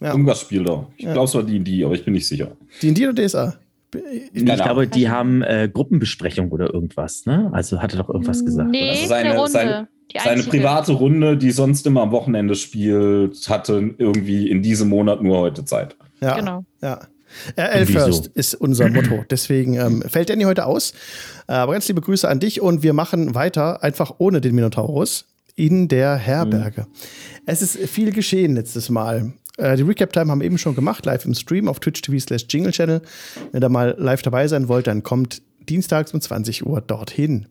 Ja. Irgendwas spielt er. Ich glaube, es war D&D, aber ich bin nicht sicher. D&D oder DSA? Ich glaube, die haben äh, Gruppenbesprechung oder irgendwas, ne? Also hat er doch irgendwas gesagt. Nee, Also seine- eine Runde. seine- die Seine private Runde, die sonst immer am Wochenende spielt, hatte irgendwie in diesem Monat nur heute Zeit. Ja. Genau. Ja. RL? First ist unser Motto. Deswegen ähm, fällt Danny heute aus. Äh, Aber ganz liebe Grüße an dich und wir machen weiter, einfach ohne den Minotaurus, in der Herberge. Es ist viel geschehen letztes Mal. Äh, die Recap-Time haben wir eben schon gemacht, live im Stream auf Twitch TV slash Jingle Channel. Wenn ihr da mal live dabei sein wollt, dann kommt dienstags um 20 Uhr dorthin.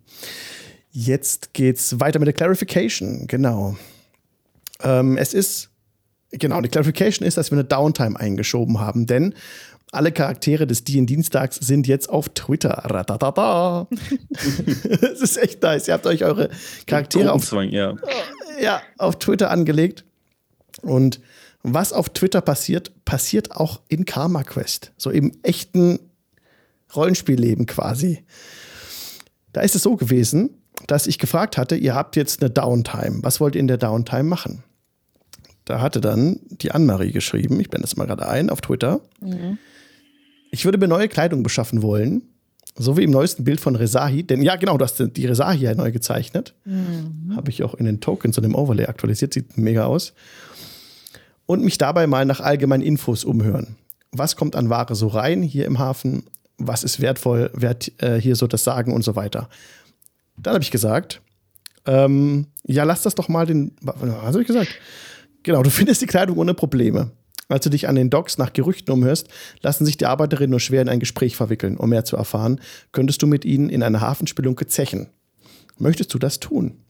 Jetzt geht's weiter mit der Clarification. Genau. Ähm, es ist, genau, die Clarification ist, dass wir eine Downtime eingeschoben haben, denn alle Charaktere des D&Dienstags sind jetzt auf Twitter. Ratatata. Es ist echt nice. Ihr habt euch eure Charaktere auf, ja. ja, auf Twitter angelegt. Und was auf Twitter passiert, passiert auch in Karma Quest. So im echten Rollenspielleben quasi. Da ist es so gewesen, dass ich gefragt hatte, ihr habt jetzt eine Downtime. Was wollt ihr in der Downtime machen? Da hatte dann die Annemarie geschrieben, ich blende das mal gerade ein auf Twitter. Ich würde mir neue Kleidung beschaffen wollen, so wie im neuesten Bild von Rezahi. Denn ja, genau, du hast die Rezahi ja neu gezeichnet. Habe ich auch in den Tokens und im Overlay aktualisiert, sieht mega aus. Und mich dabei mal nach allgemeinen Infos umhören. Was kommt an Ware so rein hier im Hafen? Was ist wertvoll? Wer hat äh, hier so das Sagen und so weiter? Dann habe ich gesagt, ähm, ja, lass das doch mal den. Was habe ich gesagt? Genau, du findest die Kleidung ohne Probleme. Als du dich an den Docks nach Gerüchten umhörst, lassen sich die Arbeiterinnen nur schwer in ein Gespräch verwickeln. Um mehr zu erfahren, könntest du mit ihnen in einer Hafenspelunke zechen. Möchtest du das tun?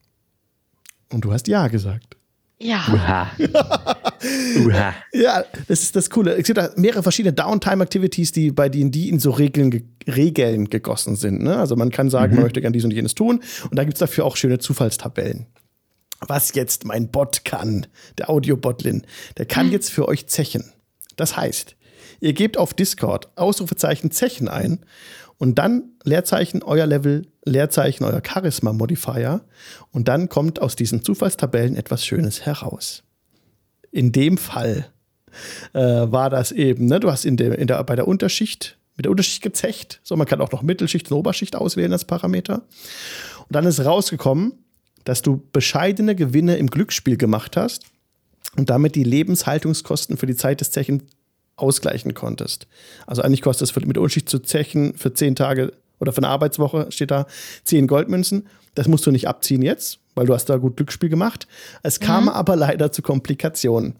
Und du hast Ja gesagt. Ja. Uha. Uha. Ja, das ist das Coole. Es gibt da mehrere verschiedene Downtime-Activities, die bei D&D in so Regeln, ge Regeln gegossen sind. Ne? Also man kann sagen, man möchte gerne dies und jenes tun. Und da gibt es dafür auch schöne Zufallstabellen. Was jetzt mein Bot kann, der Audio-Botlin, der kann jetzt für euch zechen. Das heißt, ihr gebt auf Discord Ausrufezeichen Zechen ein und dann Leerzeichen euer Level, Leerzeichen euer Charisma-Modifier und dann kommt aus diesen Zufallstabellen etwas Schönes heraus. In dem Fall äh, war das eben, ne, du hast in der, in der, bei der Unterschicht, mit der Unterschicht gezecht, so man kann auch noch Mittelschicht und Oberschicht auswählen als Parameter. Und dann ist rausgekommen, dass du bescheidene Gewinne im Glücksspiel gemacht hast und damit die Lebenshaltungskosten für die Zeit des Zechen ausgleichen konntest. Also eigentlich kostet es mit Unterschicht zu Zechen für zehn Tage oder für eine Arbeitswoche steht da zehn Goldmünzen. Das musst du nicht abziehen jetzt, weil du hast da gut Glücksspiel gemacht. Es kam aber leider zu Komplikationen.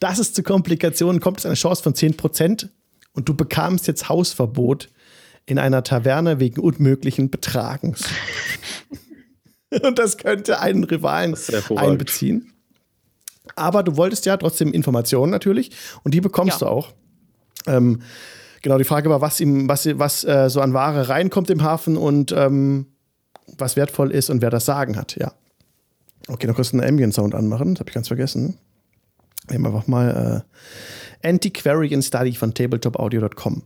Dass es zu Komplikationen kommt, ist eine Chance von 10% und du bekamst jetzt Hausverbot in einer Taverne wegen unmöglichen Betragens. und das könnte einen Rivalen einbeziehen. Aber du wolltest ja trotzdem Informationen natürlich und die bekommst Ja. du auch. Ähm, genau, die Frage war, was, ihm, was, was äh, so an Ware reinkommt im Hafen und ähm, was wertvoll ist und wer das Sagen hat, ja. Okay, noch kurz einen Ambient-Sound anmachen, das habe ich ganz vergessen. Nehmen wir einfach mal äh, Antiquarian Study von tabletopaudio.com.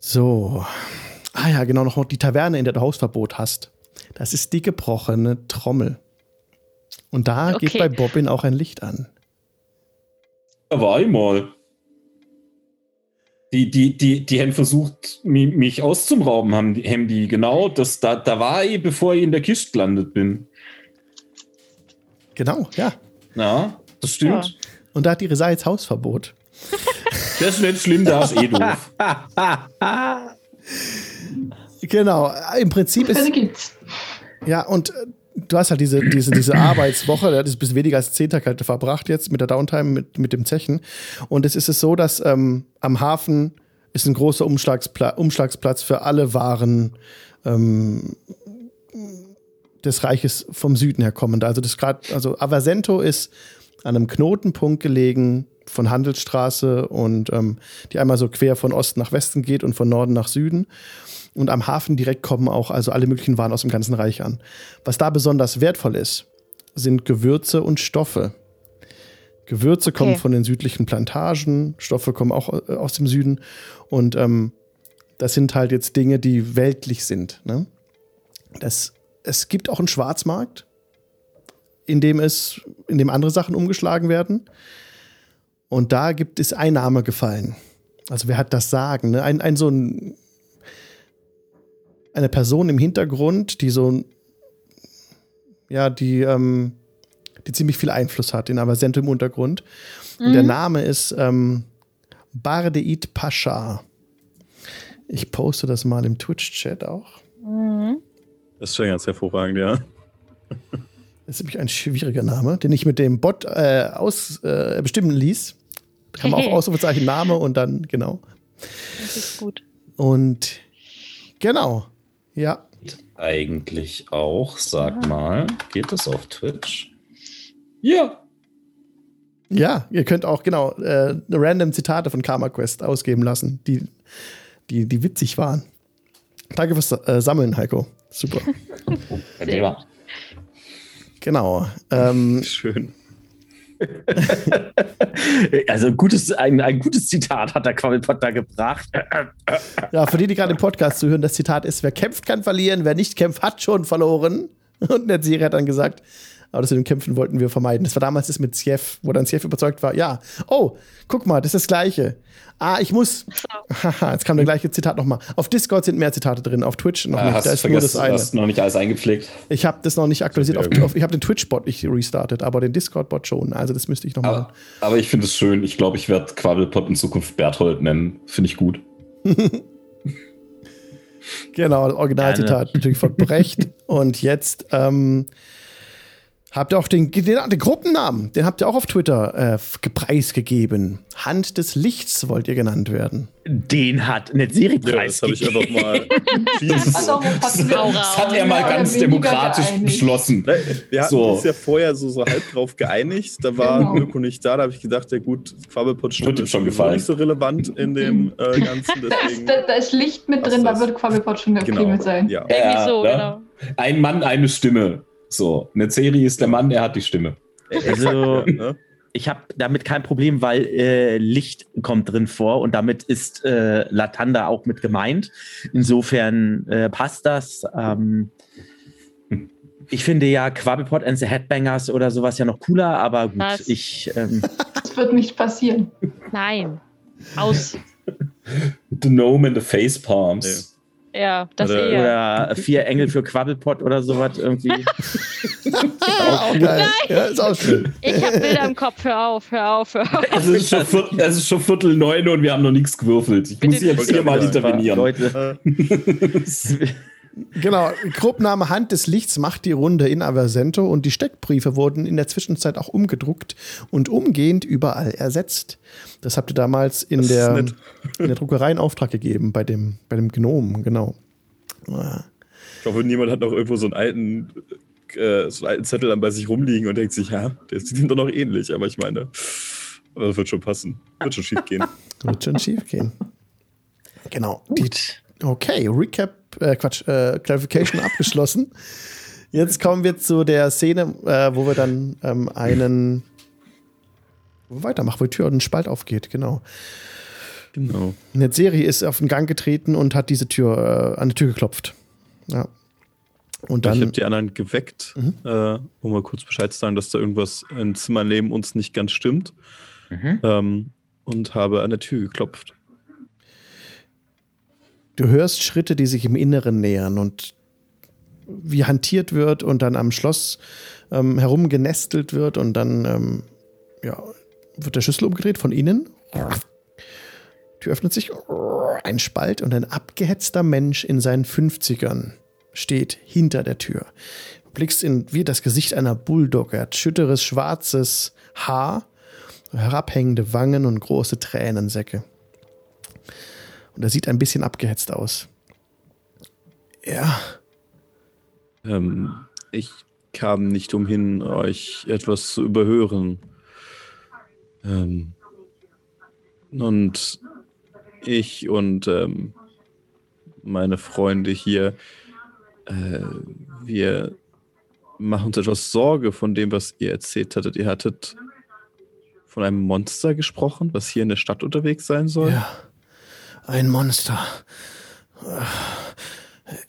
So. Ah ja, genau, noch die Taverne, in der du Hausverbot hast. Das ist die gebrochene Trommel. Und da geht Okay. bei Bobbin auch ein Licht an. Da war ich mal. Die, die, die, die haben versucht, mi- mich auszurauben, haben die, haben die genau. Das, da, da war ich, bevor ich in der Kiste gelandet bin. Genau, ja. Ja, das stimmt. Und da hat die Resa jetzt Hausverbot. Das ist nicht schlimm, da ist eh doof. Genau, im Prinzip ist. Ja, und äh, du hast halt diese, diese, diese Arbeitswoche, das ist bis weniger als zehn Tage halt verbracht jetzt mit der Downtime, mit, mit dem Zechen. Und es ist es so, dass ähm, am Hafen ist ein großer Umschlagspla Umschlagsplatz für alle Waren ähm, des Reiches vom Süden her kommend. Also das grad, also Avasento ist an einem Knotenpunkt gelegen, von Handelsstraße und ähm, die einmal so quer von Osten nach Westen geht und von Norden nach Süden. Und am Hafen direkt kommen auch also alle möglichen Waren aus dem ganzen Reich an. Was da besonders wertvoll ist, sind Gewürze und Stoffe. Gewürze okay. kommen von den südlichen Plantagen, Stoffe kommen auch äh, aus dem Süden. Und ähm, das sind halt jetzt Dinge, die weltlich sind. Ne? Das, es gibt auch einen Schwarzmarkt, in dem es, in dem andere Sachen umgeschlagen werden. Und da gibt es Einnahme gefallen. Also wer hat das Sagen? Ne? Ein, ein so ein, eine Person im Hintergrund, die so ja, die, ähm, die ziemlich viel Einfluss hat in Avasento im Untergrund. Und der mhm. Name ist ähm, Bardeit Pascha. Ich poste das mal im Twitch-Chat auch. Mhm. Das ist schon ganz hervorragend, ja. Das ist nämlich ein schwieriger Name, den ich mit dem Bot äh, aus, äh, bestimmen ließ. Kann man auch Ausrufezeichen Name und dann, genau. Das ist gut. Und genau, ja. Eigentlich auch, sag ja. mal. Geht das auf Twitch? Ja. Ja, ihr könnt auch, genau, äh, random Zitate von Karma Quest ausgeben lassen, die, die, die witzig waren. Danke fürs äh, Sammeln, Heiko. Super. Genau. Ähm, Schön. also ein gutes, ein, ein gutes Zitat hat der Quabbelpot da gebracht. ja, für die, die gerade im Podcast zuhören, das Zitat ist: Wer kämpft, kann verlieren, wer nicht kämpft, hat schon verloren. Und der Serie hat dann gesagt, aber das mit dem Kämpfen wollten wir vermeiden. Das war damals das mit Sjeff, wo dann Sjeff überzeugt war, ja, oh, guck mal, das ist das Gleiche. Ah, ich muss. Haha, jetzt kam der gleiche Zitat nochmal. Auf Discord sind mehr Zitate drin, auf Twitch noch ah, nicht. da ist nur das eine. Hast noch nicht alles eingepflegt. Ich habe das noch nicht aktualisiert. Auf, auf, ich habe den Twitch-Bot nicht restartet, aber den Discord-Bot schon. Also das müsste ich noch machen. Aber ich finde es schön. Ich glaube, ich werde Quabbelpot in Zukunft Berthold nennen. Finde ich gut. genau, Originalzitat natürlich von Brecht. Und jetzt ähm, Habt ihr auch den, den, den, Gruppennamen, den habt ihr auch auf Twitter äh, preisgegeben. Hand des Lichts wollt ihr genannt werden. Den hat Netzeri preis ja, Das habe ich einfach mal. das, das, das, hat er mal ganz demokratisch beschlossen. Wir hatten so. uns ja vorher so, so halb drauf geeinigt. Da war genau. Mirko nicht da. Da habe ich gedacht, ja gut, Quabbelpot wird schon gefallen. nicht so relevant in dem äh, Ganzen. Deswegen da, da, ist Licht mit drin, da wird Quabbelpot schon der genau. sein. Ja. Irgendwie so, genau. Ein Mann, eine Stimme. So, eine Serie ist der Mann, er hat die Stimme. Also, ich habe damit kein Problem, weil äh, Licht kommt drin vor und damit ist äh, Latanda auch mit gemeint. Insofern äh, passt das. Ähm, ich finde ja Quabblepot and the Headbangers oder sowas ja noch cooler, aber gut, Was? ich. Ähm, das wird nicht passieren. Nein. Aus. The Gnome and the Face Palms. Ja. Das oder, eher. Oder vier Engel für Quabbelpot oder sowas irgendwie. auch geil. Ja, ist auch schön. Ich habe Bilder im Kopf, hör auf, hör auf, hör auf. Es ist schon, Viertel, es ist schon Viertel neun und wir haben noch nichts gewürfelt. Ich Bitte muss jetzt hier mal intervenieren. Leute. Genau, Gruppenname Hand des Lichts macht die Runde in Aversento und die Steckbriefe wurden in der Zwischenzeit auch umgedruckt und umgehend überall ersetzt. Das habt ihr damals in, der, in der Druckerei in Auftrag gegeben, bei dem, bei dem Gnom, genau. Ich hoffe, niemand hat noch irgendwo so einen alten, äh, so einen alten Zettel dann bei sich rumliegen und denkt sich, ja, der sieht ihm doch noch ähnlich, aber ich meine, das wird schon passen. Wird schon schief gehen. wird schon schief gehen. Genau. Die, okay, Recap äh, Quatsch, äh, Clarification abgeschlossen. Jetzt kommen wir zu der Szene, äh, wo wir dann ähm, einen wo wir weitermachen, wo die Tür und ein Spalt aufgeht, genau. Genau. Eine Serie ist auf den Gang getreten und hat diese Tür äh, an die Tür geklopft. Ja. Und dann, ich habe die anderen geweckt, mhm. äh, um mal kurz Bescheid zu sagen, dass da irgendwas im Zimmer neben uns nicht ganz stimmt. Mhm. Ähm, und habe an der Tür geklopft. Du hörst Schritte, die sich im Inneren nähern und wie hantiert wird und dann am Schloss ähm, herumgenestelt wird und dann ähm, ja, wird der Schlüssel umgedreht von innen. Die öffnet sich, ein Spalt und ein abgehetzter Mensch in seinen 50ern steht hinter der Tür. Du blickst in wie das Gesicht einer Bulldogge, hat schütteres schwarzes Haar, herabhängende Wangen und große Tränensäcke. Und er sieht ein bisschen abgehetzt aus. Ja. Ähm, ich kam nicht umhin, euch etwas zu überhören. Ähm, Und ich und ähm, meine Freunde hier, äh, wir machen uns etwas Sorge von dem, was ihr erzählt hattet. Ihr hattet von einem Monster gesprochen, was hier in der Stadt unterwegs sein soll. Ja, ein Monster.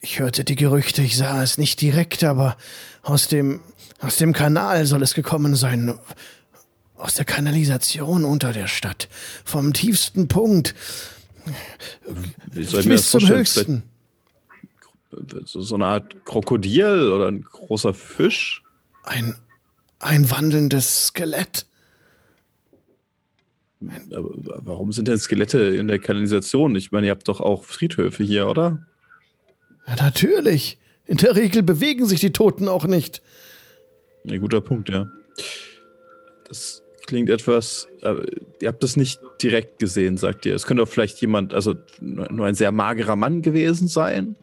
Ich hörte die Gerüchte, ich sah es nicht direkt, aber aus dem, aus dem Kanal soll es gekommen sein. Aus der Kanalisation unter der Stadt. Vom tiefsten Punkt. Wie soll ich mir das Bis zum vorstellen? höchsten. So eine Art Krokodil oder ein großer Fisch? Ein, ein wandelndes Skelett. Warum sind denn Skelette in der Kanalisation? Ich meine, ihr habt doch auch Friedhöfe hier, oder? Ja, natürlich. In der Regel bewegen sich die Toten auch nicht. Ein guter Punkt, ja. Das klingt etwas. Ihr habt das nicht direkt gesehen, sagt ihr. Es könnte doch vielleicht jemand, also nur ein sehr magerer Mann gewesen sein.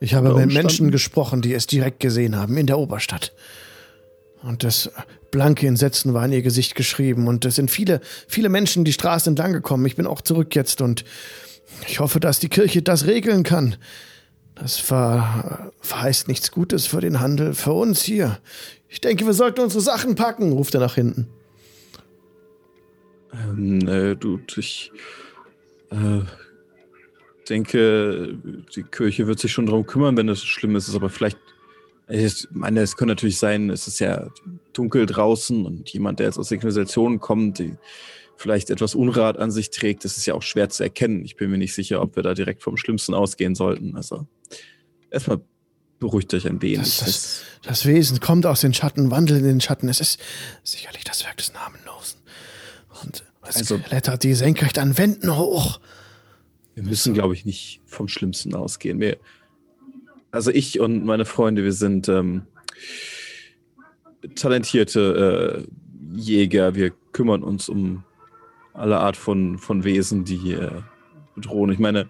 Ich habe mit? Menschen gesprochen, die es direkt gesehen haben, in der Oberstadt. Und das blanke Entsetzen war in ihr Gesicht geschrieben. Und es sind viele, viele Menschen die Straße entlang gekommen. Ich bin auch zurück jetzt und ich hoffe, dass die Kirche das regeln kann. Das ver verheißt nichts Gutes für den Handel, für uns hier. Ich denke, wir sollten unsere Sachen packen, ruft er nach hinten. Ähm, äh, du, ich äh, denke, die Kirche wird sich schon darum kümmern, wenn es schlimm ist. Aber vielleicht, ich meine, es könnte natürlich sein, es ist ja dunkel draußen und jemand, der jetzt aus der Kanalisation kommt, die vielleicht etwas Unrat an sich trägt, das ist ja auch schwer zu erkennen. Ich bin mir nicht sicher, ob wir da direkt vom Schlimmsten ausgehen sollten. Also erstmal beruhigt euch ein wenig. Das, das, das Wesen kommt aus den Schatten, wandelt in den Schatten. Es ist sicherlich das Werk des Namenlosen. Und es Also- klettert die senkrecht an Wänden hoch. Wir müssen, glaube ich, nicht vom Schlimmsten ausgehen. Wir, also ich und meine Freunde, wir sind ähm, talentierte äh, Jäger. Wir kümmern uns um alle Art von, von Wesen, die äh, bedrohen. Ich meine,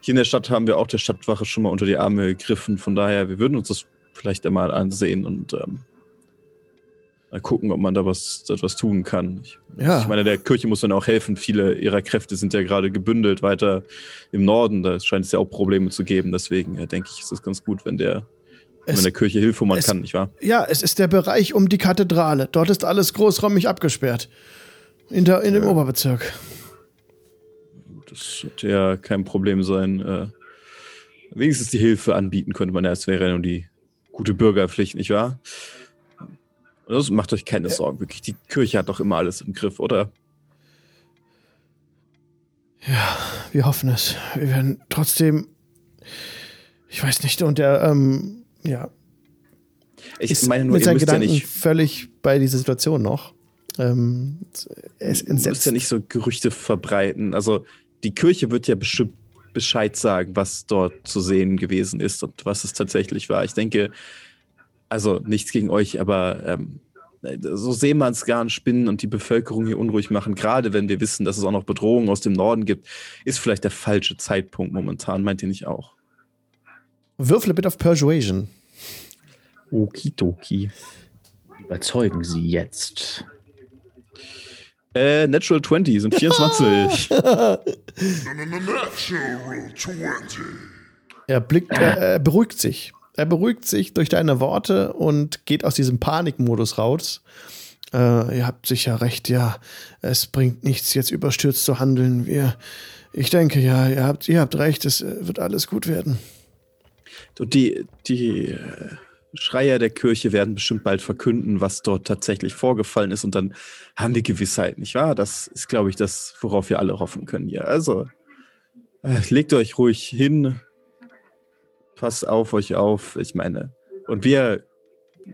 hier in der Stadt haben wir auch der Stadtwache schon mal unter die Arme gegriffen. Von daher, wir würden uns das vielleicht einmal ansehen und ähm, mal gucken, ob man da was, etwas tun kann. Ich, Ja. ich meine, der Kirche muss dann auch helfen. Viele ihrer Kräfte sind ja gerade gebündelt weiter im Norden. Da scheint es ja auch Probleme zu geben. Deswegen äh, denke ich, ist es ganz gut, wenn der, wenn Es- der Kirche hilft, wo man es- kann, nicht wahr? Ja, es ist der Bereich um die Kathedrale. Dort ist alles großräumig abgesperrt. In, der, in dem Oberbezirk. Das sollte ja kein Problem sein. Äh, wenigstens die Hilfe anbieten könnte man ja. Es wäre ja nur die gute Bürgerpflicht, nicht wahr? Also macht euch keine Sorgen, wirklich. Die Kirche hat doch immer alles im Griff, oder? Wir hoffen es. Wir werden trotzdem. Ich weiß nicht, und der, ähm, ja, Ich ist meine nur, mit seinen müsst ja Gedanken nicht, völlig bei dieser Situation noch. Ähm, er ist ja nicht so Gerüchte verbreiten. Also die Kirche wird ja bestimmt Bescheid sagen, was dort zu sehen gewesen ist und was es tatsächlich war. Ich denke, also nichts gegen euch, aber ähm, so Seemannsgarn spinnen und die Bevölkerung hier unruhig machen, gerade wenn wir wissen, dass es auch noch Bedrohungen aus dem Norden gibt, ist vielleicht der falsche Zeitpunkt momentan, meint ihr nicht auch? Würfel bitte auf Persuasion. Okidoki. Überzeugen Sie jetzt. Äh, Natural 20 sind 24. Er blickt, er, er beruhigt sich. Er beruhigt sich durch deine Worte und geht aus diesem Panikmodus raus. Äh, ihr habt sicher recht, ja. Es bringt nichts, jetzt überstürzt zu handeln. Wir, ich denke, ja, ihr habt, ihr habt recht, es äh, wird alles gut werden. Die, die äh, Schreier der Kirche werden bestimmt bald verkünden, was dort tatsächlich vorgefallen ist. Und dann haben wir Gewissheit, nicht wahr? Das ist, glaube ich, das, worauf wir alle hoffen können hier. Also, äh, legt euch ruhig hin. Passt auf euch auf. Ich meine, und wir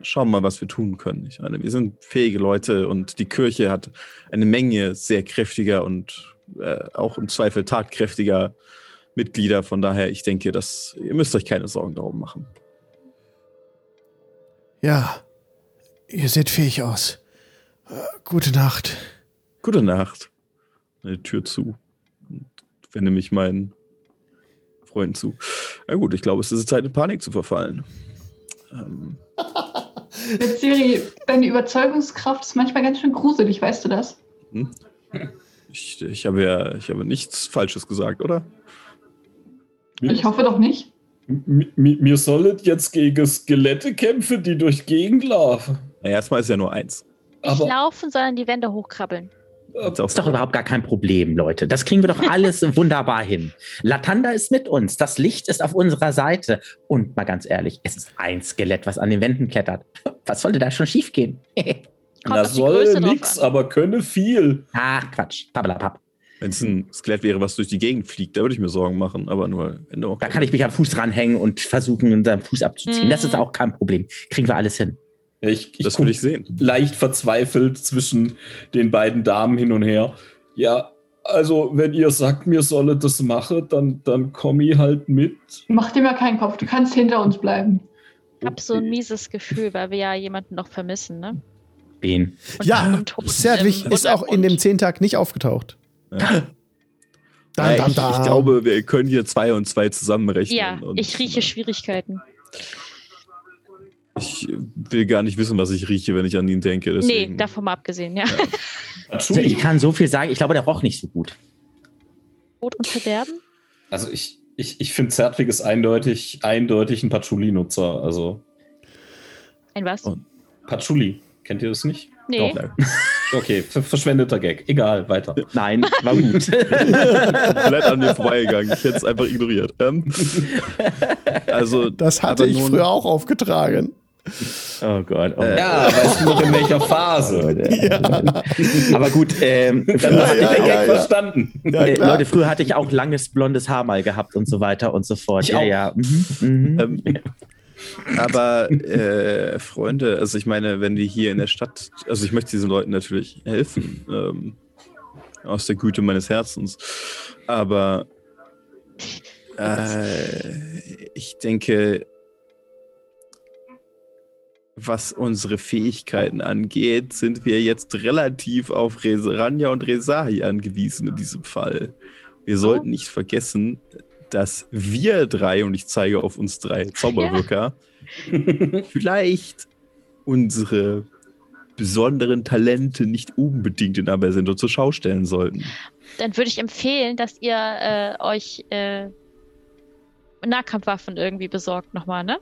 schauen mal, was wir tun können. Ich meine, wir sind fähige Leute und die Kirche hat eine Menge sehr kräftiger und äh, auch im Zweifel tatkräftiger Mitglieder. Von daher, ich denke, dass ihr müsst euch keine Sorgen darum machen. Ja, ihr seht fähig aus. Äh, gute Nacht. Gute Nacht. Eine Tür zu. Und wende mich meinen Freunden zu. Na gut, ich glaube, es ist Zeit, in Panik zu verfallen. Ähm, Siri, deine Überzeugungskraft ist manchmal ganz schön gruselig, weißt du das? hm? Ich, ich habe ja ich habe nichts Falsches gesagt, oder? Ich hoffe doch nicht. Mir sollet jetzt gegen Skelette kämpfen, die durch Gegend laufen. Naja, erstmal ist ja nur eins. Nicht Aber laufen, sondern die Wände hochkrabbeln. Das ist doch überhaupt gar kein Problem, Leute. Das kriegen wir doch alles wunderbar hin. Latanda ist mit uns. Das Licht ist auf unserer Seite. Und mal ganz ehrlich, es ist ein Skelett, was an den Wänden klettert. Was sollte da schon schiefgehen? Das soll nix, aber könne viel. Ach, Quatsch. Pappelapapp. Wenn es ein Skelett wäre, was durch die Gegend fliegt, da würde ich mir Sorgen machen, aber nur wenn du auch. Da kann ich mich am Fuß ranhängen und versuchen, seinen Fuß abzuziehen. Mhm. Das ist auch kein Problem. Kriegen wir alles hin. Ja, Ich, ich das will ich sehen. leicht verzweifelt zwischen den beiden Damen hin und her. Ja, also wenn ihr sagt, mir solle das machen, dann, dann komm ich halt mit. Mach dir mal keinen Kopf, du kannst hinter uns bleiben. Ich habe so ein mieses Gefühl, weil wir ja jemanden noch vermissen, ne? Wen? Und Ja, im ist auch in dem Untergrund. Zehntag nicht aufgetaucht. Ja. Dam, Ja, dam, ich, ich glaube, wir können hier zwei und zwei zusammenrechnen. Ja, und, ich rieche Schwierigkeiten. Ich will gar nicht wissen, was ich rieche, wenn ich an ihn denke. Nee, Deswegen. davon mal abgesehen, ja. Also ich kann so viel sagen. Ich glaube, der roch nicht so gut. Tod und Verderben? Also ich, ich, ich finde Zertwig ist eindeutig, eindeutig ein Patchouli-Nutzer. Also Ein was? Oh. Patchouli, kennt ihr das nicht? Nee. Doch, Okay, ver verschwendeter Gag. Egal, weiter. Nein, war gut. komplett an mir vorbeigegangen. Ich hätte es einfach ignoriert. Ähm, also, Das hatte ich nun- früher auch aufgetragen. Oh Gott. Oh Äh, Ja, weißt du noch in welcher Phase? Aber gut, ähm, Dann hast hatte du ich den auch, Gag verstanden. Ja, äh. Leute, früher hatte ich auch langes blondes Haar mal gehabt und so weiter und so fort. Ich ja, auch. ja. Mhm, mhm. Ähm, aber äh, Freunde, also ich meine, wenn wir hier in der Stadt, also ich möchte diesen Leuten natürlich helfen, ähm, aus der Güte meines Herzens. Aber äh, ich denke, was unsere Fähigkeiten angeht, sind wir jetzt relativ auf Resaranja und Resahi angewiesen in diesem Fall. Wir sollten nicht vergessen, dass wir drei, und ich zeige auf uns drei Zauberwirker, vielleicht unsere besonderen Talente nicht unbedingt in Abersendo zur Schau stellen sollten. Dann würde ich empfehlen, dass ihr äh, euch äh, Nahkampfwaffen irgendwie besorgt nochmal, ne?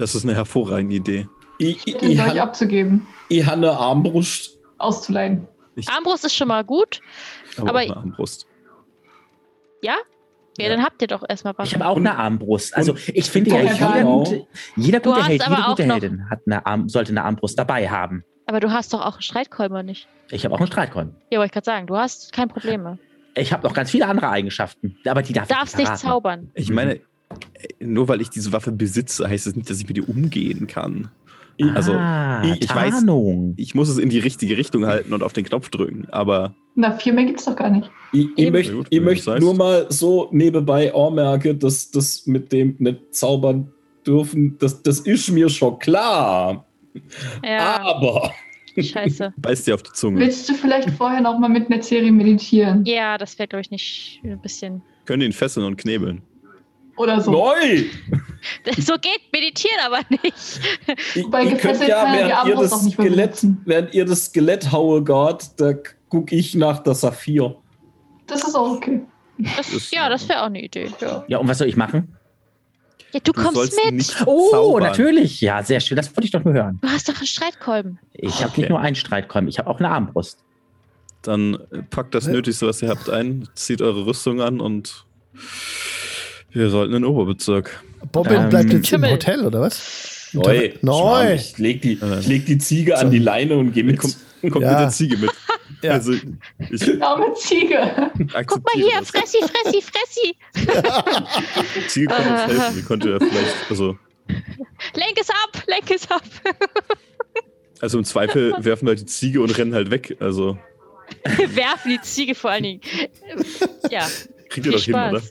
Das ist eine hervorragende Idee. Ich, ich, ich, ich han- abzugeben, ich habe eine Armbrust. auszuleihen. Armbrust ist schon mal gut. Aber, Aber- auch eine Armbrust. Ja? Ja, Ja. dann habt ihr doch erstmal Ich Waffen. habe auch eine Armbrust. Also ich finde ja, jeder gute, jeder gute Held, jede gute Heldin hat eine Arm, sollte eine Armbrust dabei haben. Aber du hast doch auch einen Streitkolber nicht. Ich habe auch einen Streitkolben. Ja, wollte ich gerade sagen, du hast kein Problem. mehr. Ich habe noch ganz viele andere Eigenschaften, aber die darf Du darfst ich nicht verraten. zaubern. Ich meine, nur weil ich diese Waffe besitze, heißt es das nicht, dass ich mit ihr umgehen kann. Also, ah, ich- ich weiß-. Ich muss es in die richtige Richtung halten und auf den Knopf drücken, aber Na, viel mehr gibt's doch gar nicht. Ich, ich möchte Ja gut, ich möchte nur mal so nebenbei anmerken, dass das mit dem nicht zaubern dürfen, das, das ist mir schon klar. Ja, Aber scheiße. beißt dir auf die Zunge. Willst du vielleicht vorher noch mal mit Netzeri meditieren? Ja, das wäre, glaube ich, nicht ein bisschen. Können ihn fesseln und knebeln. Oder so. neu! So geht meditieren aber nicht. Ich, könnt gefesselt ja, während ihr, Armbrust das auch nicht mehr Skelett, während ihr das Skelett haue geht, da gucke ich nach der Saphir. Das ist auch okay. Das, ist- ja, das wäre auch eine Idee. Ja, Ja, und was soll ich machen? ja du, Du kommst mit. nicht Oh, zaubern. natürlich. Ja, sehr schön. Das wollte ich doch nur hören. Du hast doch einen Streitkolben. Ich habe Okay. nicht nur einen Streitkolben, ich habe auch eine Armbrust. Dann packt das. Nötigste, was ihr habt, ein, zieht eure Rüstung an und wir sollten in den Oberbezirk. Bobbin Ähm, bleibt jetzt Kümmel. im Hotel, oder was? Neu. Neu. Ich leg die, ich leg die Ziege an die Leine und gehe mit. Kommt, kommt Ja. mit der Ziege mit. Ja. Also, ich Arme Ziege. Guck mal hier, das. Fressi, Fressi, Fressi. Die Ziege kann uns helfen. Die konnte ja vielleicht, also, Lenk es ab, lenk es ab. also im Zweifel werfen wir halt die Ziege und rennen halt weg. Also, Wir werfen die Ziege vor allen Dingen. Ja, kriegt ihr viel doch hin, oder?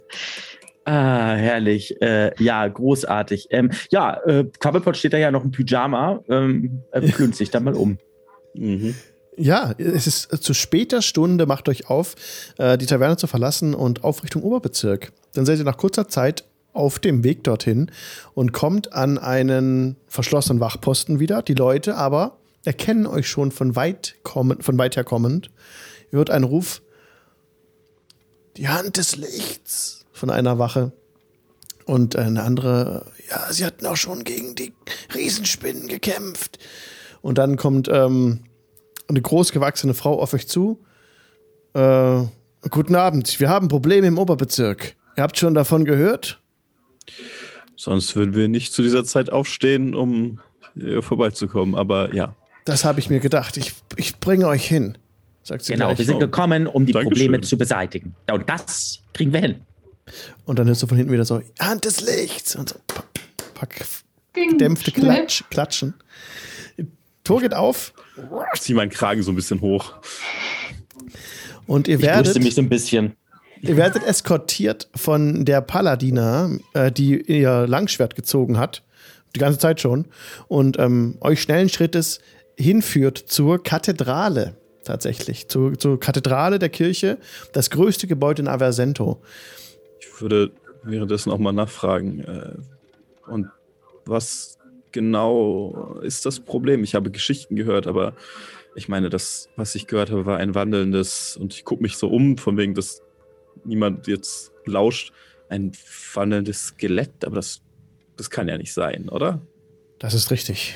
Ah, herrlich. Äh, ja, großartig. Ähm, ja, äh, Cobblepot steht da ja noch im Pyjama. Ähm, äh, klönt sich da mal um. Mhm. Ja, es ist zu später Stunde, macht euch auf, äh, die Taverne zu verlassen und auf Richtung Oberbezirk. Dann seid ihr nach kurzer Zeit auf dem Weg dorthin und kommt an einen verschlossenen Wachposten wieder. Die Leute aber erkennen euch schon von weit, kommen, von weit her kommend, Ihr hört einen Ruf. Die Hand des Lichts von einer Wache. Und eine andere, ja, sie hatten auch schon gegen die Riesenspinnen gekämpft. Und dann kommt ähm, eine großgewachsene Frau auf euch zu. Äh, guten Abend, wir haben Probleme im Oberbezirk. Ihr habt schon davon gehört? Sonst würden wir nicht zu dieser Zeit aufstehen, um hier vorbeizukommen. Aber ja. Das habe ich mir gedacht. Ich, ich bringe euch hin, sagt sie Genau, gleich. wir sind gekommen, um die Dankeschön. Probleme zu beseitigen. Und das kriegen wir hin. Und dann hörst du von hinten wieder so, Hand des Lichts. Und so, pack, pack Ging dämpfte schnell. Klatsch, Klatschen. Tor geht auf Ich zieh meinen Kragen so ein bisschen hoch. und ihr Ich werdet, mich so ein bisschen. ihr werdet eskortiert von der Paladina, äh, die ihr Langschwert gezogen hat. Die ganze Zeit schon. Und ähm, euch schnellen Schrittes hinführt zur Kathedrale. Tatsächlich. Zur, zur Kathedrale der Kirche. Das größte Gebäude in Aversento. Ich würde währenddessen auch mal nachfragen. Äh, und was genau ist das Problem? Ich habe Geschichten gehört, aber ich meine, das, was ich gehört habe, war ein wandelndes, und ich gucke mich so um, von wegen, dass niemand jetzt lauscht, ein wandelndes Skelett, aber das, das kann ja nicht sein, oder? Das ist richtig.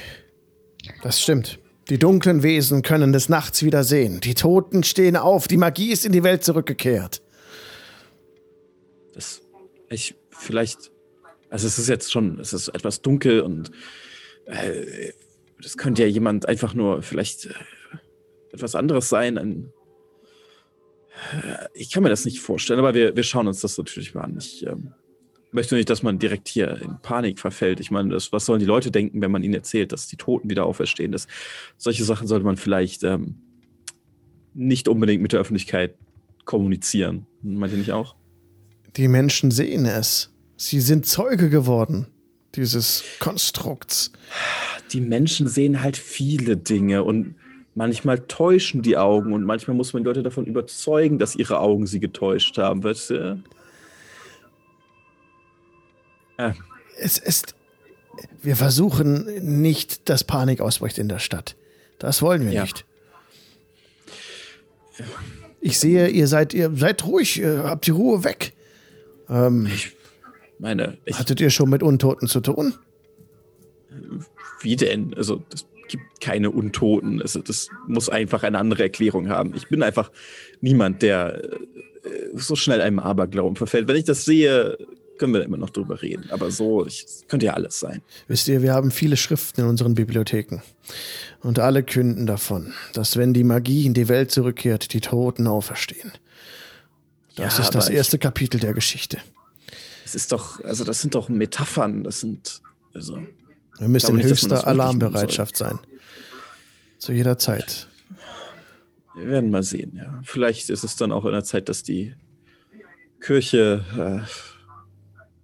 Das stimmt. Die dunklen Wesen können des Nachts wieder sehen. Die Toten stehen auf. Die Magie ist in die Welt zurückgekehrt. Das, ich, vielleicht, also es ist jetzt schon, es ist etwas dunkel und äh, das könnte ja jemand einfach nur vielleicht äh, etwas anderes sein. Ein, äh, ich kann mir das nicht vorstellen, aber wir, wir schauen uns das natürlich mal an. Ich ähm, möchte nicht, dass man direkt hier in Panik verfällt. Ich meine, das, was sollen die Leute denken, wenn man ihnen erzählt, dass die Toten wieder auferstehen? Das, solche Sachen sollte man vielleicht ähm, nicht unbedingt mit der Öffentlichkeit kommunizieren. Meint ihr nicht auch? Die Menschen sehen es. Sie sind Zeuge geworden dieses Konstrukts. die Menschen sehen halt viele Dinge und manchmal täuschen die Augen und manchmal muss man die Leute davon überzeugen, dass ihre Augen sie getäuscht haben. Weißt du? Äh, Es ist. Wir versuchen nicht, dass Panik ausbricht in der Stadt. Das wollen wir Ja. nicht. Ich sehe, ihr seid, ihr seid ruhig, ihr habt die Ruhe weg. Ähm, meine, ich, hattet ihr schon mit Untoten zu tun? wie denn? Also, es gibt keine Untoten. Also, das muss einfach eine andere Erklärung haben. Ich bin einfach niemand, der äh, so schnell einem Aberglauben verfällt. Wenn ich das sehe, können wir immer noch drüber reden. Aber so, ich, es könnte ja alles sein. Wisst ihr, wir haben viele Schriften in unseren Bibliotheken. Und alle künden davon, dass wenn die Magie in die Welt zurückkehrt, die Toten auferstehen. Das Ja, ist das aber ich- erste Kapitel der Geschichte. Es ist doch, also das sind doch Metaphern. Das sind, also. Wir müssen in höchster Alarmbereitschaft sein. Zu jeder Zeit. Wir werden mal sehen, ja. Vielleicht ist es dann auch in der Zeit, dass die Kirche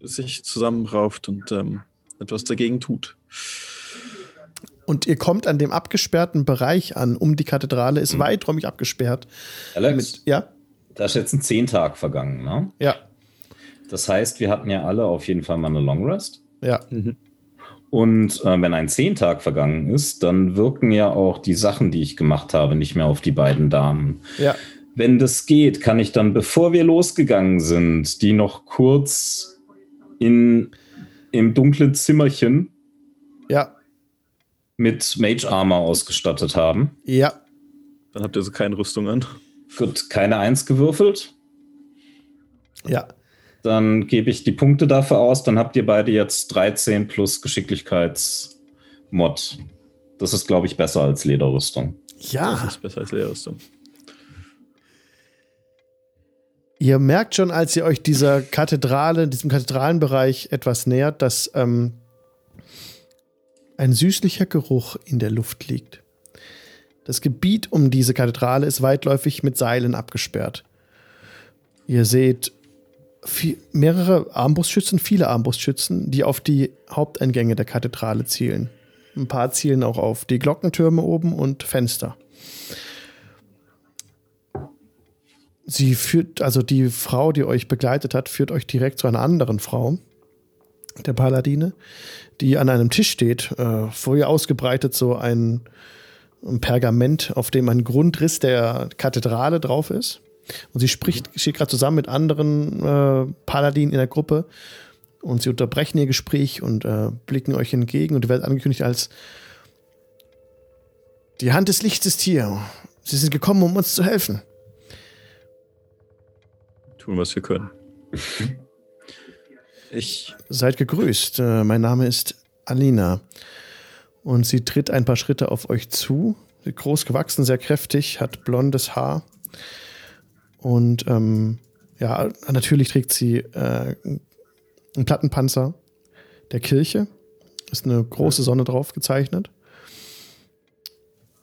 äh, sich zusammenrauft und ähm, etwas dagegen tut. Und ihr kommt an dem abgesperrten Bereich an, um die Kathedrale, Mhm. ist weiträumig abgesperrt. Alex, Ja? Da ist jetzt ein Zehn-Tag vergangen, ne? Ja. Das heißt, wir hatten ja alle auf jeden Fall mal eine Long Rest. Ja. Und äh, wenn ein Zehntag vergangen ist, dann wirken ja auch die Sachen, die ich gemacht habe, nicht mehr auf die beiden Damen. Ja. Wenn das geht, kann ich dann, bevor wir losgegangen sind, die noch kurz in, im dunklen Zimmerchen Ja. mit Mage Armor ausgestattet haben. Ja. Dann habt ihr so keine Rüstung an. Gut, keine Eins gewürfelt. Ja. Dann gebe ich die Punkte dafür aus. Dann habt ihr beide jetzt 13 plus Geschicklichkeitsmod. Das ist, glaube ich, besser als Lederrüstung. Das Ja. ist besser als Lehrrüstung. Ihr merkt schon, als ihr euch dieser Kathedrale, diesem Kathedralenbereich etwas nähert, dass ähm, ein süßlicher Geruch in der Luft liegt. Das Gebiet um diese Kathedrale ist weitläufig mit Seilen abgesperrt. Ihr seht viel, mehrere Armbrustschützen, viele Armbrustschützen, die auf die Haupteingänge der Kathedrale zielen. Ein paar zielen auch auf die Glockentürme oben und Fenster. Sie führt, also die Frau, die euch begleitet hat, führt euch direkt zu einer anderen Frau, der Paladine, die an einem Tisch steht, äh, vor ihr ausgebreitet so ein, ein Pergament, auf dem ein Grundriss der Kathedrale drauf ist. Und sie spricht, steht gerade zusammen mit anderen äh, Paladinen in der Gruppe und sie unterbrechen ihr Gespräch und äh, blicken euch entgegen und ihr werdet angekündigt als die Hand des Lichts ist hier. Sie sind gekommen, um uns zu helfen. Tun, was wir können. Ich. Seid gegrüßt. Äh, mein Name ist Alina. Und sie tritt ein paar Schritte auf euch zu. Groß gewachsen, sehr kräftig, hat blondes Haar. Und ähm, ja, natürlich trägt sie äh, einen Plattenpanzer der Kirche. Ist eine große Sonne drauf gezeichnet.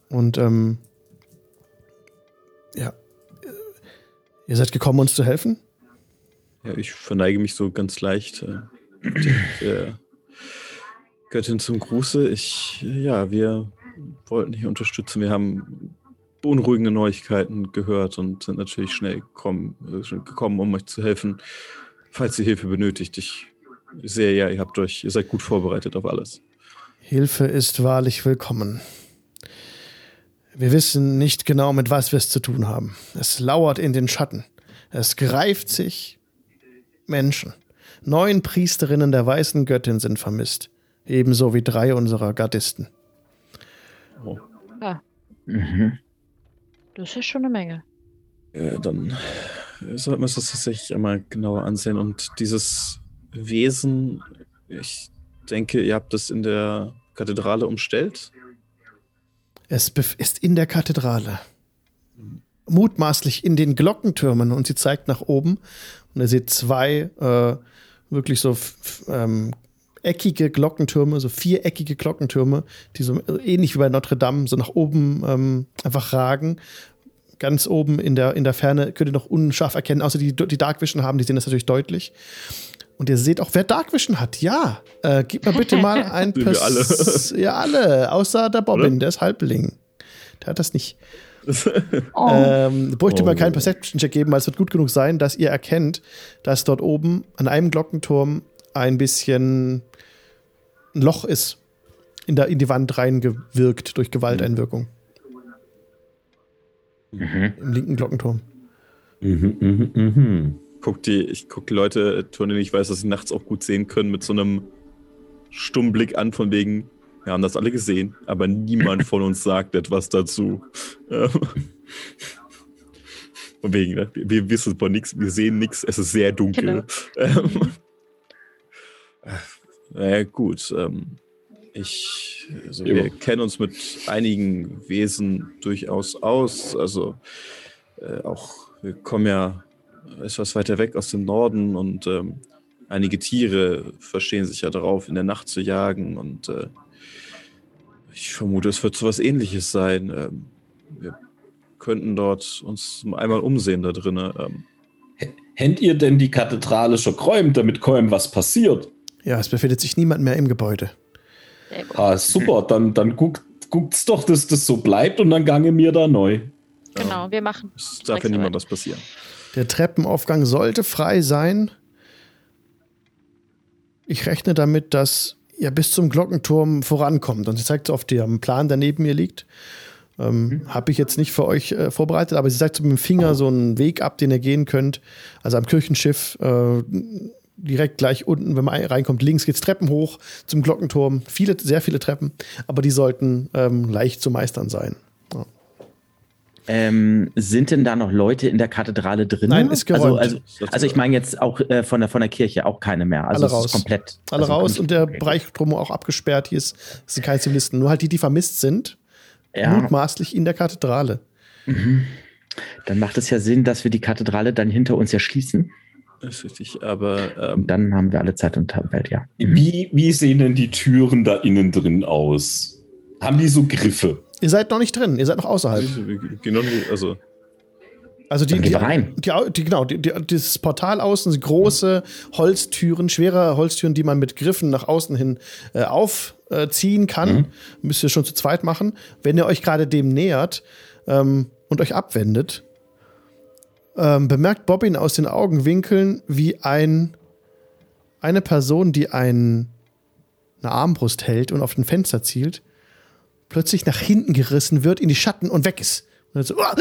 Und ähm, ja, ihr seid gekommen, uns zu helfen? Ja, ich verneige mich so ganz leicht äh, der Göttin zum Gruße. Ich, ja, wir wollten hier unterstützen. Wir haben beunruhigende Neuigkeiten gehört und sind natürlich schnell gekommen, äh, gekommen, um euch zu helfen, falls ihr Hilfe benötigt. Ich sehe ja, ihr habt euch, ihr seid gut vorbereitet auf alles. Hilfe ist wahrlich willkommen. Wir wissen nicht genau, mit was wir es zu tun haben. Es lauert in den Schatten. Es greift sich Menschen. Neun Priesterinnen der weißen Göttin sind vermisst. Ebenso wie drei unserer Gardisten. Oh. Ja. Mhm. Das ist schon eine Menge. Ja, dann sollten wir uns das tatsächlich einmal genauer ansehen. Und dieses Wesen, ich denke, ihr habt das in der Kathedrale umstellt. Es ist in der Kathedrale. Mutmaßlich in den Glockentürmen und sie zeigt nach oben und ihr seht zwei äh, wirklich so ähm, eckige Glockentürme, so viereckige Glockentürme, die so äh, ähnlich wie bei Notre Dame so nach oben ähm, einfach ragen. Ganz oben in der, in der Ferne könnt ihr noch unscharf erkennen, außer die, die Dark Vision haben, die sehen das natürlich deutlich. Und ihr seht auch, wer Dark Vision hat. Ja, äh, gib mir bitte mal ein Pers alle. Ja, alle, außer der Bobbin, Oder? der ist Halbling. Der hat das nicht. oh. ähm, bräuchte oh. mal keinen Perception-Check geben, weil es wird gut genug sein, dass ihr erkennt, dass dort oben an einem Glockenturm ein bisschen ein Loch ist, in, der, in die Wand reingewirkt durch Gewalteinwirkung. Mhm. Im linken Glockenturm. Mhm, mhm, mhm guck die, ich gucke die Leute, Tony, ich weiß, dass sie nachts auch gut sehen können, mit so einem stummen Blick an, von wegen, wir haben das alle gesehen, aber niemand von uns sagt etwas dazu. von wegen, ne? wir wissen von nichts, wir sehen nichts, es ist sehr dunkel. Genau. Ähm, naja, gut. Ähm, ich, also wir kennen uns mit einigen Wesen durchaus aus. Also äh, auch, wir kommen ja etwas weiter weg aus dem Norden und ähm, einige Tiere verstehen sich ja darauf, in der Nacht zu jagen und äh, ich vermute, es wird so was ähnliches sein. Ähm, wir könnten dort uns einmal umsehen da drinnen. Ähm. Händ ihr denn die Kathedrale schon geräumt, damit kaum was passiert? Ja, es befindet sich niemand mehr im Gebäude. Ah, super, dann, dann guckt, guckt's doch, dass das so bleibt und dann gange mir da neu. Genau, wir machen. Es darf ja niemand was passieren. Der Treppenaufgang sollte frei sein. Ich rechne damit, dass ihr bis zum Glockenturm vorankommt. Und sie zeigt auf dem Plan, der neben mir liegt. Ähm, mhm. Habe ich jetzt nicht für euch äh, vorbereitet, aber sie zeigt so mit dem Finger so einen Weg ab, den ihr gehen könnt. Also am Kirchenschiff, äh, direkt gleich unten, wenn man reinkommt, links geht's Treppen hoch zum Glockenturm. Viele, sehr viele Treppen, aber die sollten ähm, leicht zu meistern sein. Ja. Ähm, sind denn da noch Leute in der Kathedrale drin? Nein, ist geräumt. Also, also, also ich meine jetzt auch äh, von, der, von der Kirche auch keine mehr. Also Alle raus. komplett. Alle also raus und der. Bereich drum auch abgesperrt. Hier ist, sind keine Zivilisten. Nur halt die, die vermisst sind, ja. mutmaßlich in der Kathedrale. Mhm. Dann macht es ja Sinn, dass wir die Kathedrale dann hinter uns ja schließen. Das ist richtig, aber. Ähm, dann haben wir alle Zeit und Welt, ja. Wie, wie sehen denn die Türen da innen drin aus? Haben die so Griffe? Ihr seid noch nicht drin, ihr seid noch außerhalb. Also, also die, die, rein. Die, die, genau, die, dieses Portal außen sind große Holztüren, schwere Holztüren, die man mit Griffen nach außen hin äh, aufziehen kann. Mhm. Müsst ihr schon zu zweit machen. Wenn ihr euch gerade dem nähert ähm, und euch abwendet, ähm, bemerkt Bobbin aus den Augenwinkeln, wie ein eine Person, die ein, eine Armbrust hält und auf ein Fenster zielt, plötzlich nach hinten gerissen wird in die Schatten und weg ist. Und dann so, ah!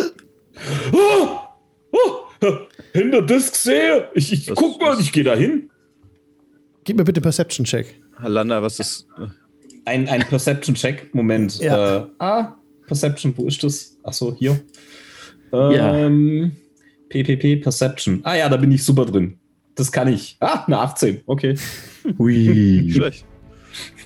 Oh, oh, hinter das sehe. Ich, ich Das guck mal, ich gehe da hin. Gib mir bitte Perception-Check. Halanda, was ist. Ein, ein Perception-Check. Moment. Ja. Äh, ah, Perception, wo ist das? Achso, hier. Ja. PPP Perception. Ah ja, da bin ich super drin. Das kann ich. Ah, eine 18. Okay. Hui. Schlecht.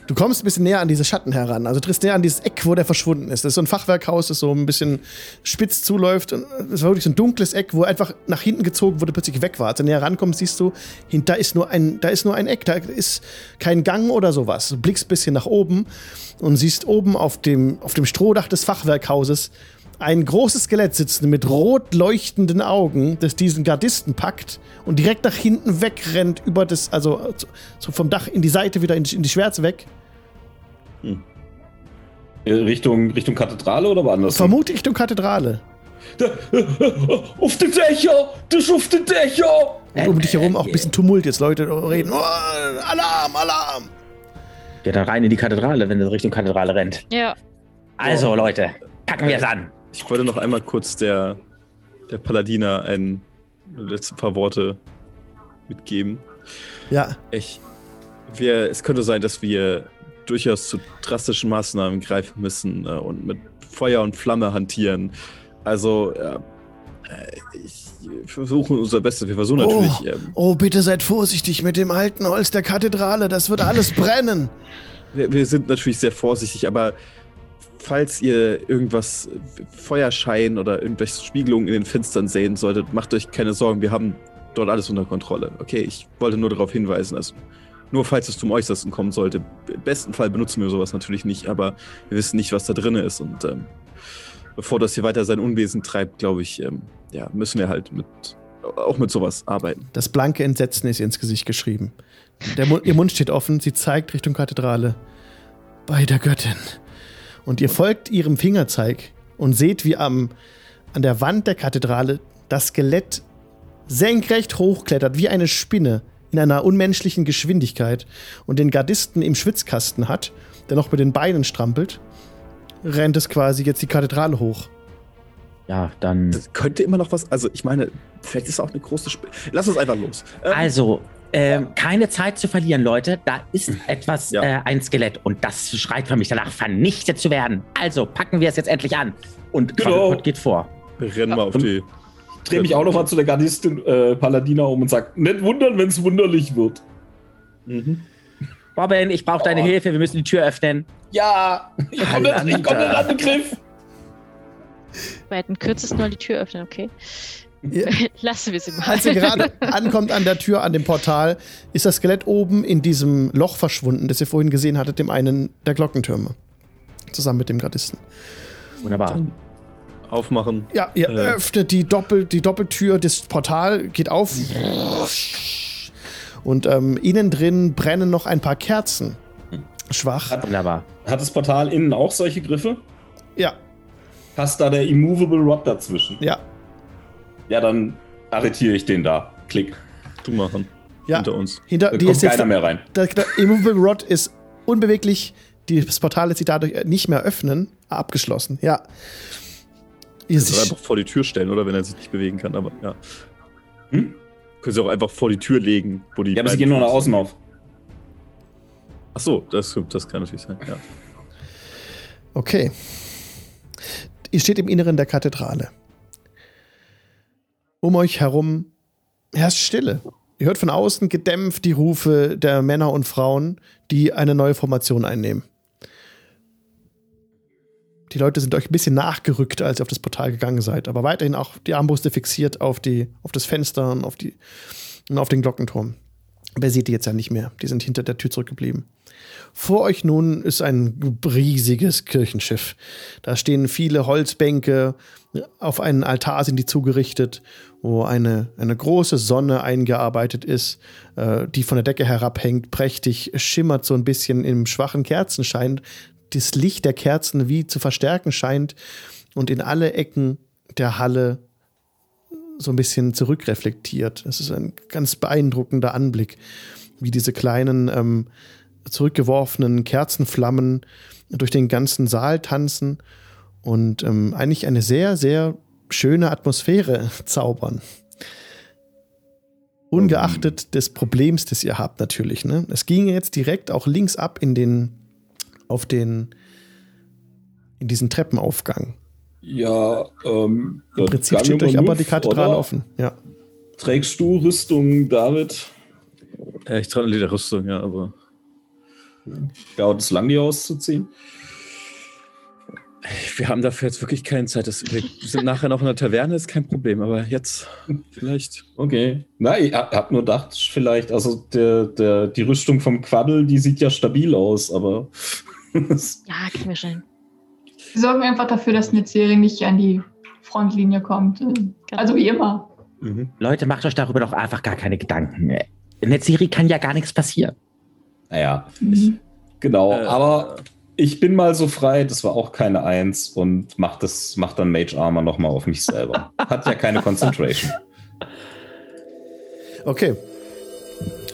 Du kommst ein bisschen näher an diese Schatten heran. Also trittst näher an dieses Eck, wo der verschwunden ist. Das ist so ein Fachwerkhaus, das so ein bisschen spitz zuläuft. Und es war wirklich so ein dunkles Eck, wo einfach nach hinten gezogen wurde, plötzlich weg war. Als du näher rankommst, siehst du, da ist nur ein, da ist nur ein Eck, da ist kein Gang oder sowas. Du blickst ein bisschen nach oben und siehst oben auf dem, auf dem Strohdach des Fachwerkhauses ein großes Skelett sitzen mit rot leuchtenden Augen, das diesen Gardisten packt und direkt nach hinten wegrennt über das, also so vom Dach in die Seite wieder in die, in die Schwärze weg. Äh, Richtung, Richtung Kathedrale oder woanders? Vermute Richtung Kathedrale. Da, auf die Dächer! Das ist auf die Dächer! Und um dich herum auch ein bisschen Tumult jetzt, Leute reden. Oh, Alarm, Alarm! Geht dann rein in die Kathedrale, wenn er Richtung Kathedrale rennt. Ja. Also, Leute, packen wir es an. Ich wollte noch einmal kurz der, der Paladiner ein letzte paar Worte mitgeben. Ja, Ich, wir, es könnte sein, dass wir durchaus zu drastischen Maßnahmen greifen müssen äh, und mit Feuer und Flamme hantieren. Also, äh, äh, ich versuche unser Bestes. Wir versuchen Oh. natürlich. ähm, oh, bitte seid vorsichtig mit dem alten Holz der Kathedrale, das wird alles brennen. wir, wir sind natürlich sehr vorsichtig, aber falls ihr irgendwas Feuerschein oder irgendwelche Spiegelungen in den Fenstern sehen solltet, macht euch keine Sorgen. Wir haben dort alles unter Kontrolle. Okay, ich wollte nur darauf hinweisen, also nur falls es zum Äußersten kommen sollte. Im besten Fall benutzen wir sowas natürlich nicht, aber wir wissen nicht, was da drin ist. Und ähm, bevor das hier weiter sein Unwesen treibt, glaube ich, ähm, ja, müssen wir halt mit auch mit sowas arbeiten. Das blanke Entsetzen ist ihr ins Gesicht geschrieben. Mund, ihr Mund steht offen, sie zeigt Richtung Kathedrale. Bei der Göttin. Und ihr folgt ihrem Fingerzeig und seht, wie am, an der Wand der Kathedrale das Skelett senkrecht hochklettert, wie eine Spinne, in einer unmenschlichen Geschwindigkeit und den Gardisten im Schwitzkasten hat, der noch mit den Beinen strampelt, rennt es quasi jetzt die Kathedrale hoch. Ja, dann. Das könnte immer noch was, also ich meine, vielleicht ist auch eine große Sp Lass uns einfach los. Ähm, Also, ähm, keine Zeit zu verlieren, Leute. Da ist etwas, Ja. äh, ein Skelett und das schreit für mich danach, vernichtet zu werden. Also packen wir es jetzt endlich an. Und Genau. Geht vor. wir rennen mal auf die. Dreh mich auch noch mal zu der Gardistin äh, Paladina um und sag, nicht wundern, wenn es wunderlich wird. Mhm. Robin, ich brauche deine Oh. Hilfe. Wir müssen die Tür öffnen. Ja, ich komme nicht, ich komm nicht an den Griff. Wir hätten kürzesten mal die Tür öffnen, okay? Lassen wir sie mal. Als ihr gerade ankommt an der Tür, an dem Portal, ist das Skelett oben in diesem Loch verschwunden, das ihr vorhin gesehen hattet, dem einen der Glockentürme. Zusammen mit dem Gardisten. Wunderbar. Aufmachen. Ja, ihr Äh. öffnet die, Doppel, die Doppeltür, das Portal geht auf. Und ähm, innen drin brennen noch ein paar Kerzen. Schwach. Wunderbar. Hat das Portal innen auch solche Griffe? Ja, Passt da der Immovable Rod dazwischen? ja, Ja, dann arretiere ich den da. Klick. Du machen. ja. Hinter uns. Hinter, Da die kommt ist jetzt, keiner mehr rein. der, der Immovable Rod ist unbeweglich. Das Portal lässt sich dadurch nicht mehr öffnen. Abgeschlossen, ja. Ihr seht, einfach vor die Tür stellen, oder? Wenn er sich nicht bewegen kann, aber ja. Hm? Können Sie auch einfach vor die Tür legen, wo die. Ja, aber sie gehen nur nach außen auf. Ach so, das, das kann natürlich sein, ja. Okay. Ihr steht im Inneren der Kathedrale. Um euch herum herrscht Stille. Ihr hört von außen gedämpft die Rufe der Männer und Frauen, die eine neue Formation einnehmen. Die Leute sind euch ein bisschen nachgerückt, als ihr auf das Portal gegangen seid, aber weiterhin auch die Armbrüste fixiert auf, die, auf das Fenster und auf, die, und auf den Glockenturm. Ihr seht die jetzt ja nicht mehr. Die sind hinter der Tür zurückgeblieben. Vor euch nun ist ein riesiges Kirchenschiff. Da stehen viele Holzbänke, auf einen Altar sind die zugerichtet, wo eine, eine große Sonne eingearbeitet ist, äh, die von der Decke herabhängt, prächtig schimmert so ein bisschen im schwachen Kerzenschein. Das Licht der Kerzen wie zu verstärken scheint und in alle Ecken der Halle so ein bisschen zurückreflektiert. Es ist ein ganz beeindruckender Anblick, wie diese kleinen ähm, zurückgeworfenen Kerzenflammen durch den ganzen Saal tanzen und ähm, eigentlich eine sehr, sehr schöne Atmosphäre zaubern. Ungeachtet des Problems, das ihr habt, natürlich. Ne? Es ging jetzt direkt auch links ab in den, auf den, in diesen Treppenaufgang. Ja, ähm, Im Prinzip steht euch aber die Kathedrale offen. Ja. Trägst du Rüstung, David? Ja, ich trage die Rüstung, ja, aber. Dauert es lang, die auszuziehen? Wir haben dafür jetzt wirklich keine Zeit. Das, wir sind nachher noch in der Taverne, ist kein Problem, aber jetzt vielleicht. Okay. Nein, ich hab nur gedacht, vielleicht, also der, der, die Rüstung vom Quaddel, die sieht ja stabil aus, aber. ja, kriegen wir schon. Wir sorgen einfach dafür, dass Netzeri nicht an die Frontlinie kommt. Genau. Also wie immer. Mhm. Leute, macht euch darüber doch einfach gar keine Gedanken. In Netzeri kann ja gar nichts passieren. Naja, mhm. ich, genau, äh, aber ich bin mal so frei, das war auch keine Eins und macht das, macht dann Mage Armor nochmal auf mich selber. Hat ja keine Concentration. Okay.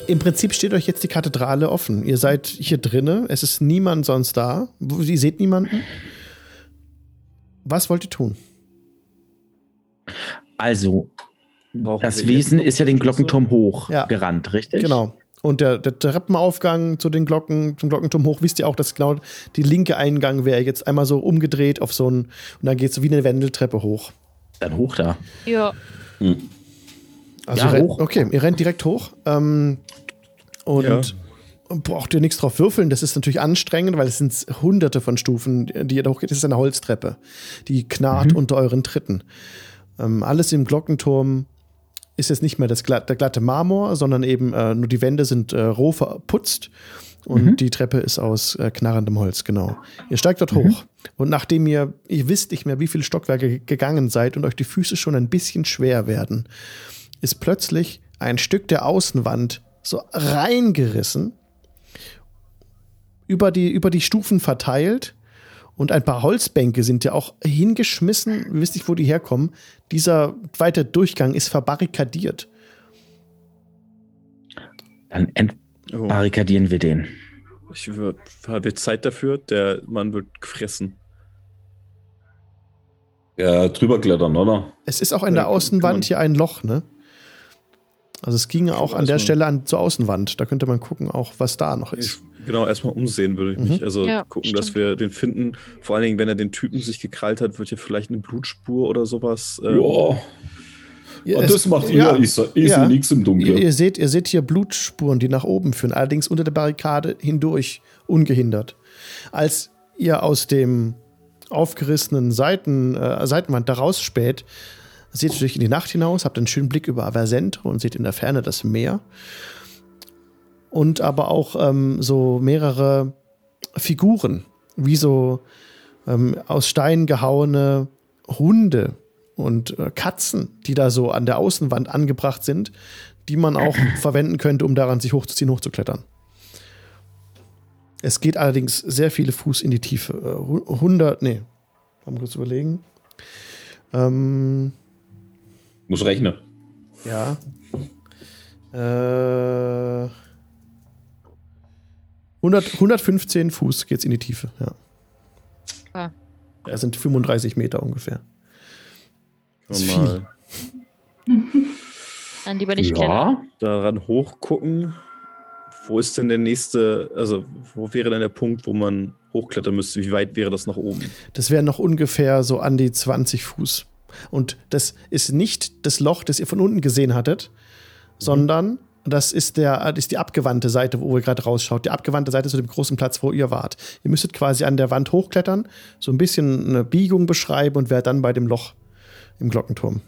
Im Prinzip steht euch jetzt die Kathedrale offen. Ihr seid hier drinne, es ist niemand sonst da. Ihr seht niemanden. Was wollt ihr tun? Also, Brauchen das Wesen ist ja den Glockenturm hochgerannt, ja. richtig? Genau. Und der, der, Treppenaufgang zu den Glocken, zum Glockenturm hoch, wisst ihr auch, dass genau die linke Eingang wäre jetzt einmal so umgedreht auf so ein, und dann geht es so wie eine Wendeltreppe hoch. Dann hoch da. Ja. Hm. Also ja, hoch. Okay, ihr rennt direkt hoch. Ähm, und ja. braucht ihr nichts drauf würfeln. Das ist natürlich anstrengend, weil es sind hunderte von Stufen, die ihr da hochgeht. Das ist eine Holztreppe. Die knarrt mhm. unter euren Tritten. Ähm, alles im Glockenturm ist jetzt nicht mehr das glatt, der glatte Marmor, sondern eben äh, nur die Wände sind äh, roh verputzt und mhm. die Treppe ist aus äh, knarrendem Holz, genau. Ihr steigt dort mhm. hoch und nachdem ihr, ihr wisst nicht mehr, wie viele Stockwerke gegangen seid und euch die Füße schon ein bisschen schwer werden, ist plötzlich ein Stück der Außenwand so reingerissen, über die, über die Stufen verteilt und ein paar Holzbänke sind ja auch hingeschmissen. Ihr wisst nicht, wo die herkommen. Dieser zweite Durchgang ist verbarrikadiert. Dann entbarrikadieren oh. wir den. Ich habe Zeit dafür. Der Mann wird gefressen. Ja, drüber klettern, oder? Es ist auch in der Außenwand hier ein Loch, ne? Also es ging auch an der Stelle an, zur Außenwand. Da könnte man gucken, auch was da noch ist. Genau, erstmal umsehen würde ich mhm. mich. Also ja, gucken, stimmt. dass wir den finden. Vor allen Dingen, wenn er den Typen sich gekrallt hat, wird ja vielleicht eine Blutspur oder sowas. Ähm, ja. Ja, und das macht ja, ich, ich ja. nichts im Dunkeln. Ihr, ihr, seht, ihr seht hier Blutspuren, die nach oben führen, allerdings unter der Barrikade hindurch, ungehindert. Als ihr aus dem aufgerissenen Seiten, äh, Seitenwand da rausspäht, seht ihr durch in die Nacht hinaus, habt einen schönen Blick über Aversento und seht in der Ferne das Meer und aber auch ähm, so mehrere Figuren, wie so ähm, aus Stein gehauene Hunde und äh, Katzen, die da so an der Außenwand angebracht sind, die man auch verwenden könnte, um daran sich hochzuziehen, hochzuklettern. Es geht allerdings sehr viele Fuß in die Tiefe. 100, äh, nee, mal kurz überlegen. Ähm, Muss rechnen. Ja. Äh, 100, 115 Fuß geht es in die Tiefe, ja. Ah. Das sind 35 Meter ungefähr. Das ist viel. Dann lieber nicht ja. Daran hochgucken. Wo ist denn der nächste, also wo wäre denn der Punkt, wo man hochklettern müsste? Wie weit wäre das nach oben? Das wäre noch ungefähr so an die 20 Fuß. Und das ist nicht das Loch, das ihr von unten gesehen hattet, mhm. sondern das ist, der, das ist die abgewandte Seite, wo ihr gerade rausschaut. Die abgewandte Seite zu dem großen Platz, wo ihr wart. Ihr müsstet quasi an der Wand hochklettern, so ein bisschen eine Biegung beschreiben und wärt dann bei dem Loch im Glockenturm.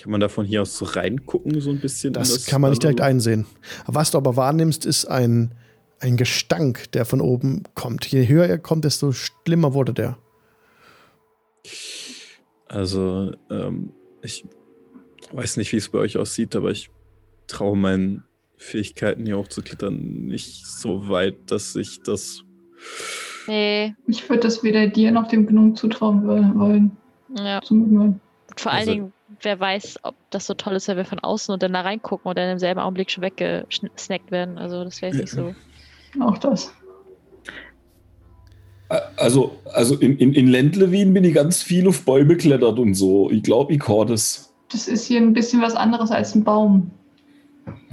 Kann man da von hier aus so reingucken, so ein bisschen? Das, das kann man nicht direkt einsehen. Was du aber wahrnimmst, ist ein, ein Gestank, der von oben kommt. Je höher er kommt, desto schlimmer wurde der. Also, ähm, ich weiß nicht, wie es bei euch aussieht, aber ich traue meinen Fähigkeiten hier hochzuklettern nicht so weit, dass ich das. Nee. Ich würde das weder dir noch dem Gnome zutrauen wollen. Ja. Zum Vor allen also, Dingen, wer weiß, ob das so toll ist, wenn wir von außen und dann da reingucken und dann im selben Augenblick schon weggesnackt werden. Also das wäre jetzt nicht so. Auch das. Also, also in, in, in Ländlewien bin ich ganz viel auf Bäume klettert und so. Ich glaube, ich kann das. Das ist hier ein bisschen was anderes als ein Baum.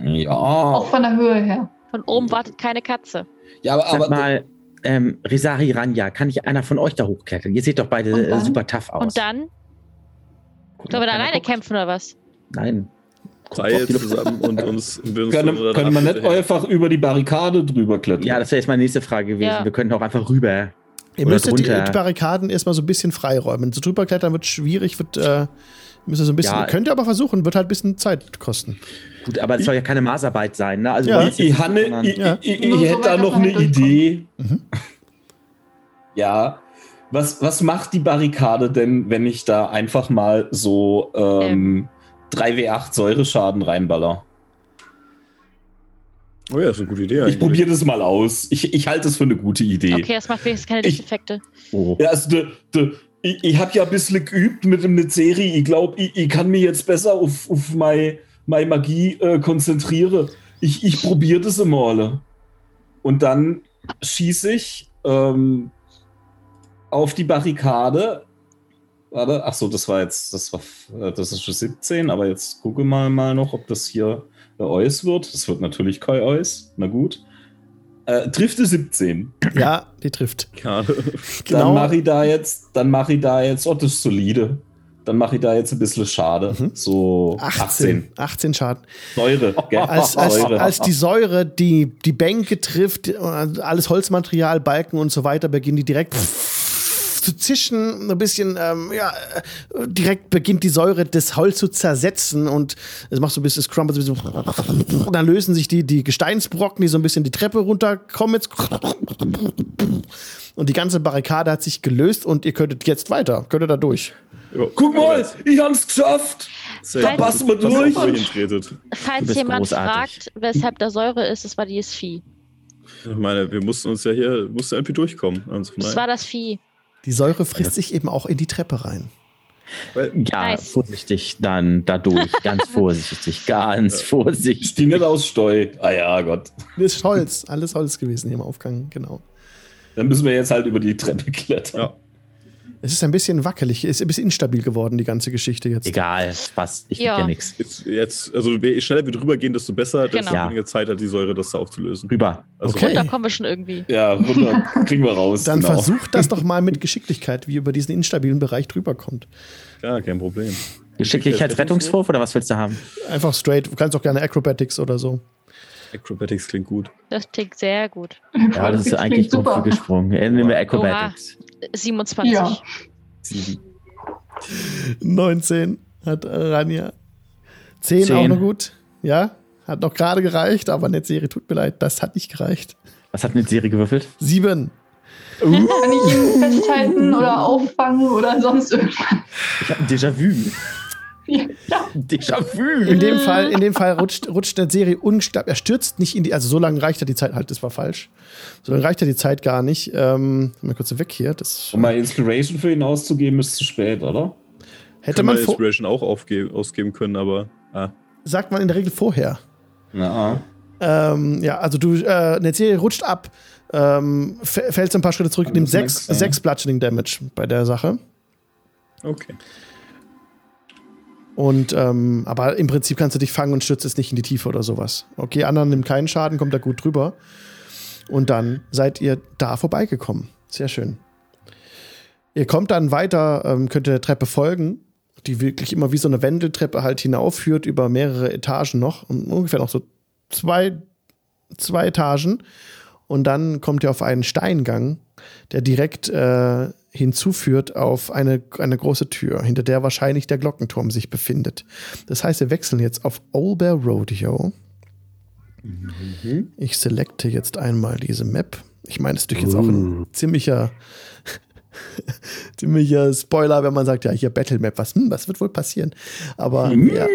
Ja. Auch von der Höhe her. Von oben wartet keine Katze. Ja, aber, Sag aber mal, ähm, Risari Ranja, kann nicht einer von euch da hochklettern? Ihr seht doch beide äh, super tough aus. Und dann? Guck Sollen wir da alleine guckt. kämpfen oder was? Nein. Seil zusammen und uns. können, können wir nicht einfach über die Barrikade drüber klettern? Ja, das wäre jetzt meine nächste Frage gewesen. Ja. Wir könnten auch einfach rüber. Ihr müsstet die, drunter. die Barrikaden erstmal so ein bisschen freiräumen. So drüber klettern wird schwierig, wird, äh, müsst ihr so ein bisschen, Ja. könnt ihr aber versuchen, wird halt ein bisschen Zeit kosten. Gut, aber das soll ja keine Maßarbeit sein, ne? Also Ja. Ich, ich, Hanne, ich, Ja. ich, ich, hätte da noch eine Idee. Mhm. Ja. Was, was macht die Barrikade denn, wenn ich da einfach mal so ähm, 3W8 Säureschaden reinballer? Oh ja, ist eine gute Idee. Ich eigentlich. probiere das mal aus. Ich, ich halte es für eine gute Idee. Okay, das macht wenigstens keine Ich- Lichteffekte. Oh. Ja, also de, de, ich, ich habe ja ein bisschen geübt mit dem Serie. Ich glaube, ich, ich kann mich jetzt besser auf, auf meine, meine Magie äh, konzentrieren. Ich, ich probiere das mal. Und dann schieße ich ähm, auf die Barrikade. Warte, ach so, das war jetzt, das war, äh, das ist schon 17, aber jetzt gucke mal mal noch, ob das hier äh, Eus wird. Das wird natürlich kein Eus. Na gut. Äh, trifft es 17. Ja, die trifft. Dann Genau. mache ich da jetzt, dann mache ich da jetzt, oh, das ist solide. Dann mache ich da jetzt ein bisschen schade. Mhm. So 18. 18. 18 Schaden. Säure. gell? Als, als, Säure. als die Säure die, die Bänke trifft, alles Holzmaterial, Balken und so weiter, beginnen die direkt zu zischen, ein bisschen, ähm, ja, direkt beginnt die Säure das Holz zu zersetzen und es macht so ein bisschen Scrumble, so ein bisschen, und dann lösen sich die, die Gesteinsbrocken, die so ein bisschen die Treppe runterkommen jetzt und die ganze Barrikade hat sich gelöst und ihr könntet jetzt weiter, könntet da durch. Ja, Guck mal, ich hab's geschafft. Sehr Da passen wir durch. Falls bist jemand großartig. fragt, weshalb da Säure ist, das war dieses Vieh. Ich meine, wir mussten uns ja hier, mussten irgendwie durchkommen. Also Das war das Vieh. Die Säure frisst sich eben auch in die Treppe rein. Ja, Nice. vorsichtig dann da durch. Ganz vorsichtig, ganz Ich vorsichtig. nicht aus Steu. Ah ja, Gott. Das ist Holz, alles Holz gewesen hier im Aufgang, genau. Dann müssen wir jetzt halt über die Treppe klettern. Ja. Es ist ein bisschen wackelig, ist ein bisschen instabil geworden, die ganze Geschichte jetzt. Egal, passt. Ich Ja. ja nichts. Jetzt, jetzt, also je schneller wir drüber gehen, desto besser, desto Genau. weniger Zeit hat die Säure, das da aufzulösen. Rüber. Also Okay. Da kommen wir schon irgendwie. Ja, runter kriegen wir raus. Dann genau. versucht das doch mal mit Geschicklichkeit, wie über diesen instabilen Bereich drüber kommt. Ja, kein Problem. Geschicklichkeitsrettungswurf oder was willst du haben? Einfach straight, du kannst auch gerne Acrobatics oder so. Acrobatics klingt gut. Das klingt sehr gut. Ja, das ist eigentlich super. gesprungen. Äh, Nehmen wir Acrobatics. 27. Ja. Sieben. 19 hat Rania. 10 Zehn. auch noch gut. Ja, hat noch gerade gereicht, aber eine Serie tut mir leid, das hat nicht gereicht. Was hat eine Serie gewürfelt? 7. Kann ich ihn festhalten oder auffangen oder sonst irgendwas? Ich habe ein Déjà-vu. Déjà-vu. In dem Fall, in dem Fall rutscht, rutscht der Serie unglaublich. Er stürzt nicht in die, also so lange reicht ja die Zeit, halt, das war falsch. So lange reicht ja die Zeit gar nicht. Ähm, mal kurz weg hier. Das Um mal Inspiration für ihn auszugeben, ist zu spät, oder? hätte man, Inspiration auch aufgeben, ausgeben können, aber ah, sagt man in der Regel vorher. Ja. Ähm, ja, also du, äh, eine Serie rutscht ab, ähm, f- fällt so ein paar Schritte zurück, nimmt ist sechs, nix, ja. sechs Bludgeoning Damage bei der Sache. okay. Und, ähm, aber im Prinzip kannst du dich fangen und stürzt es nicht in die Tiefe oder sowas. Okay, anderen nimmt keinen Schaden, kommt da gut drüber. Und dann seid ihr da vorbeigekommen. Sehr schön. Ihr kommt dann weiter, ähm, könnt ihr der Treppe folgen, die wirklich immer wie so eine Wendeltreppe halt hinaufführt über mehrere Etagen noch. Und ungefähr noch so zwei, zwei Etagen. Und dann kommt ihr auf einen Steingang, der direkt äh, hinzuführt auf eine, eine große Tür, hinter der wahrscheinlich der Glockenturm sich befindet. Das heißt, wir wechseln jetzt auf Old Bear Rodeo. Ich selekte jetzt einmal diese Map. Ich meine, das ist natürlich jetzt auch ein ziemlicher, ziemlicher Spoiler, wenn man sagt, ja, hier Battle Map, was, hm, was wird wohl passieren? Aber ja,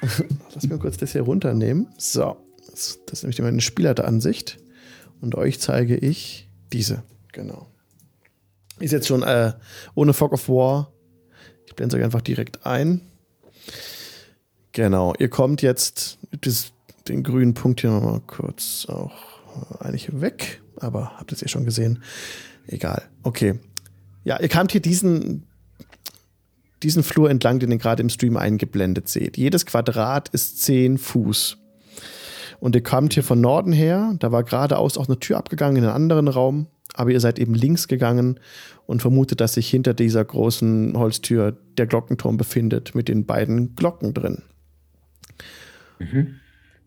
lass mir kurz das hier runternehmen. So, das, das ist nämlich meine Spieleransicht. Und euch zeige ich diese. Genau. Ist jetzt schon äh, ohne Fog of War. Ich blende es euch einfach direkt ein. Genau, ihr kommt jetzt, das, den grünen Punkt hier nochmal kurz auch eigentlich weg, aber habt ihr es ja schon gesehen. Egal. Okay. Ja, ihr kamt hier diesen, diesen Flur entlang, den ihr gerade im Stream eingeblendet seht. Jedes Quadrat ist 10 Fuß. Und ihr kamt hier von Norden her. Da war geradeaus auch eine Tür abgegangen in einen anderen Raum. Aber ihr seid eben links gegangen und vermutet, dass sich hinter dieser großen Holztür der Glockenturm befindet mit den beiden Glocken drin. Mhm.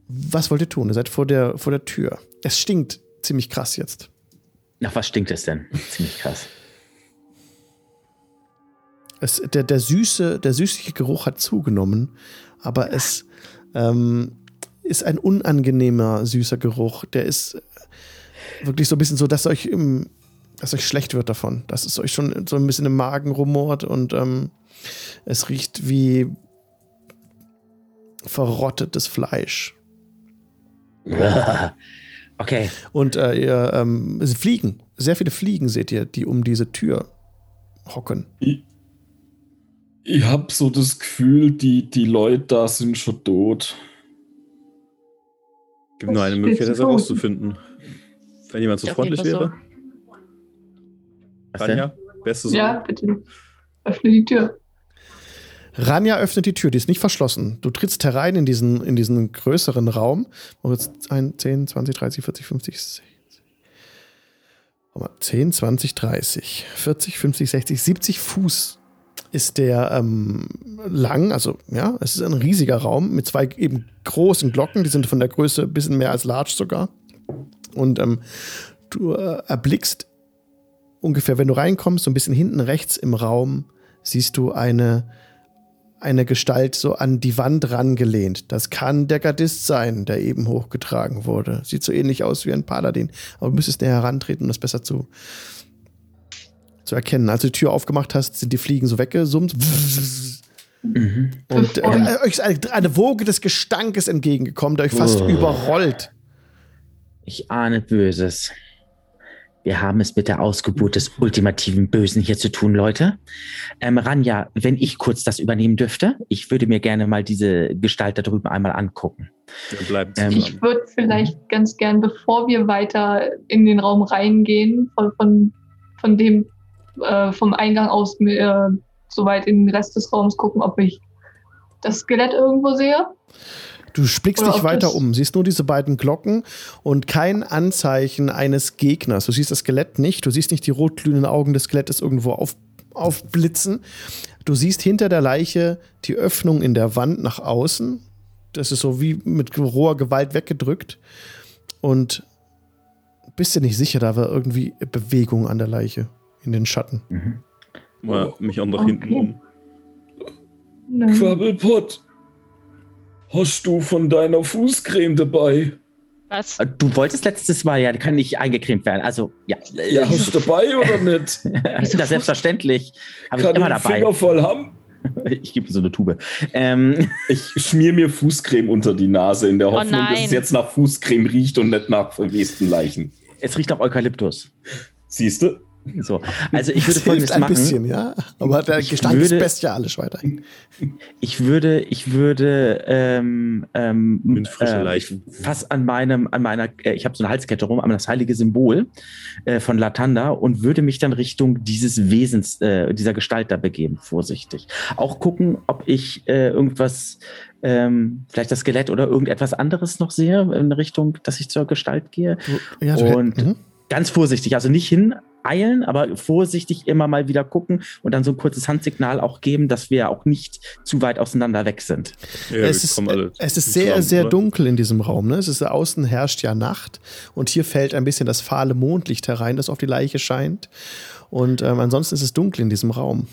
Was wollt ihr tun? Ihr seid vor der, vor der Tür. Es stinkt ziemlich krass jetzt. Nach was stinkt es denn? ziemlich krass. Es, der, der süße, der süßliche Geruch hat zugenommen, aber es ähm, ist ein unangenehmer süßer Geruch. Der ist wirklich so ein bisschen so, dass euch im, dass euch schlecht wird davon. Dass es euch schon so ein bisschen im Magen rumort und ähm, es riecht wie verrottetes Fleisch. Okay. Und äh, ihr ähm, Fliegen, sehr viele Fliegen seht ihr, die um diese Tür hocken. Ich, ich habe so das Gefühl, die, die Leute da sind schon tot. Gibt nur eine Möglichkeit, das herauszufinden. Wenn jemand so freundlich wäre. Was Ranja, wärst du so? Ja, bitte. Öffne die Tür. Ranja öffnet die Tür, die ist nicht verschlossen. Du trittst herein in diesen, in diesen größeren Raum. 10, 20, 30, 40, 50, 60. 10, 20, 30, 40, 50, 60, 70 Fuß ist der ähm, lang, also ja, es ist ein riesiger Raum mit zwei eben großen Glocken, die sind von der Größe ein bisschen mehr als large sogar. Und ähm, du äh, erblickst ungefähr, wenn du reinkommst, so ein bisschen hinten rechts im Raum, siehst du eine, eine Gestalt so an die Wand rangelehnt. Das kann der Gardist sein, der eben hochgetragen wurde. Sieht so ähnlich aus wie ein Paladin. Aber du müsstest näher herantreten, um das besser zu, zu erkennen. Als du die Tür aufgemacht hast, sind die Fliegen so weggesummt. Mhm. Und äh, euch ist eine, eine, Woge des Gestankes entgegengekommen, der euch fast oh. überrollt. Ich ahne Böses. Wir haben es mit der Ausgeburt des ultimativen Bösen hier zu tun, Leute. Ähm, Ranja, wenn ich kurz das übernehmen dürfte, ich würde mir gerne mal diese Gestalt da drüben einmal angucken. Ähm, ich würde vielleicht ganz gern, bevor wir weiter in den Raum reingehen, von, von, von dem, äh, vom Eingang aus äh, soweit in den Rest des Raums gucken, ob ich das Skelett irgendwo sehe. Du blickst dich weiter um, siehst nur diese beiden Glocken und kein Anzeichen eines Gegners. Du siehst das Skelett nicht, du siehst nicht die rotglühenden Augen des Skelettes irgendwo auf, aufblitzen. Du siehst hinter der Leiche die Öffnung in der Wand nach außen. Das ist so wie mit roher Gewalt weggedrückt. Und bist dir nicht sicher, da war irgendwie Bewegung an der Leiche in den Schatten. Mhm. Mal mich auch nach okay. hinten um. Quabbelpott. Hast du von deiner Fußcreme dabei? Was? Äh, du wolltest letztes Mal ja, kann nicht eingecremt werden. Also, ja. Ja, hast du dabei oder nicht? das ist selbstverständlich. Habe ich immer dabei. Finger voll haben? Ich gebe so eine Tube. Ähm. Ich schmier mir Fußcreme unter die Nase in der oh Hoffnung, oh dass es jetzt nach Fußcreme riecht und nicht nach verwesten Leichen. Es riecht nach Eukalyptus. Siehst du? So, also ich würde folgendes ein machen. bisschen, ja. Aber der ich Gestank würde, ist bestialisch weiterhin. Ich würde, ich würde ähm, ähm, äh, fast an meinem, an meiner, äh, ich habe so eine Halskette rum, an das heilige Symbol äh, von Latanda und würde mich dann Richtung dieses Wesens, äh, dieser Gestalt da begeben, vorsichtig. Auch gucken, ob ich äh, irgendwas ähm, vielleicht das Skelett oder irgendetwas anderes noch sehe in Richtung, dass ich zur Gestalt gehe. Ja, und mhm. ganz vorsichtig, also nicht hin, eilen, aber vorsichtig immer mal wieder gucken und dann so ein kurzes Handsignal auch geben, dass wir auch nicht zu weit auseinander weg sind. Ja, es, ist, es ist sehr, zusammen, sehr oder? dunkel in diesem Raum. Ne? Es ist außen herrscht ja Nacht und hier fällt ein bisschen das fahle Mondlicht herein, das auf die Leiche scheint. Und ähm, ansonsten ist es dunkel in diesem Raum.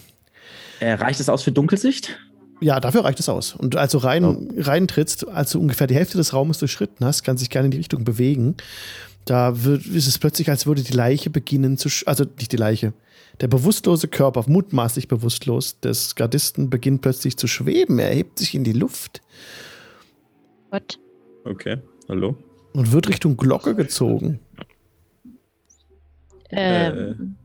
Äh, reicht es aus für Dunkelsicht? Ja, dafür reicht es aus. Und als du rein, oh. reintrittst, als du ungefähr die Hälfte des Raumes durchschritten hast, kannst du dich gerne in die Richtung bewegen. Da wird, ist es plötzlich, als würde die Leiche beginnen zu, also nicht die Leiche, der bewusstlose Körper, mutmaßlich bewusstlos, des Gardisten beginnt plötzlich zu schweben. Er hebt sich in die Luft. What? Okay, hallo. Und wird Richtung Glocke gezogen. Ähm.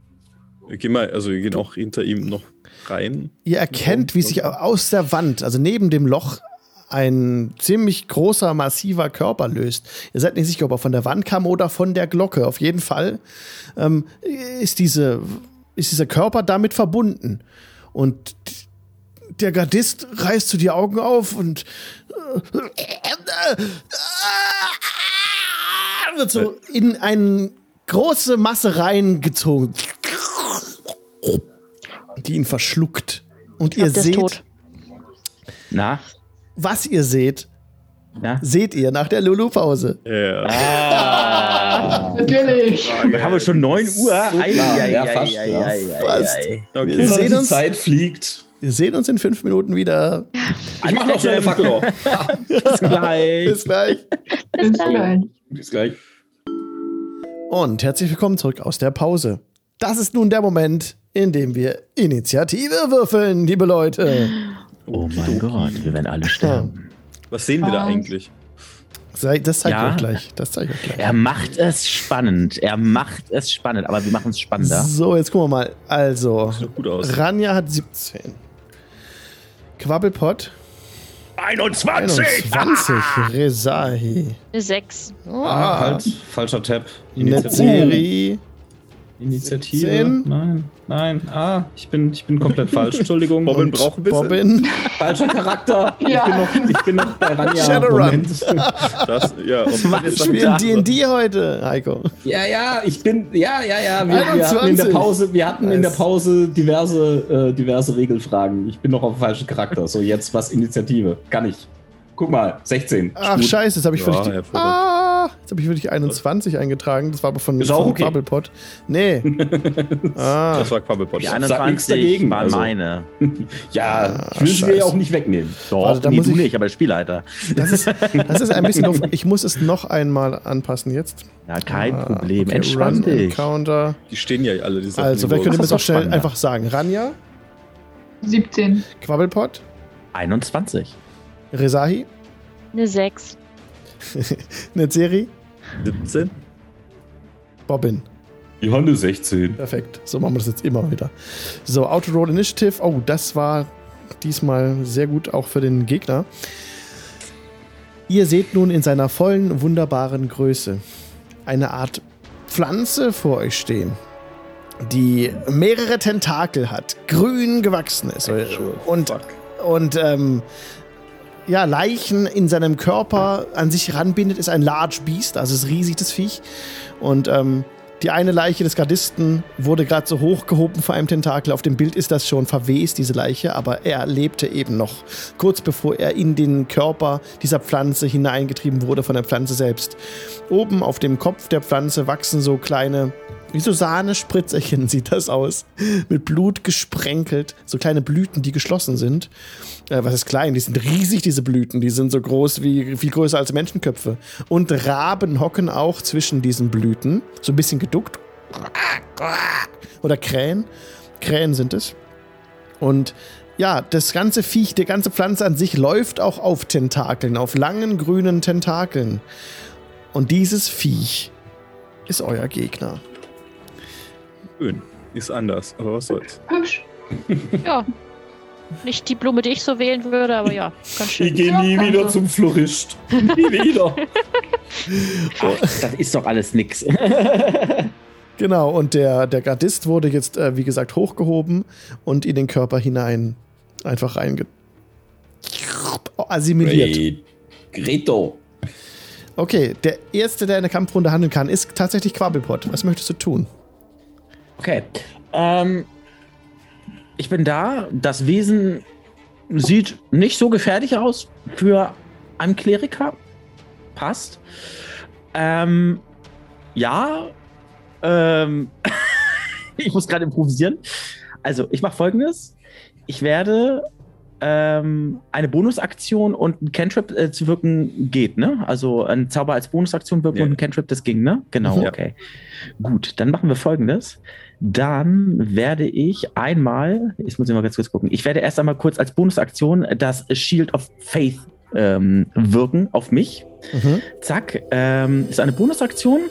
Äh, gehen mal, also wir gehen auch hinter ihm noch rein. Ihr erkennt, wie sich aus der Wand, also neben dem Loch, ein ziemlich großer, massiver Körper löst. Ihr seid nicht sicher, ob er von der Wand kam oder von der Glocke. Auf jeden Fall ähm, ist, diese, ist dieser Körper damit verbunden. Und der Gardist reißt so die Augen auf und wird so in eine große Masse reingezogen, die ihn verschluckt. Und ihr seht, tot. Na? Was ihr seht, Ja? seht ihr nach der Lulu-Pause. Ja. Ah. Natürlich. Wir haben schon 9 Uhr. Ei, klar. ei, Ja, fast, ja. Fast. ei. Wir Okay. sehen Die uns, Zeit fliegt. wir sehen uns in fünf Minuten wieder. Ich mach noch schnell eine Fackel. Bis gleich. Bis gleich. Bis gleich. Bis gleich. Und herzlich willkommen zurück aus der Pause. Das ist nun der Moment, in dem wir Initiative würfeln, liebe Leute. Oh mein Gott, wir werden alle sterben. Was sehen wir da eigentlich? Das zeige ich Ja. euch gleich. Das zeige ich euch gleich. Er macht es spannend. Er macht es spannend, aber wir machen es spannender. So, jetzt gucken wir mal. Also. Ranja hat 17. Quabbelpot 21! 21. Rezahi. Eine 6. Oh. Ah, halt. Falscher Tab. Netzeri. Initiative. 17. Nein, nein. Ah, ich bin, ich bin komplett falsch. Entschuldigung. Bobbin braucht ein bisschen. Bobbin. Falscher Charakter. Ja. Ich, bin noch, ich bin noch bei Ranja. Shadowrun. Das, ja, ist Wir dann, spielen D&D heute, Heiko. Ja, ja, ich bin, ja, ja, ja. Wir, wir hatten in der 21. Pause, wir hatten in der. Pause diverse, äh, diverse Regelfragen. Ich bin noch auf dem falschen Charakter. So, jetzt was Initiative. Kann ich. Guck mal, 16. Ach, Gut. scheiße, jetzt habe ich Ja, völlig hervorragend. Ah, jetzt habe ich wirklich 21 eingetragen. Das war aber von, Ist auch von okay. Quabbelpot. Nee. ah, das war Quabbelpot. Die Sag nichts 21 dagegen, waren also. meine. Ja, ich will sie ja auch nicht wegnehmen. Doch, Also, da nee, muss du ich- nicht, aber der Spielleiter. das, ist, das ist ein bisschen doof. Ich muss es noch einmal anpassen jetzt. Ja, kein Ah, Problem. okay, Entspann dich. Encounter. Die stehen ja alle, die Sachen. Also, könnte mir Das auch schnell spannender. einfach sagen? Ranja, 17. Quabbelpot, 21. Rezahi, Eine 6. Netzeri, 17? Bobbin. Johannes 16. Perfekt. So machen wir das jetzt immer wieder. So, Auto Roll Initiative. Oh, das war diesmal sehr gut auch für den Gegner. Ihr seht nun in seiner vollen, wunderbaren Größe eine Art Pflanze vor euch stehen, die mehrere Tentakel hat, grün gewachsen ist und, und ähm, ja, Leichen in seinem Körper an sich ranbindet, ist ein Large Beast, also ist riesig das Viech. Und ähm, die eine Leiche des Gardisten wurde gerade so hochgehoben vor einem Tentakel. Auf dem Bild ist das schon verwest, diese Leiche, aber er lebte eben noch, kurz bevor er in den Körper dieser Pflanze hineingetrieben wurde von der Pflanze selbst. Oben auf dem Kopf der Pflanze wachsen so kleine, wie so Sahnespritzerchen sieht das aus, mit Blut gesprenkelt, so kleine Blüten, die geschlossen sind. Äh, was ist klein? Die sind riesig, diese Blüten. Die sind so groß wie, viel größer als Menschenköpfe. Und Raben hocken auch zwischen diesen Blüten, so ein bisschen geduckt. Oder Krähen. Krähen sind es. Und ja, das ganze Viech, die ganze Pflanze an sich läuft auch auf Tentakeln, auf langen grünen Tentakeln. Und dieses Viech ist euer Gegner. Schön. Ist anders, aber was soll's. Hübsch. Ja. Nicht die Blume, die ich so wählen würde, aber ja, ganz Ich schön. gehe nie Ja, wieder also. zum Florist. Nie wieder. Ach, das ist doch alles nix. Genau, und der, der Gardist wurde jetzt, äh, wie gesagt, hochgehoben und in den Körper hinein einfach reinge... assimiliert. Hey, Greto. Okay, der Erste, der in der Kampfrunde handeln kann, ist tatsächlich Quabbelpot. Was möchtest du tun? Okay. Ähm, ich bin da. Das Wesen sieht nicht so gefährlich aus für einen Kleriker. Passt. Ähm, ja. Ähm, ich muss gerade improvisieren. Also, ich mache folgendes. Ich werde ähm, eine Bonusaktion und ein Cantrip äh, zu wirken geht, ne? Also ein Zauber als Bonusaktion wirken Ja. und ein Cantrip, das ging, ne? Genau, Mhm. okay. Gut, dann machen wir folgendes. Dann werde ich einmal, ich muss mal ganz kurz gucken, ich werde erst einmal kurz als Bonusaktion das Shield of Faith ähm, wirken auf mich. Mhm. Zack, ähm, ist eine Bonusaktion.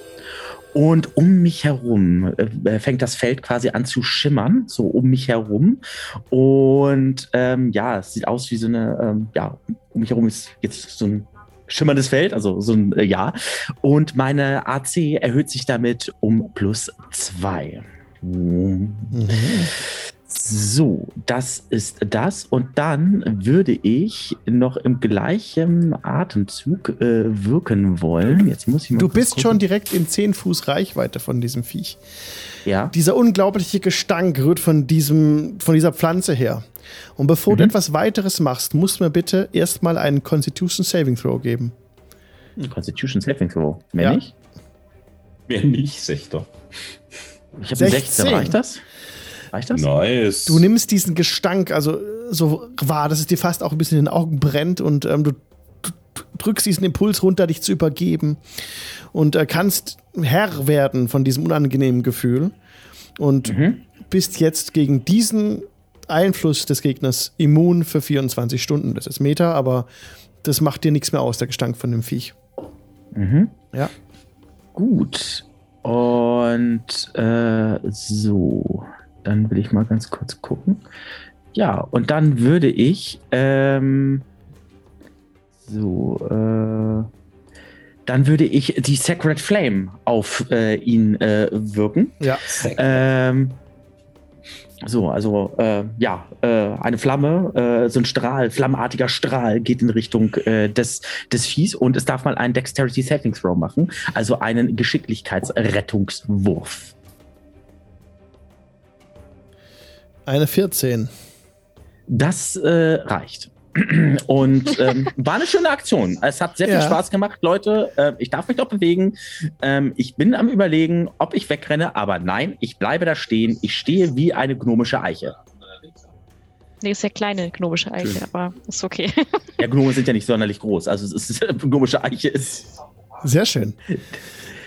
Und um mich herum äh, fängt das Feld quasi an zu schimmern, so um mich herum. Und ähm, ja, es sieht aus wie so eine, ähm, ja, um mich herum ist jetzt so ein schimmerndes Feld, also so ein äh, Ja. Und meine AC erhöht sich damit um plus zwei. Mhm. So, das ist das. Und dann würde ich noch im gleichen Atemzug äh, wirken wollen. Jetzt muss ich mal Du bist gucken. schon direkt in 10 Fuß Reichweite von diesem Viech. Ja. Dieser unglaubliche Gestank rührt von, diesem, von dieser Pflanze her. Und bevor du Mhm. etwas weiteres machst, musst du mir bitte erstmal einen Constitution Saving Throw geben. Constitution Saving Throw. Mehr Ja. nicht? Wer nicht, sagt er. Ich habe 16. 16. Reicht das? Reicht das? Nice. Du nimmst diesen Gestank, also so wahr, dass es dir fast auch ein bisschen in den Augen brennt und ähm, du, drückst diesen Impuls runter, dich zu übergeben und äh, kannst Herr werden von diesem unangenehmen Gefühl und Mhm. bist jetzt gegen diesen Einfluss des Gegners immun für 24 Stunden. Das ist Meta, aber das macht dir nichts mehr aus, der Gestank von dem Viech. Mhm. Ja. Gut. Und äh, so, dann will ich mal ganz kurz gucken. Ja, und dann würde ich ähm, so, äh, dann würde ich die Sacred Flame auf äh, ihn äh, wirken. Ja. Ähm, so, also äh, ja, äh, eine Flamme, äh, so ein Strahl, flammartiger Strahl geht in Richtung äh, des, des Viehs und es darf mal einen Dexterity Saving Throw machen, also einen Geschicklichkeitsrettungswurf. Eine 14. Das äh, reicht. Und ähm, war eine schöne Aktion. Es hat sehr viel Ja. Spaß gemacht, Leute. Äh, ich darf mich doch bewegen. Ähm, ich bin am Überlegen, ob ich wegrenne, aber nein, ich bleibe da stehen. Ich stehe wie eine gnomische Eiche. Nee, ist ja kleine gnomische Eiche, aber ist okay. Ja, Gnome sind ja nicht sonderlich groß. Also es ist gnomische Eiche ist. Sehr schön.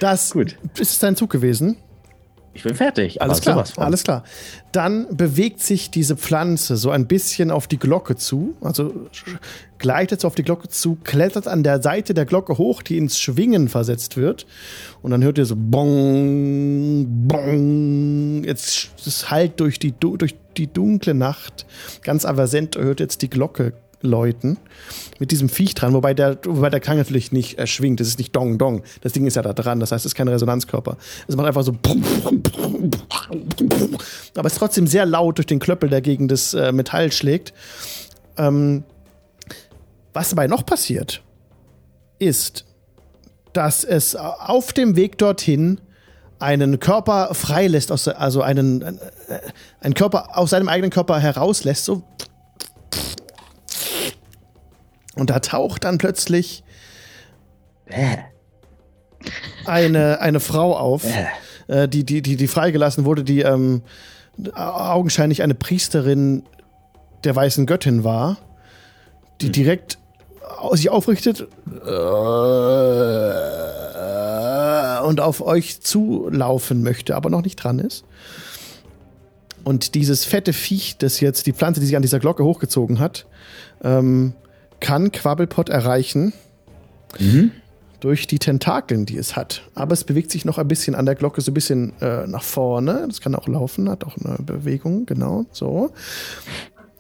Das Gut. ist dein Zug gewesen. Ich bin fertig. Alles klar, alles klar. Dann bewegt sich diese Pflanze so ein bisschen auf die Glocke zu, also gleitet so auf die Glocke zu, klettert an der Seite der Glocke hoch, die ins Schwingen versetzt wird. Und dann hört ihr so Bong, Bong. Jetzt es halt durch die, du- durch die dunkle Nacht. Ganz avasent hört jetzt die Glocke läuten mit diesem Viech dran, wobei der, wobei der Klang natürlich nicht äh, schwingt. Das ist nicht Dong Dong. Das Ding ist ja da dran. Das heißt, es ist kein Resonanzkörper. Es macht einfach so. Aber es ist trotzdem sehr laut durch den Klöppel, der gegen das äh, Metall schlägt. Ähm, was dabei noch passiert, ist, dass es auf dem Weg dorthin einen Körper freilässt, also einen, äh, einen Körper aus seinem eigenen Körper herauslässt, so. Und da taucht dann plötzlich Äh, eine, eine Frau auf, äh. äh, die, die, die, die freigelassen wurde, die ähm, augenscheinlich eine Priesterin der weißen Göttin war, die Hm. direkt sich aufrichtet äh, und auf euch zulaufen möchte, aber noch nicht dran ist. Und dieses fette Viech, das jetzt die Pflanze, die sich an dieser Glocke hochgezogen hat, ähm, kann Quabbelpot erreichen Mhm. durch die Tentakeln, die es hat. Aber es bewegt sich noch ein bisschen an der Glocke, so ein bisschen äh, nach vorne. Das kann auch laufen, hat auch eine Bewegung, genau, so.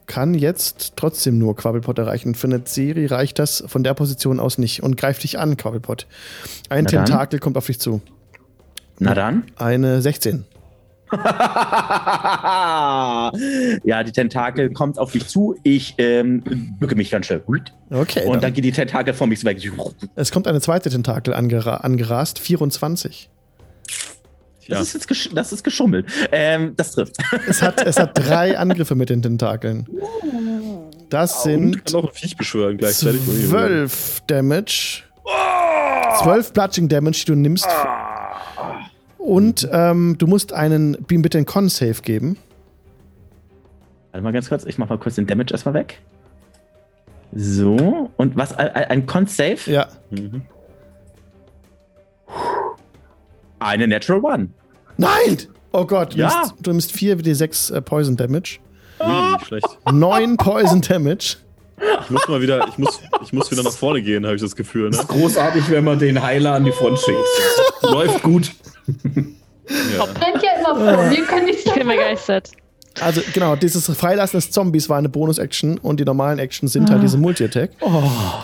Kann jetzt trotzdem nur Quabbelpot erreichen. Für eine Serie reicht das von der Position aus nicht und greift dich an, Quabbelpot. Ein Na dann. Tentakel kommt auf dich zu. Na dann. Eine 16. ja, die Tentakel kommt auf mich zu. Ich ähm, bücke mich ganz schnell. Okay. Und dann dann. geht die Tentakel von mich weg. Es kommt eine zweite Tentakel angera angerast, 24. Das, ist jetzt gesch das ist geschummelt. Ähm, das trifft. Es hat, es hat drei Angriffe mit den Tentakeln. Das sind Und kann auch ein Viech beschwören gleichzeitig. 12 Damage. 12 Bludging Damage, die du nimmst. Und ähm, du musst einen, ihm bitte einen Con-Save geben. Warte mal ganz kurz. Ich mach mal kurz den Damage erstmal weg. So. Und was? Ein, ein Con-Save? Ja. Mhm. Eine Natural One. Nein! Oh Gott, du, Ja. nimmst, du nimmst 4 d6 äh, Poison Damage. Ui, nicht schlecht. 9 Poison Damage. Ich muss mal wieder, ich muss, ich muss wieder nach vorne gehen, habe ich das Gefühl. Ne? Das ist großartig, wenn man den Heiler an die Front schickt. Läuft gut. Ja. Ja immer vor, wir können nichts Ich bin begeistert. Also genau, dieses Freilassen des Zombies war eine Bonus-Action und die normalen Actions sind halt diese Multi-Attack.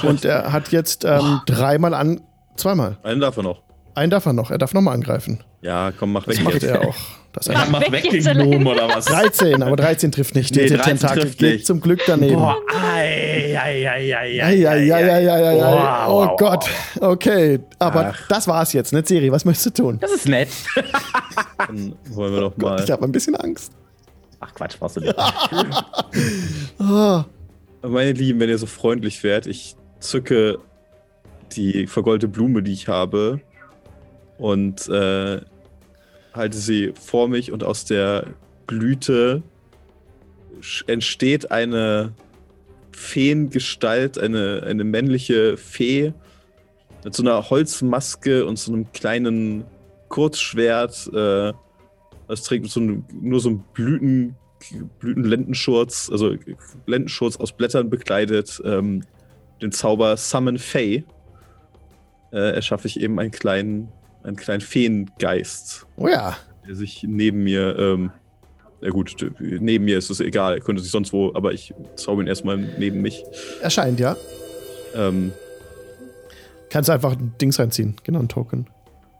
Und er hat jetzt ähm, dreimal an, zweimal. Einen darf er noch. Einen darf er noch, er darf nochmal angreifen. Ja, komm, mach weg. Das macht jetzt. er auch. Das Ja. Mach Weg weg den Gnom oder was? 13, aber 13 trifft nicht. Nee, Der 13 Tentakel trifft geht nicht. zum Glück daneben. Boah, ei, ei, ei, ei, Ja, ja, ja, ja, ja, ja, ja. Wow, Oh Gott. Okay, aber Ach. das war's jetzt, ne Serie. Was möchtest du tun? Das ist nett. Dann wollen wir doch Gott, mal. ich habe ein bisschen Angst. Ach Quatsch, brauchst du nicht. Ah, Meine Lieben, wenn ihr so freundlich wärt, ich zücke die vergoldelte Blume, die ich habe, und äh, halte sie vor mich und aus der Blüte entsteht eine Feengestalt, eine, eine männliche Fee mit so einer Holzmaske und so einem kleinen Kurzschwert. Äh, das trägt so ein, nur so ein Blüten, Blütenlendenschurz, also Lendenschurz aus Blättern bekleidet, ähm, den Zauber Summon Fey. Äh, erschaffe ich eben einen kleinen, einen kleinen Feengeist, oh ja. der sich neben mir, ähm, ja gut, neben mir ist es egal, er könnte sich sonst wo, aber ich zauber ihn erstmal neben mich. Erscheint, ja. Ähm, Kannst du einfach ein Dings reinziehen. Genau, ein Token.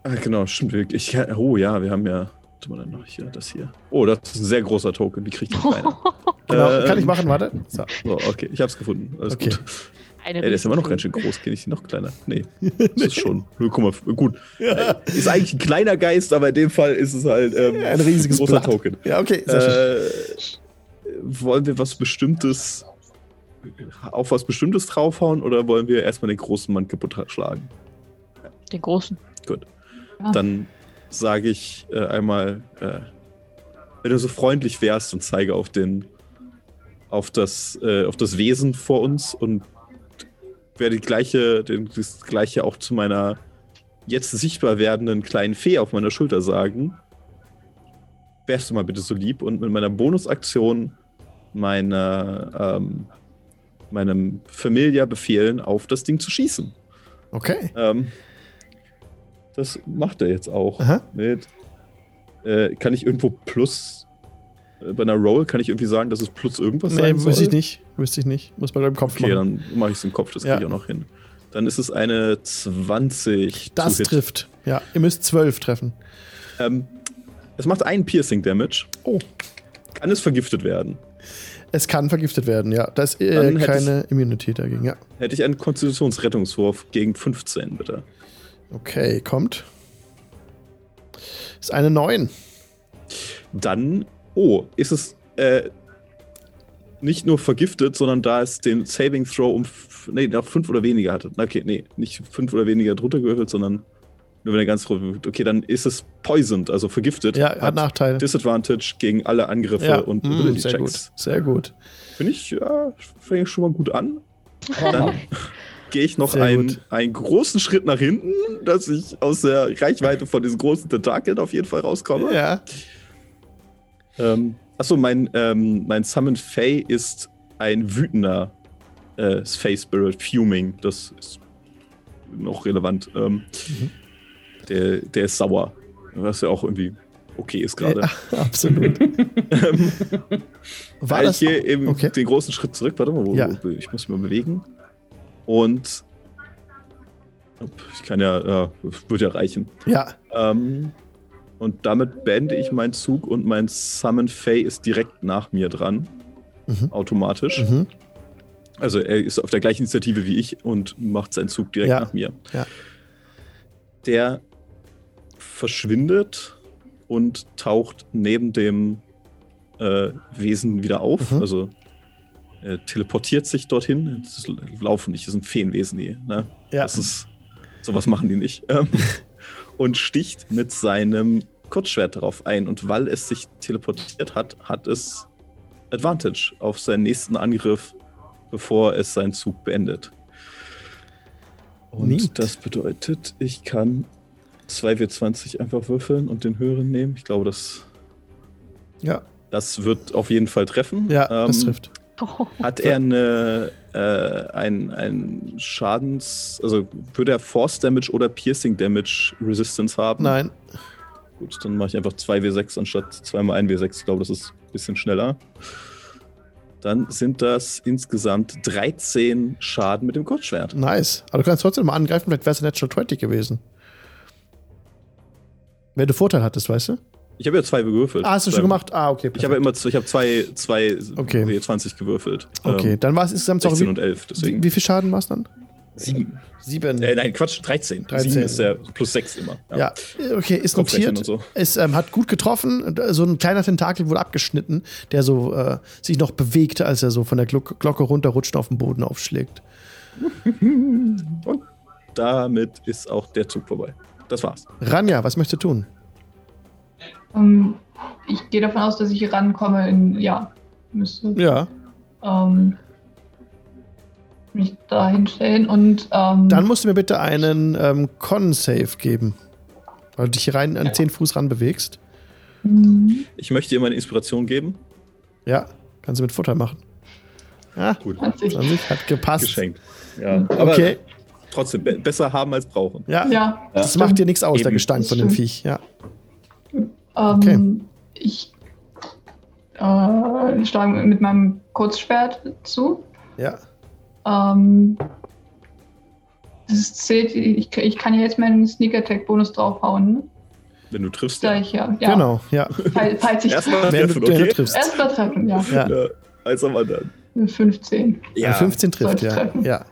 ah, genau, stimmt. wir- Ich, oh ja, wir haben ja, warte mal dann noch hier, das hier. Oh, das ist ein sehr großer Token, die kriegt noch keiner. Genau, Ähm, kann ich machen, warte. So. So, okay, ich hab's gefunden. Alles Okay. gut. Eine Ey, der ist immer noch ganz schön groß. Kenne ich die noch kleiner? Nee. Das ist schon 0,5. Gut. Äh, Ist eigentlich ein kleiner Geist, aber in dem Fall ist es halt ähm, Ein riesiges großer Blatt. Token. Ja, okay. Äh, wollen wir was Bestimmtes auf was Bestimmtes draufhauen oder wollen wir erstmal den großen Mann kaputt schlagen? Den großen. Ja. Dann sage ich äh, einmal, äh, wenn du so freundlich wärst und zeige auf den auf das, äh, auf das Wesen vor uns und werde die gleiche, den, das gleiche auch zu meiner jetzt sichtbar werdenden kleinen Fee auf meiner Schulter sagen. Wärst du mal bitte so lieb und mit meiner Bonusaktion meiner, ähm, meinem Familia befehlen, auf das Ding zu schießen. Okay. Ähm, das macht er jetzt auch. Mit, äh, kann ich irgendwo plus bei einer Roll kann ich irgendwie sagen, dass es plus irgendwas Nee, sein soll? wüsste ich nicht. Wüsste ich nicht. Muss man im Kopf Okay, machen. dann mache ich es im Kopf, das Ja. kriege ich auch noch hin. Dann ist es eine 20. Das trifft. Ja, ihr müsst zwölf treffen. Ähm, es macht einen Piercing Damage. Oh. Kann es vergiftet werden? Es kann vergiftet werden, ja. Da ist äh, keine Immunity dagegen, ja. Hätte ich einen Konstitutionsrettungswurf gegen 15, bitte. Okay, kommt. Ist eine 9. Dann, oh, ist es äh, nicht nur vergiftet, sondern da es den Saving Throw um nee, auf 5 oder weniger hatte. Okay, nee, nicht 5 oder weniger drunter gewürfelt, sondern nur wenn er ganz würfelt. Okay, dann ist es poisoned, also vergiftet. Ja, hat Nachteil. Disadvantage gegen alle Angriffe Ja, und mm, Ability sehr gut. Checks. Sehr gut. Finde ich, ja, fange ich schon mal gut an. Dann gehe ich noch einen, gut. einen großen Schritt nach hinten, dass ich aus der Reichweite von diesen großen Tentakeln auf jeden Fall rauskomme. Ja. Ähm, achso, mein, ähm, mein Summon Fey ist ein wütender äh, Fey Spirit, Fuming. Das ist noch relevant. Ähm, Mhm. der, der ist sauer. Was ja auch irgendwie okay ist gerade. ja absolut. Ähm, War ich gehe eben Okay. den großen Schritt zurück. Warte mal, wo, Ja. wo, ich muss mich mal bewegen. Und ich kann ja, ja wird ja reichen. Ja. Ähm, und damit beende ich meinen Zug und mein Summon Fey ist direkt nach mir dran. Mhm. Automatisch. Mhm. Also er ist auf der gleichen Initiative wie ich und macht seinen Zug direkt Ja. nach mir. Ja. Der verschwindet und taucht neben dem äh, Wesen wieder auf. Mhm. Also er teleportiert sich dorthin. Das ist, laufen nicht, das sind Feenwesen hier. Ne? Ja. Das ist, sowas machen die nicht. Ähm, und sticht mit seinem Kurzschwert darauf ein. Und weil es sich teleportiert hat, hat es Advantage auf seinen nächsten Angriff, bevor es seinen Zug beendet. Und Neat. das bedeutet, ich kann 2W20 einfach würfeln und den höheren nehmen. Ich glaube, das, Ja. das wird auf jeden Fall treffen. Ja, das Ähm, Hat er eine, äh, ein, ein Schadens, also würde er Force Damage oder Piercing Damage Resistance haben? Nein. Gut, dann mache ich einfach 2W6 anstatt 2x1W6. Ich glaube, das ist ein bisschen schneller. Dann sind das insgesamt 13 Schaden mit dem Kurzschwert. Nice. Aber du kannst trotzdem mal angreifen, vielleicht wäre es Natural 20 gewesen. Wenn du Vorteil hattest, weißt du? Ich habe ja zwei gewürfelt. Ah, hast du schon gemacht? Ah, okay. Ich habe ja immer ich habe zwei, zwei Okay. W20 gewürfelt. Okay, Ähm, dann war es insgesamt auch 16 wie, und 11, deswegen. wie, wie viel Schaden war es dann? Sieben. Sieben. Äh, nein, Quatsch, 13. 13. 7 ist der plus 6 immer. Ja, okay, ist notiert. so. Es ähm, hat gut getroffen. So ein kleiner Tentakel wurde abgeschnitten, der so äh, sich noch bewegte, als er so von der Glock Glocke runterrutscht und auf den Boden aufschlägt. Und damit ist auch der Zug vorbei. Das war's. Ranja, was möchtest du tun? Ähm, ich gehe davon aus, dass ich hier rankomme in, ja, müsste Ja, ähm, mich da hinstellen und ähm, dann musst du mir bitte einen ähm, Con-Save geben. Weil du dich hier rein an 10 Fuß ran bewegst. Mhm. Ich möchte dir meine Inspiration geben. Ja, kannst du mit Vorteil machen. Ja, Gut, 20. 20 hat gepasst. geschenkt. Ja, aber Okay, trotzdem, be besser haben als brauchen. ja. Ja, Das macht dir nichts aus, der Eben. Gestank von dem Viech. Ja. Ähm, Okay. ich äh, schlage mit meinem Kurzschwert zu. Ja. Ähm, das zählt, ich, ich kann ja jetzt meinen Sneak Attack Bonus draufhauen, ne? Wenn du triffst, Da ja. ich ja, ja Genau, ja. falls, falls ich Erstmal Wenn du, treffen, wenn du okay? triffst. erstmal treffen, ja. Ja. Ja, als am anderen. Eine 15. Ja. 15 trifft, ja. treffen. Ja.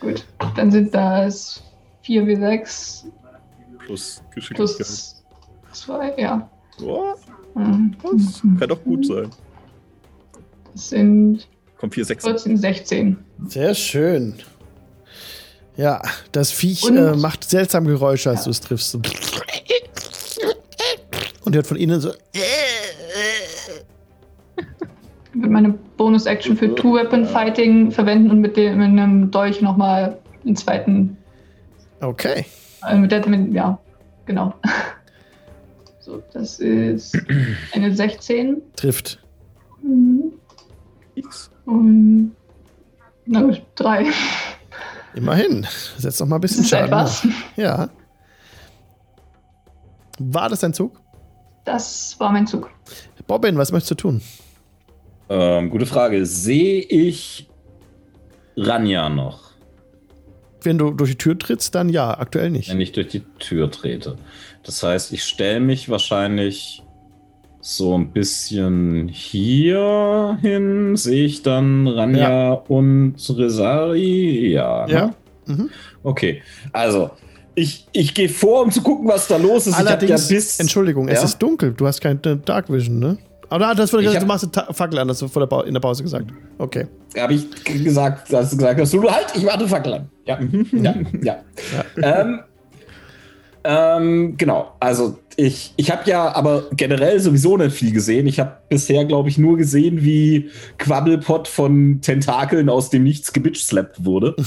Gut. Dann sind das 4W6 Plus Geschicklichkeit. plus 2, ja. Oh, Mhm. das kann doch gut sein. Das sind Kommt 4, 6. 14, 16. Sehr schön. Ja, das Viech äh, macht seltsame Geräusche, als du es triffst. So. Und hört von innen so. Ich würde meine Bonus-Action für Two-Weapon-Fighting verwenden und mit, dem, mit einem Dolch nochmal einen zweiten. Okay. Äh, mit der, mit, ja, genau. So, das ist eine 16. Trifft. Mhm. X. Und. Na gut, 3. Immerhin. Setz noch mal ein Das bisschen ist Schaden. etwas. Ja. War das dein Zug? Das war mein Zug. Bobbin, was möchtest du tun? Ähm, gute Frage. Sehe ich Ranja noch, Wenn du durch die Tür trittst, dann ja, aktuell nicht. wenn ich durch die Tür trete? Das heißt, ich stelle mich wahrscheinlich so ein bisschen hier hin. Sehe ich dann Ranja und Resari? Ja. Ja. ne? Mhm. Okay. Also, ich, ich gehe vor, um zu gucken, was da los ist. Allerdings, ja bis, Entschuldigung, es Ja? ist dunkel. Du hast keine Dark Vision, ne? Aber das wurde Ich gesagt, du machst eine Fackel an, das hast du vor der Pa- in der Pause gesagt. Okay. habe ich gesagt, hast du gesagt, hast du halt, ich warte Fackel an. Ja, ja, ja. ähm, ähm, genau, also ich, ich habe ja aber generell sowieso nicht viel gesehen. Ich habe bisher, glaube ich, nur gesehen, wie Quabbelpot von Tentakeln aus dem Nichts gebitchslappt wurde.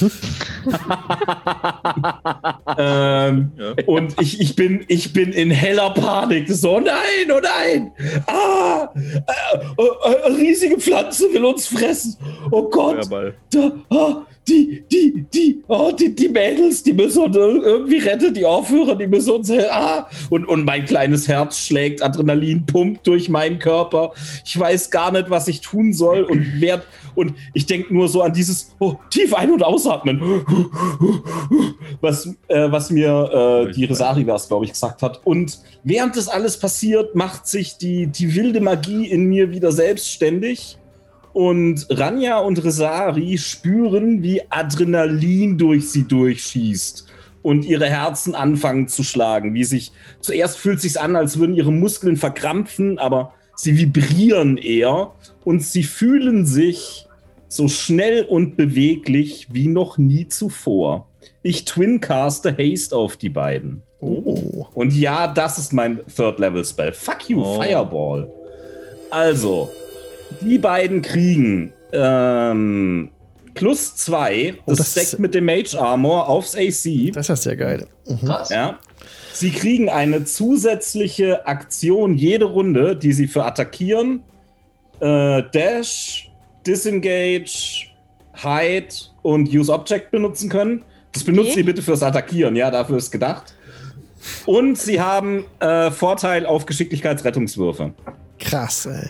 ähm, Ja. und ich, ich, bin, ich bin in heller Panik. So, oh nein, oh nein! Ah! Äh, äh, äh, riesige Pflanze will uns fressen. Oh Gott! Feuerball. Da, ah, die, die, die, oh, die, die Mädels, die müssen uns irgendwie retten, die Aufhörer, die müssen uns helfen. Ah, und, und mein kleines Herz schlägt, Adrenalin pumpt durch meinen Körper. Ich weiß gar nicht, was ich tun soll und werd, und ich denke nur so an dieses oh, tief ein- und ausatmen, was, äh, was mir äh, die Resari was, glaube ich, gesagt hat. Und während das alles passiert, macht sich die, die wilde Magie in mir wieder selbstständig. Und Ranja und Resari spüren, wie Adrenalin durch sie durchschießt und ihre Herzen anfangen zu schlagen. Wie sich zuerst fühlt sich an, als würden ihre Muskeln verkrampfen, aber sie vibrieren eher und sie fühlen sich so schnell und beweglich wie noch nie zuvor. Ich twincaste Haste auf die beiden. Oh. Und ja, das ist mein Third Level Spell. Fuck you, Oh. Fireball. Also, die beiden kriegen ähm, plus zwei. Oh, Das, das stackt ist- mit dem Mage Armor aufs AC. Das ist ja sehr geil. Mhm. Krass. Ja. Sie kriegen eine zusätzliche Aktion jede Runde, die sie für Attackieren, äh, Dash, Disengage, Hide und Use Object benutzen können. Das benutzt Okay. ihr bitte fürs Attackieren, ja, dafür ist gedacht. Und sie haben äh, Vorteil auf Geschicklichkeitsrettungswürfe. Krass, ey.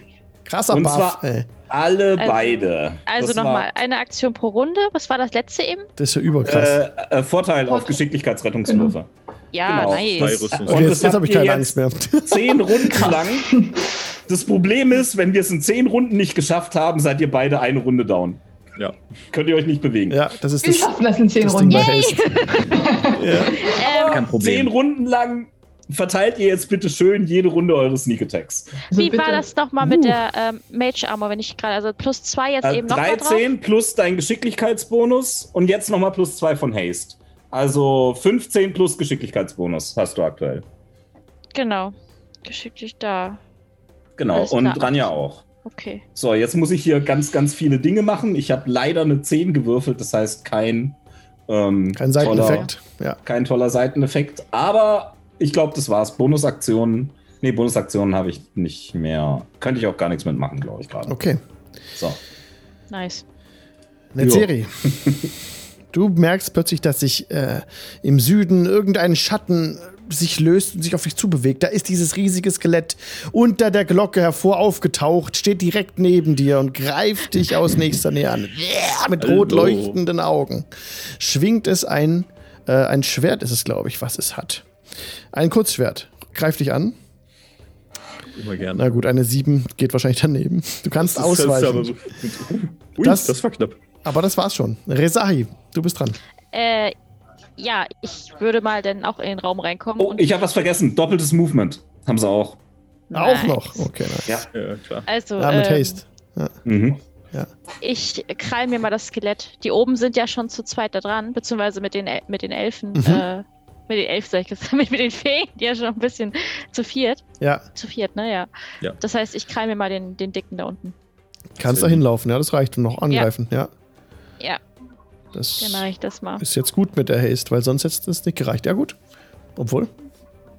Krasser Und Buff, zwar- ey. Alle Also- beide. Also Das nochmal, eine Aktion pro Runde. Was war das letzte eben? Das ist ja überkrass. Äh, äh, Vorteil auf. Geschicklichkeitsrettungswürfe. Ja, Genau. Nice. Und okay, das jetzt, jetzt habe ich keine Angst mehr. Zehn Runden lang. Das Problem ist, wenn wir es in zehn Runden nicht geschafft haben, seid ihr beide eine Runde down. Ja. Könnt ihr euch nicht bewegen. ja, das ist Wir das, schaffen das in zehn das Runden. ja. Ähm, Kein Problem. Zehn Runden lang verteilt ihr jetzt bitte schön jede Runde eure Sneak Attacks. Also wie bitte- war das nochmal mit Uh. der ähm, Mage Armor, wenn ich gerade, also plus zwei jetzt Äh, eben nochmal drauf? 13 plus dein Geschicklichkeitsbonus und jetzt nochmal plus 2 von Haste. Also 15 plus Geschicklichkeitsbonus hast du aktuell. Genau. Geschicklich da. Genau, Alles und klar. Ranja auch. Okay. So, jetzt muss ich hier ganz, ganz viele Dinge machen. Ich habe leider eine 10 gewürfelt, das heißt kein, ähm, Kein Seiteneffekt. Ja. Toller, kein toller Seiteneffekt. Aber ich glaube, das war's. Bonusaktionen. Nee, Bonusaktionen habe ich nicht mehr. Könnte ich auch gar nichts mitmachen, glaube ich gerade. Okay. So. Nice. Netzeri. Du merkst plötzlich, dass sich äh, im Süden irgendein Schatten äh, sich löst und sich auf dich zubewegt. Da ist dieses riesige Skelett unter der Glocke hervor aufgetaucht, steht direkt neben dir und greift dich aus nächster Nähe an. Mit rot leuchtenden Augen. Schwingt es ein, äh, ein Schwert ist es, glaube ich, was es hat. Ein Kurzschwert. Greift dich an. Immer gerne. Na gut, eine 7 geht wahrscheinlich daneben. Du kannst Das ausweichen. aber so- Ui, Das- das, war knapp. aber das war's schon. Rezahi, du bist dran. Äh, ja, ich würde mal dann auch in den Raum reinkommen. Oh, ich habe was vergessen. Doppeltes Movement. Haben sie auch. Auch Nice. noch. Okay, nice. Ja. Ja, klar. Also, Ja, mit ähm, Haste. Mhm. ich krall mir mal das Skelett. Die oben sind ja schon zu zweit da dran, beziehungsweise mit den, El mit den Elfen. Mhm. Äh, mit den Elfen, sag ich gesagt, mit, mit den Feen, die ja schon ein bisschen zu viert. Ja, Zu viert, ne? Ja. Ja. Das heißt, ich krall mir mal den, den Dicken da unten. kannst da hinlaufen, ja, das reicht. Und noch angreifen, ja. Ja, Das dann mache ich das mal. ist jetzt gut mit der Haste, weil sonst hätte es nicht gereicht. Ja, gut. Obwohl.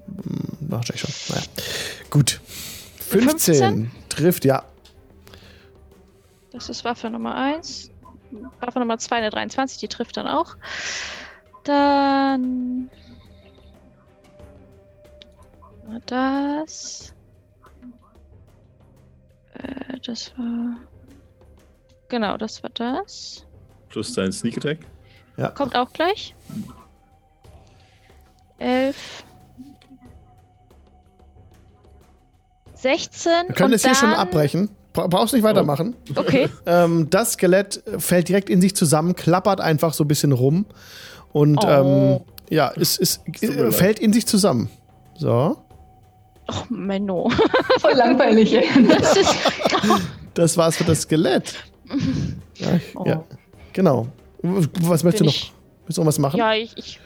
Hm, Wahrscheinlich schon. Naja. Gut. 15, 15? trifft, ja. Das ist Waffe Nummer 1. Waffe Nummer 2, eine 23, die trifft dann auch. Dann. War Das. Äh, das war. Genau, das war das. Plus dein Sneak Attack. Kommt auch gleich. 11. 16. Wir können es hier schon abbrechen. Bra- Brauchst nicht weitermachen. Okay. Ähm, das Skelett fällt direkt in sich zusammen, klappert einfach so ein bisschen rum. Und Oh. ähm, ja, es, es leid. fällt in sich zusammen. So. Oh, Menno. Voll langweilig, ey. Das ist. Das war's für das Skelett. Ja, Oh. ja. Genau. Was möchtest du Bin noch? ich- Willst du noch was machen? Ja, ich, ich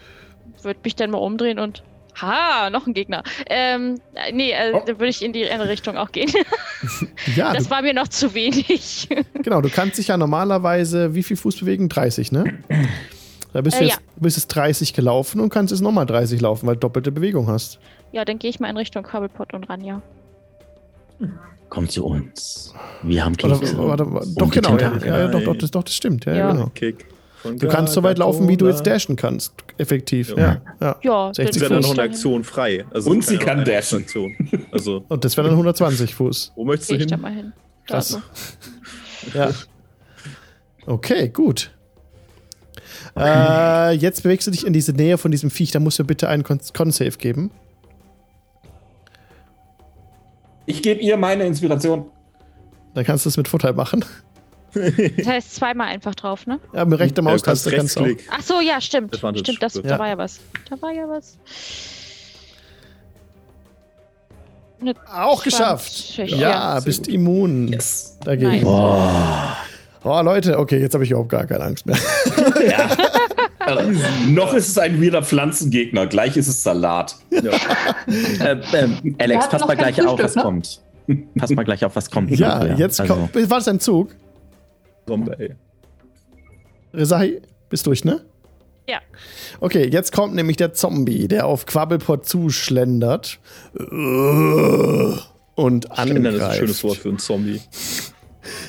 würde mich dann mal umdrehen und. Ha, noch ein Gegner. Ähm, äh, nee, äh, Oh. da würde ich in die andere Richtung auch gehen. Ja, Das du, war mir noch zu wenig. genau. Du kannst dich ja normalerweise wie viel Fuß bewegen? 30, ne? Da bist du Äh, jetzt bist es 30 gelaufen und kannst jetzt nochmal 30 laufen, weil du doppelte Bewegung hast. Ja, dann gehe ich mal in Richtung Cobblepot und Ranja. Komm zu uns. Wir haben Kekse. warte, warte, Und doch, genau. Ja, ja, ja, doch, doch, das, doch, das stimmt. Ja, ja. Genau. Kick. von Du kannst so weit laufen, wie du jetzt dashen kannst. Effektiv. Ja. Ja. ja. Ja, 60 Sie dann noch eine. Aktion frei. Also Und sie kann dashen. Aktion. Also, Und das wäre dann 120 Fuß. wo möchtest du ich da hin? mal hin. Krass. Ja. Okay, gut. Äh, jetzt bewegst du dich in diese Nähe von diesem Viech. Da musst du bitte einen Con- Con-Save geben. Ich gebe ihr meine Inspiration. Dann kannst du es mit Vorteil machen. das heißt zweimal einfach drauf, ne? Ja, mit rechter Ja, Maus du kannst du kannst. Ach so, ja, stimmt. Advantage, Stimmt, das, bitte. da Ja. war ja was. Da war ja was. Eine Auch geschafft. 20, Ja, ja. bist immun Yes. dagegen. Nice. Boah. Oh, Leute, okay, jetzt habe ich überhaupt gar keine Angst mehr. Also, noch ist es ein weirder Pflanzengegner, gleich ist es Salat. Ja. Äh, ähm, Alex, pass mal gleich auf, was Frühstück, ne? kommt. Pass mal gleich auf, was kommt. ja, jetzt also, kommt. War das dein Zug? Zombie. Rezahi, bist durch, ne? Ja. Okay, jetzt kommt nämlich der Zombie, der auf Quabbelpot zuschlendert und Schlendern ist ein schönes angreift. Wort für einen Zombie.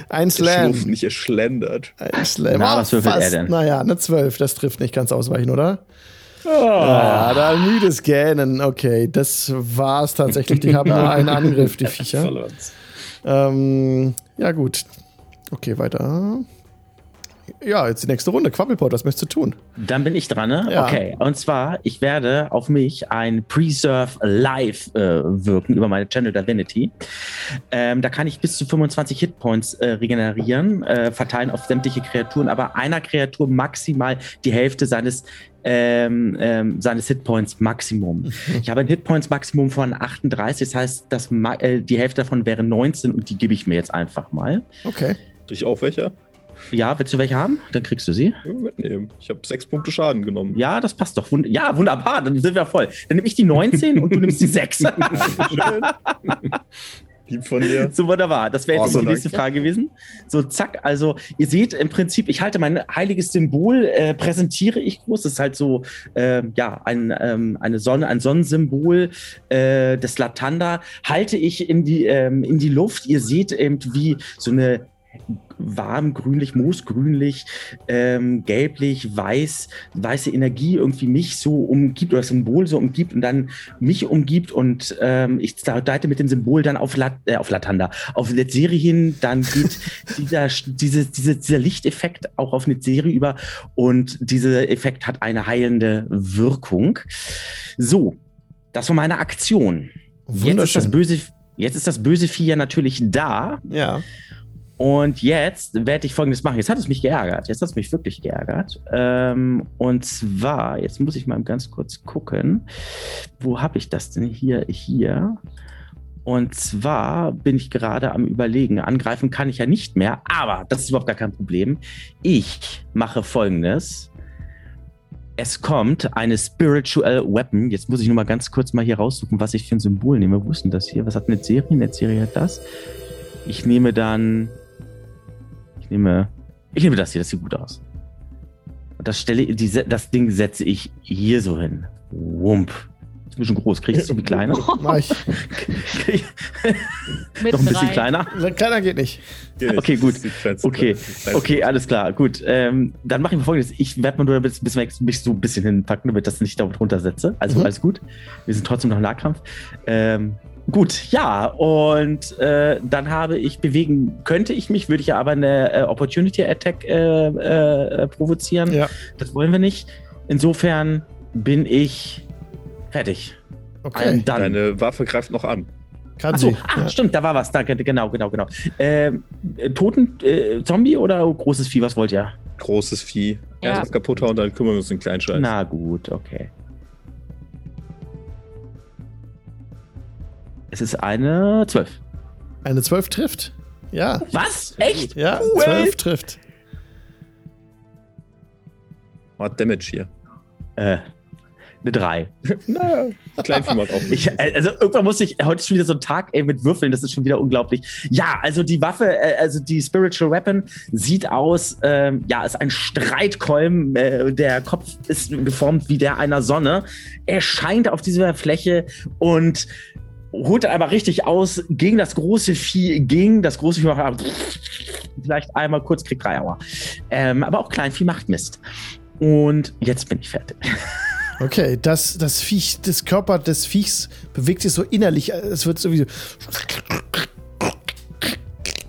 Ein Slam. nicht erschlendert. Ein Slam. Na, was würfelt er denn? Naja, eine 12. Das trifft nicht ganz ausreichend, oder? Ah, da ein müdes Gähnen. Okay, das war's tatsächlich. Die haben nur einen Angriff, die Viecher. Ähm, ja, gut. Okay, weiter. Ja, jetzt die nächste Runde. Quabbelpot, was möchtest du tun? Dann bin ich dran, ne? Ja. Okay. Und zwar, ich werde auf mich ein Preserve Live äh, wirken über meine Channel Divinity. Ähm, da kann ich bis zu 25 Hitpoints äh, regenerieren, äh, verteilen auf sämtliche Kreaturen, aber einer Kreatur maximal die Hälfte seines ähm, ähm, seines Hitpoints Maximum. Ich habe ein Hitpoints Maximum von 38, das heißt, das, Ma- äh, die Hälfte davon wäre 19 und die gebe ich mir jetzt einfach mal. Okay. Durch auch welcher? Ja, willst du welche haben? Dann kriegst du sie. Mitnehmen. Ich habe sechs Punkte Schaden genommen. Ja, das passt doch. Wund ja, wunderbar, dann sind wir voll. Dann nehme ich die 19 und du nimmst die 6. Schön. Lieb von dir. so wunderbar. Das wäre jetzt Awesome, die nächste Frage gewesen. So, zack. Also, ihr seht im Prinzip, ich halte mein heiliges Symbol, äh, präsentiere ich groß. Das ist halt so, äh, ja, ein, ähm, eine Sonne, ein Sonnensymbol äh, des Latanda. Halte ich in die, ähm, in die Luft. Ihr seht eben, wie so eine warm grünlich, moosgrünlich, ähm, gelblich, weiß, weiße Energie irgendwie mich so umgibt oder das Symbol so umgibt und dann mich umgibt und ähm, ich deute mit dem Symbol dann auf, Lat äh, auf Latanda, auf Netzeri hin, dann geht dieser, diese, diese, dieser Lichteffekt auch auf Netzeri über und dieser Effekt hat eine heilende Wirkung. So, das war meine Aktion. Jetzt ist das böse, jetzt ist das böse Vieh ja natürlich da. Ja. Und jetzt werde ich folgendes machen. Jetzt hat es mich geärgert. Jetzt hat es mich wirklich geärgert. Ähm, und zwar, jetzt muss ich mal ganz kurz gucken. Wo habe ich das denn? Hier, hier. Und zwar bin ich gerade am Überlegen. Angreifen kann ich ja nicht mehr, aber das ist überhaupt gar kein Problem. Ich mache folgendes. Es kommt eine Spiritual Weapon. Jetzt muss ich nur mal ganz kurz mal hier raussuchen, was ich für ein Symbol nehme. Wo ist denn das hier? Was hat eine Serie? Eine Serie hat das. Ich nehme dann. Ich nehme. Ich nehme das hier, das sieht gut aus. Und das stelle die, das Ding setze ich hier so hin. Wump. Ist ein bisschen groß. Krieg ich es irgendwie kleiner? Mach ich. Noch ein bisschen kleiner? Kleiner geht nicht. Okay, gut. Okay, okay, alles klar, gut. Ähm, dann mache ich mal folgendes. Ich werde mal nur ein bisschen, bisschen, mich so ein bisschen hinpacken, damit das nicht dort runtersetze. Also Mhm. alles gut. Wir sind trotzdem noch im Nahkampf. Ähm, gut, ja, und äh, dann habe ich bewegen, könnte ich mich, würde ich ja aber eine äh, Opportunity Attack äh, äh, provozieren. Ja. Das wollen wir nicht. Insofern bin ich fertig. Okay. Done. Deine Waffe greift noch an. Kann Achso, sie. ah, Ja. stimmt, da war was. Danke, genau, genau, genau. Ähm, äh, Toten, äh, Zombie oder großes Vieh, was wollt ihr? Großes Vieh. Ja. Erst kaputt hauen, dann kümmern wir uns um den kleinen Scheiß. Na gut, okay. Es ist eine 12. Eine 12 trifft. Ja. Was? Echt? Ja, Cool. 12 trifft. Hat Damage hier. Äh, eine 3. Naja, Kleinvieh macht auch Ich, äh, also irgendwann muss ich, heute ist schon wieder so ein Tag ey, mit Würfeln, das ist schon wieder unglaublich. Ja, also die Waffe, äh, also die Spiritual Weapon sieht aus, ähm, ja, ist ein Streitkolben, äh, der Kopf ist geformt wie der einer Sonne. Er scheint auf dieser Fläche und holt dann aber richtig aus gegen das große Vieh, gegen das große Vieh macht vielleicht einmal kurz, kriegt drei Aua. Ähm, aber auch Kleinvieh macht Mist. Und jetzt bin ich fertig. Okay, das, das Viech, das Körper des Viechs bewegt sich so innerlich. Es wird sowieso.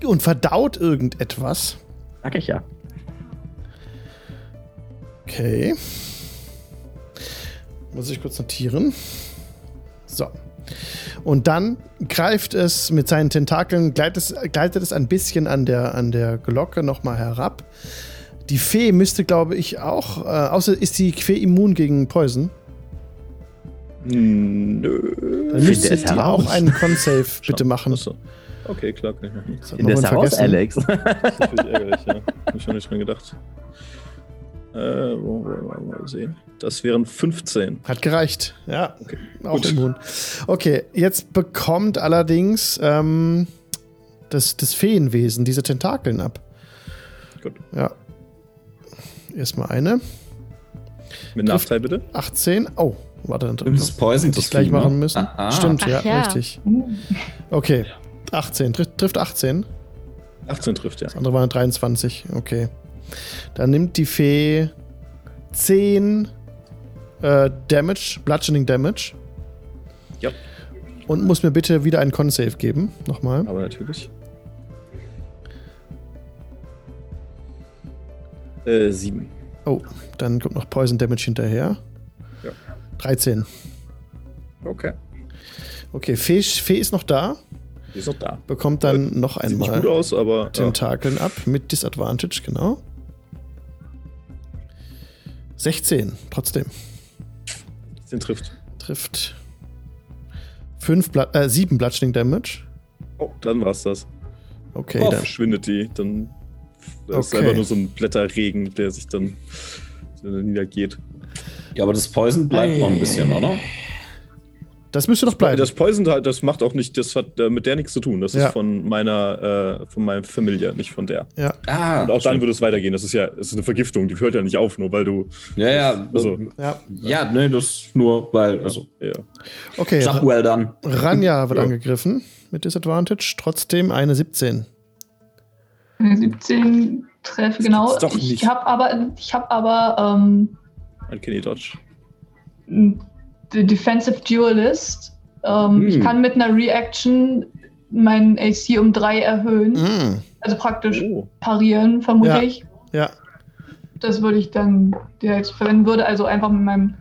Und verdaut irgendetwas. Sag ich ja. Okay. Muss ich kurz notieren. So. Und dann greift es mit seinen Tentakeln, gleitet es, gleitet es ein bisschen an der, an der Glocke nochmal herab. Die Fee müsste, glaube ich, auch. Äh, außer ist die Fee immun gegen Poison. Nö. Dann müsste es die heraus. auch einen Con-Save bitte machen. Achso. Okay, klar, kann ich machen. Das heraus, vergessen. Alex. Das ist natürlich ärgerlich, ja. Hab ich schon nicht dran gedacht. Äh, mal sehen. Das wären 15. Hat gereicht, ja. Okay, Auch gut. immun. Okay, jetzt bekommt allerdings ähm, das, das Feenwesen diese Tentakeln ab. Gut. Ja. Erstmal eine. Mit Nachteil bitte? 18. Oh, warte. Dann Das ist Poison, hätte ich das gleich ne? machen müssen. Ah, ah. Stimmt, ja, ja. richtig. Okay, 18. Trifft, trifft 18. 18 trifft, ja. Das andere waren 23. Okay. Dann nimmt die Fee 10 äh, Damage, Bludgeoning Damage. Ja. Und muss mir bitte wieder einen Con-Save geben. Nochmal. Aber natürlich. Äh, 7. Oh, dann kommt noch Poison Damage hinterher. Ja. 13. Okay. Okay, Fee, Fee ist noch da. Die ist noch da. Bekommt dann noch Sieht nicht einmal gut aus, aber. Ja. Tentakeln ab mit Disadvantage, genau. 16, trotzdem. Den trifft. Trifft. 5 Bla äh, 7 Bludgeoning Damage. Oh, dann war's das. Okay, Oh, dann. verschwindet die. Dann. Das ist Okay. einfach nur so ein Blätterregen, der sich dann der niedergeht. Ja, aber das Poison bleibt noch ein bisschen, oder? Das müsste doch bleiben. Das Poison, das macht auch nicht, das hat äh, mit der nichts zu tun. Das Ja. ist von meiner, äh, von meiner Familie, nicht von der. ja. Ah, Und auch dann würde es weitergehen. Das ist ja, das ist eine Vergiftung, die hört ja nicht auf, nur weil du. Ja, ja. Also, ja. ja, ne, das nur, weil, also, ja. Okay, Job well done. Ranja wird Ja. angegriffen mit Disadvantage. Trotzdem eine 17. Eine 17 Treffe, genau. doch Ich nicht. habe aber, ich hab aber ähm, Ein Kenny Dodge. Defensive Duelist. Ähm, Ich Hm. kann mit einer Reaction meinen AC um 3 erhöhen. Mm, Also praktisch Oh. parieren, vermute Ja. ich. ja. Das würde ich dann direkt verwenden, würde also einfach mit meinem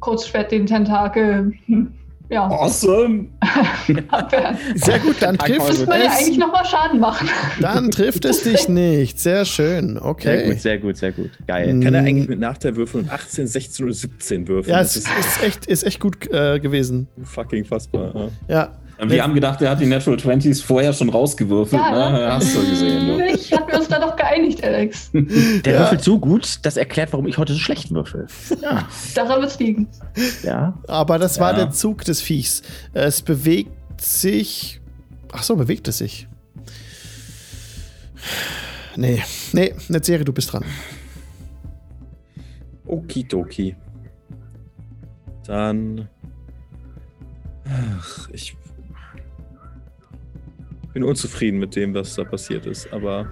Kurzschwert den Tentakel hm, ja, Awesome. abwehren. Sehr gut, dann trifft Müsste man ja es. eigentlich nochmal Schaden machen. Dann trifft es dich nicht. Sehr schön. Sehr Okay. gut, sehr gut, sehr gut. Geil. Kann er eigentlich mit Nachteil würfeln und 18, 16 oder 17 würfeln? Ja, das es ist ist echt, ist echt gut äh, gewesen. fucking fassbar. Ja. Ja. Wir haben gedacht, er hat die Natural 20s vorher schon rausgewürfelt. Ja, ne? Hast du gesehen. Du. Ich wir uns da doch geeinigt, Alex. Der Ja. würfelt so gut, das erklärt, warum ich heute so schlecht würfel. Ja. Daran wird es liegen. ja. Aber das war Ja. der Zug des Viechs. Es bewegt sich. Ach so, bewegt es sich. Nee, nee, Netzeri, du bist dran. Okidoki. Dann. Ach, ich bin unzufrieden mit dem, was da passiert ist, aber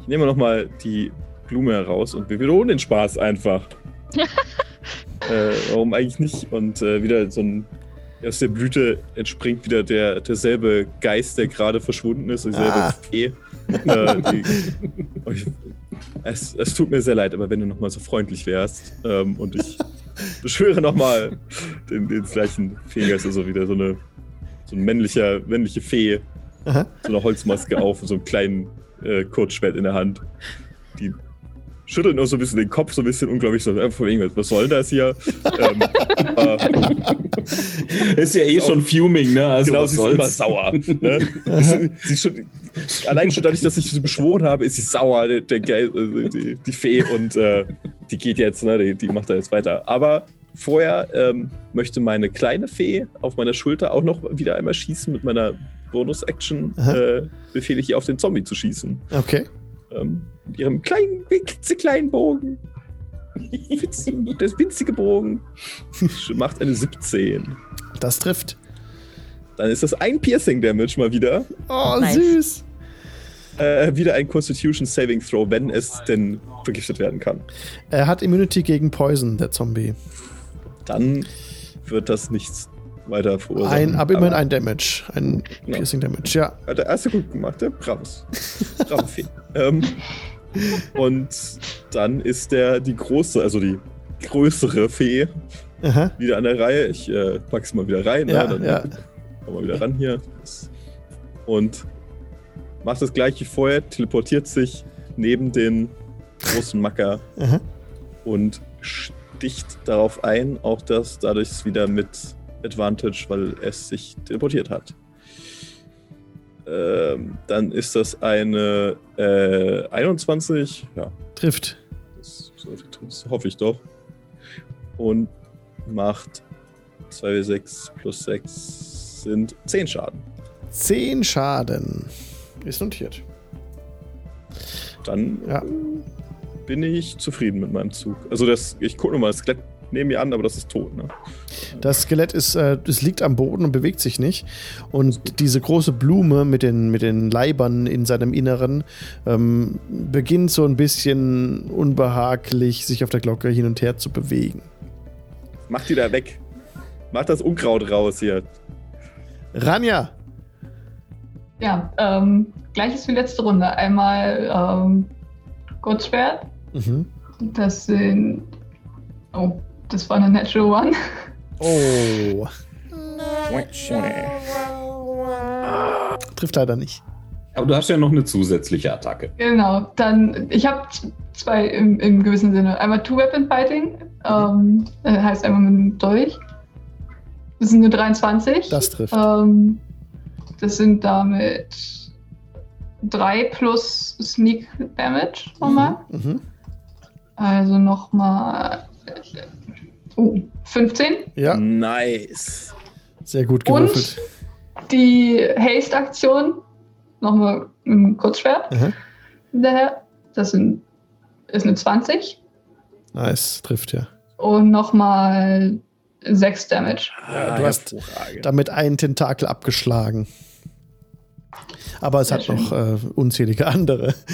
ich nehme noch mal die Blume heraus und wir wiederholen den Spaß einfach. äh, warum eigentlich nicht? Und äh, wieder so ein. Aus der Blüte entspringt wieder der, derselbe Geist, der gerade verschwunden ist, dieselbe Ah. Fee. äh, die, Oh, ich, es, es tut mir sehr leid, aber wenn du noch mal so freundlich wärst ähm, und ich beschwöre noch mal den, den gleichen Fehlgeist, also wieder so eine so ein männlicher, männliche Fee, Aha. so eine Holzmaske auf und so einen kleinen äh, Kurzschwert in der Hand. Die schüttelt nur so ein bisschen den Kopf, so ein bisschen unglaublich so, einfach von irgendwas, was soll das hier? ähm, äh, Ist ja eh schon fuming, ne? Also genau, sie ist immer soll's. sauer. Ne? sie, sie schon, allein schon dadurch, dass ich sie beschworen habe, ist sie sauer, der, der äh, die, die Fee, und äh, die geht jetzt, ne? die, die macht da jetzt weiter. Aber vorher ähm, möchte meine kleine Fee auf meiner Schulter auch noch wieder einmal schießen. Mit meiner Bonus-Action äh, befehle ich ihr auf den Zombie zu schießen. Okay. Ähm, mit ihrem kleinen, klitzekleinen Bogen. Der winzige Bogen macht eine 17. Das trifft. Dann ist das ein Piercing Damage mal wieder. Oh, Nice. süß. Äh, wieder ein Constitution Saving Throw, wenn es denn vergiftet werden kann. Er hat Immunity gegen Poison, der Zombie. Dann wird das nichts weiter verursachen. Ein, aber immerhin ein Damage. Ein Ja. Piercing Damage, ja. Hat der erste gut gemacht, der Bravos. Brave Fee. ähm, und dann ist der die große, also die größere Fee Aha. wieder an der Reihe. Ich äh, pack sie mal wieder rein. Ja, ne? Dann ja. Komm mal wieder ran hier. Und macht das gleiche wie vorher, teleportiert sich neben den großen Macker und sticht darauf ein, auch das dadurch wieder mit Advantage, weil es sich teleportiert hat. Ähm, dann ist das eine äh, 21. Ja, Trifft. das, das hoffe ich doch. Und macht 2w6 plus 6 sind 10 Schaden. 10 Schaden. Ist notiert. Dann Ja. bin ich zufrieden mit meinem Zug. Also das, ich gucke nochmal, das Skelett nehme mir an, aber das ist tot, ne? Das Skelett ist, äh, es liegt am Boden und bewegt sich nicht. Und diese große Blume mit den, mit den Leibern in seinem Inneren ähm, beginnt so ein bisschen unbehaglich, sich auf der Glocke hin und her zu bewegen. Mach die da weg. Mach das Unkraut raus hier. Ranja! Ja, ähm, gleiches wie letzte Runde. Einmal ähm, Kurzschwert. Mhm. Das sind. Oh, das war eine Natural One. Oh. Trifft leider nicht. Aber du hast ja noch eine zusätzliche Attacke. Genau, dann, ich habe zwei im, im gewissen Sinne. Einmal Two-Weapon-Fighting, ähm, äh, heißt einmal mit dem Dolch. Das ist eine 23. Das trifft. Ähm, das sind damit 3 plus Sneak Damage nochmal. Mhm. Also nochmal oh, 15. Ja, Nice. sehr gut Und gewürfelt. die Haste-Aktion nochmal mit dem Kurzschwert Aha. hinterher. Das sind, ist eine 20. Nice, trifft ja. Und nochmal 6 Damage. Ja, du hast damit einen Tentakel abgeschlagen. Aber es Sehr hat noch äh, unzählige andere.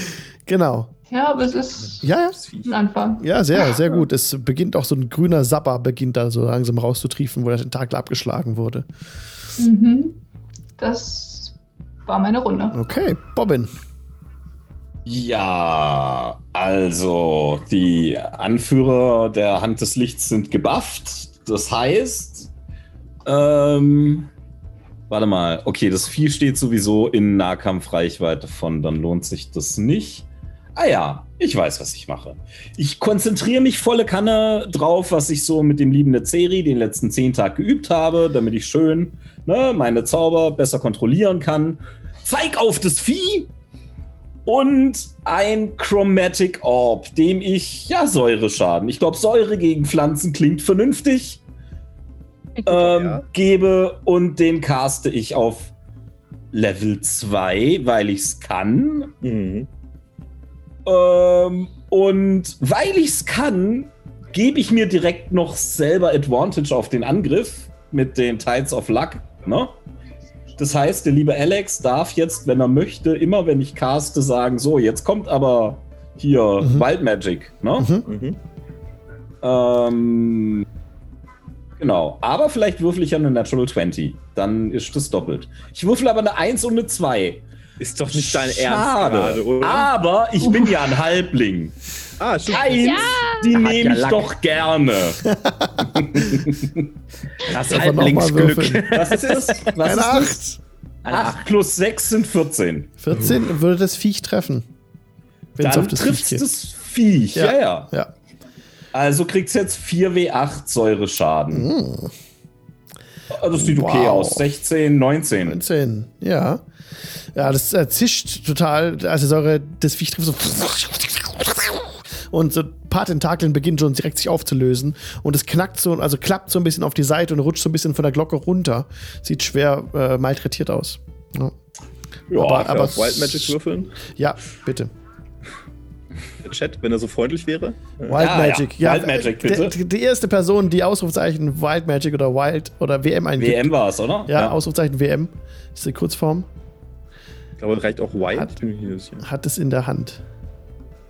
Genau. Ja, aber es ist Ja, ja. ein Anfang. Ja, sehr, sehr gut. Es beginnt auch so ein grüner Sapper, beginnt da so langsam rauszutriefen, wo der Tentakel abgeschlagen wurde. Mhm. Das war meine Runde. Okay, Bobbin. Ja, also die Anführer der Hand des Lichts sind gebufft. Das heißt, ähm, warte mal, okay, das Vieh steht sowieso in Nahkampfreichweite von, dann lohnt sich das nicht. Ah ja, ich weiß, was ich mache. Ich konzentriere mich volle Kanne drauf, was ich so mit dem lieben Nezeri den letzten zehn Tagen geübt habe, damit ich schön ne, meine Zauber besser kontrollieren kann. Zeig auf das Vieh und ein Chromatic Orb, dem ich ja Säure schaden. Ich glaube, Säure gegen Pflanzen klingt vernünftig. Ähm, Ja. Gebe und den caste ich auf Level 2, weil ich es kann. Mhm. Ähm, und weil ich es kann, gebe ich mir direkt noch selber Advantage auf den Angriff mit den Tides of Luck. Ne? Das heißt, der liebe Alex darf jetzt, wenn er möchte, immer wenn ich caste, sagen: So, jetzt kommt aber hier Mhm. Wild Magic. Ne? Mhm. Mhm. Ähm, genau. Aber vielleicht würfel ich ja eine Natural 20. Dann ist das doppelt. Ich würfel aber eine 1 und eine 2. Ist doch nicht dein Ernst gerade, oder? Aber ich bin ja ein Halbling. Ah, stimmt. Eins, die Hat nehme ja ich doch gerne. Das Halblingsglück. Was ist das? Was Eine ist das? 8. 8 plus 6 sind 14. 14 würde das Viech treffen. Wenn es Dann auf das trifft das Viech. Ja, ja. Ja. Also kriegst jetzt 4w8 Säureschaden. Mm. Ah, Das sieht okay Wow. aus. 16, 19. 19, ja. Ja, das äh, zischt total, als die Säure das Viech trifft. So und so ein paar Tentakeln beginnen schon direkt sich aufzulösen. Und es knackt so, also klappt so ein bisschen auf die Seite und rutscht so ein bisschen von der Glocke runter. Sieht schwer äh, malträtiert aus. Ja, Ja, aber- aber- auf Wild Magic würfeln? ja bitte. Der Chat, wenn er so freundlich wäre. Wild Ja, Magic. ja. Wild Magic, bitte. Die, die erste Person, die Ausrufzeichen Wild Magic oder Wild oder WM eingibt. WM war es, oder? Ja, Ausrufzeichen WM. Das ist die Kurzform. Ich glaube, reicht auch White. Hat-. Hat es in der Hand.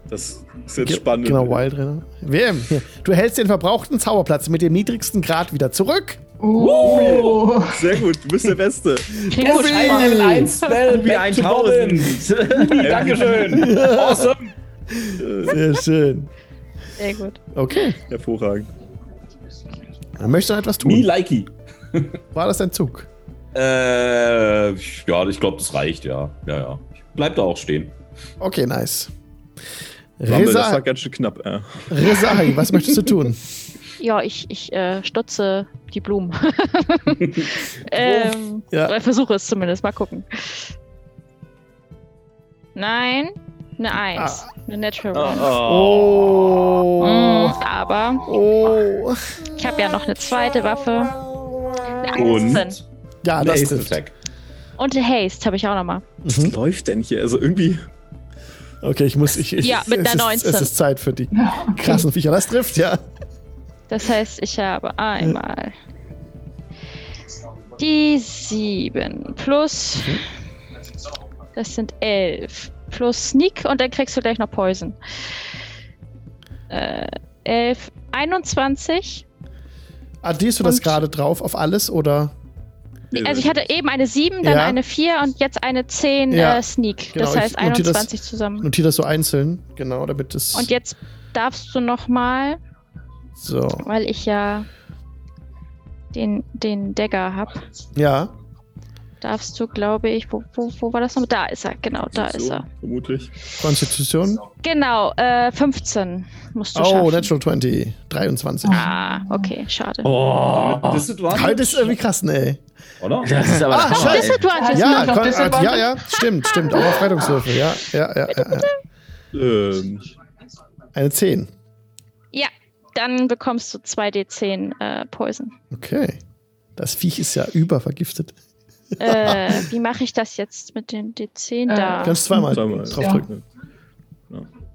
Das ist jetzt Ge- spannend. Genau, Wild drin. WM. Hier. Du hältst den verbrauchten Zauberplatz mit dem niedrigsten Grad wieder zurück. Oh. Sehr gut, du bist der Beste. Ein Level 1 Spell, Wie back to Bobbin. 1000. Dankeschön. Awesome. Sehr schön. Sehr gut. Okay. Hervorragend. Du noch etwas Me tun? likey. War das dein Zug? Äh, ja, ich glaube, das reicht, ja. Ja, ja. Bleib da auch stehen. Okay, nice. Rumble, das war Reza ganz schön knapp. Ja. Rezahi, was möchtest du tun? Ja, ich, ich äh, stutze die Blumen. ähm, Ja. Oder versuche es zumindest. Mal gucken. Nein, eine Eins. Ah. Eine Natural One. Oh. Mm, aber Oh. ich habe ja noch eine zweite Waffe. Eine Und? 18. Ja, das Ace trifft. Attack. Und eine Haste habe ich auch nochmal. Was läuft denn hier? Also irgendwie. Okay, ich muss. Ich, ich, Ja, mit einer ist, 19. Es ist Zeit für die krassen Viecher. Das trifft, ja. Das heißt, ich habe einmal die 7 plus. Das sind 11 plus Sneak und dann kriegst du gleich noch Poison. Äh, 11, 21. Addierst du das Und- gerade drauf auf alles oder? Also ich hatte eben eine 7, dann Ja. eine 4 und jetzt eine 10 Ja, äh, Sneak. genau, das heißt notiere das- 21 zusammen. Notier das so einzeln, genau, damit es. Und jetzt darfst du noch mal, So. weil ich ja den, den Dagger habe, Ja. Darfst du, glaube ich, wo, wo, wo war das noch? Da ist er, genau, da ist er. Vermutlich. Konstitution. Genau, äh, 15 musst du Oh, schaffen. Natural 20. 23. Ah, okay, schade. Oh, Disadvantage? Halt ist irgendwie krass, ne. Oder? das ist aber Ah, Hammer. Disadvantage. Ja, Kon Disadvantage? ja, ja, stimmt, stimmt. Auch auf Rettungswürfe, ja, ja, ja, ja, ja. Ähm, Eine 10. Ja, dann bekommst du 2d10 äh, Poison. Okay. Das Viech ist ja übervergiftet. Äh, wie mache ich das jetzt mit den D10 Äh, da? Kannst zweimal Zweimal. draufdrücken.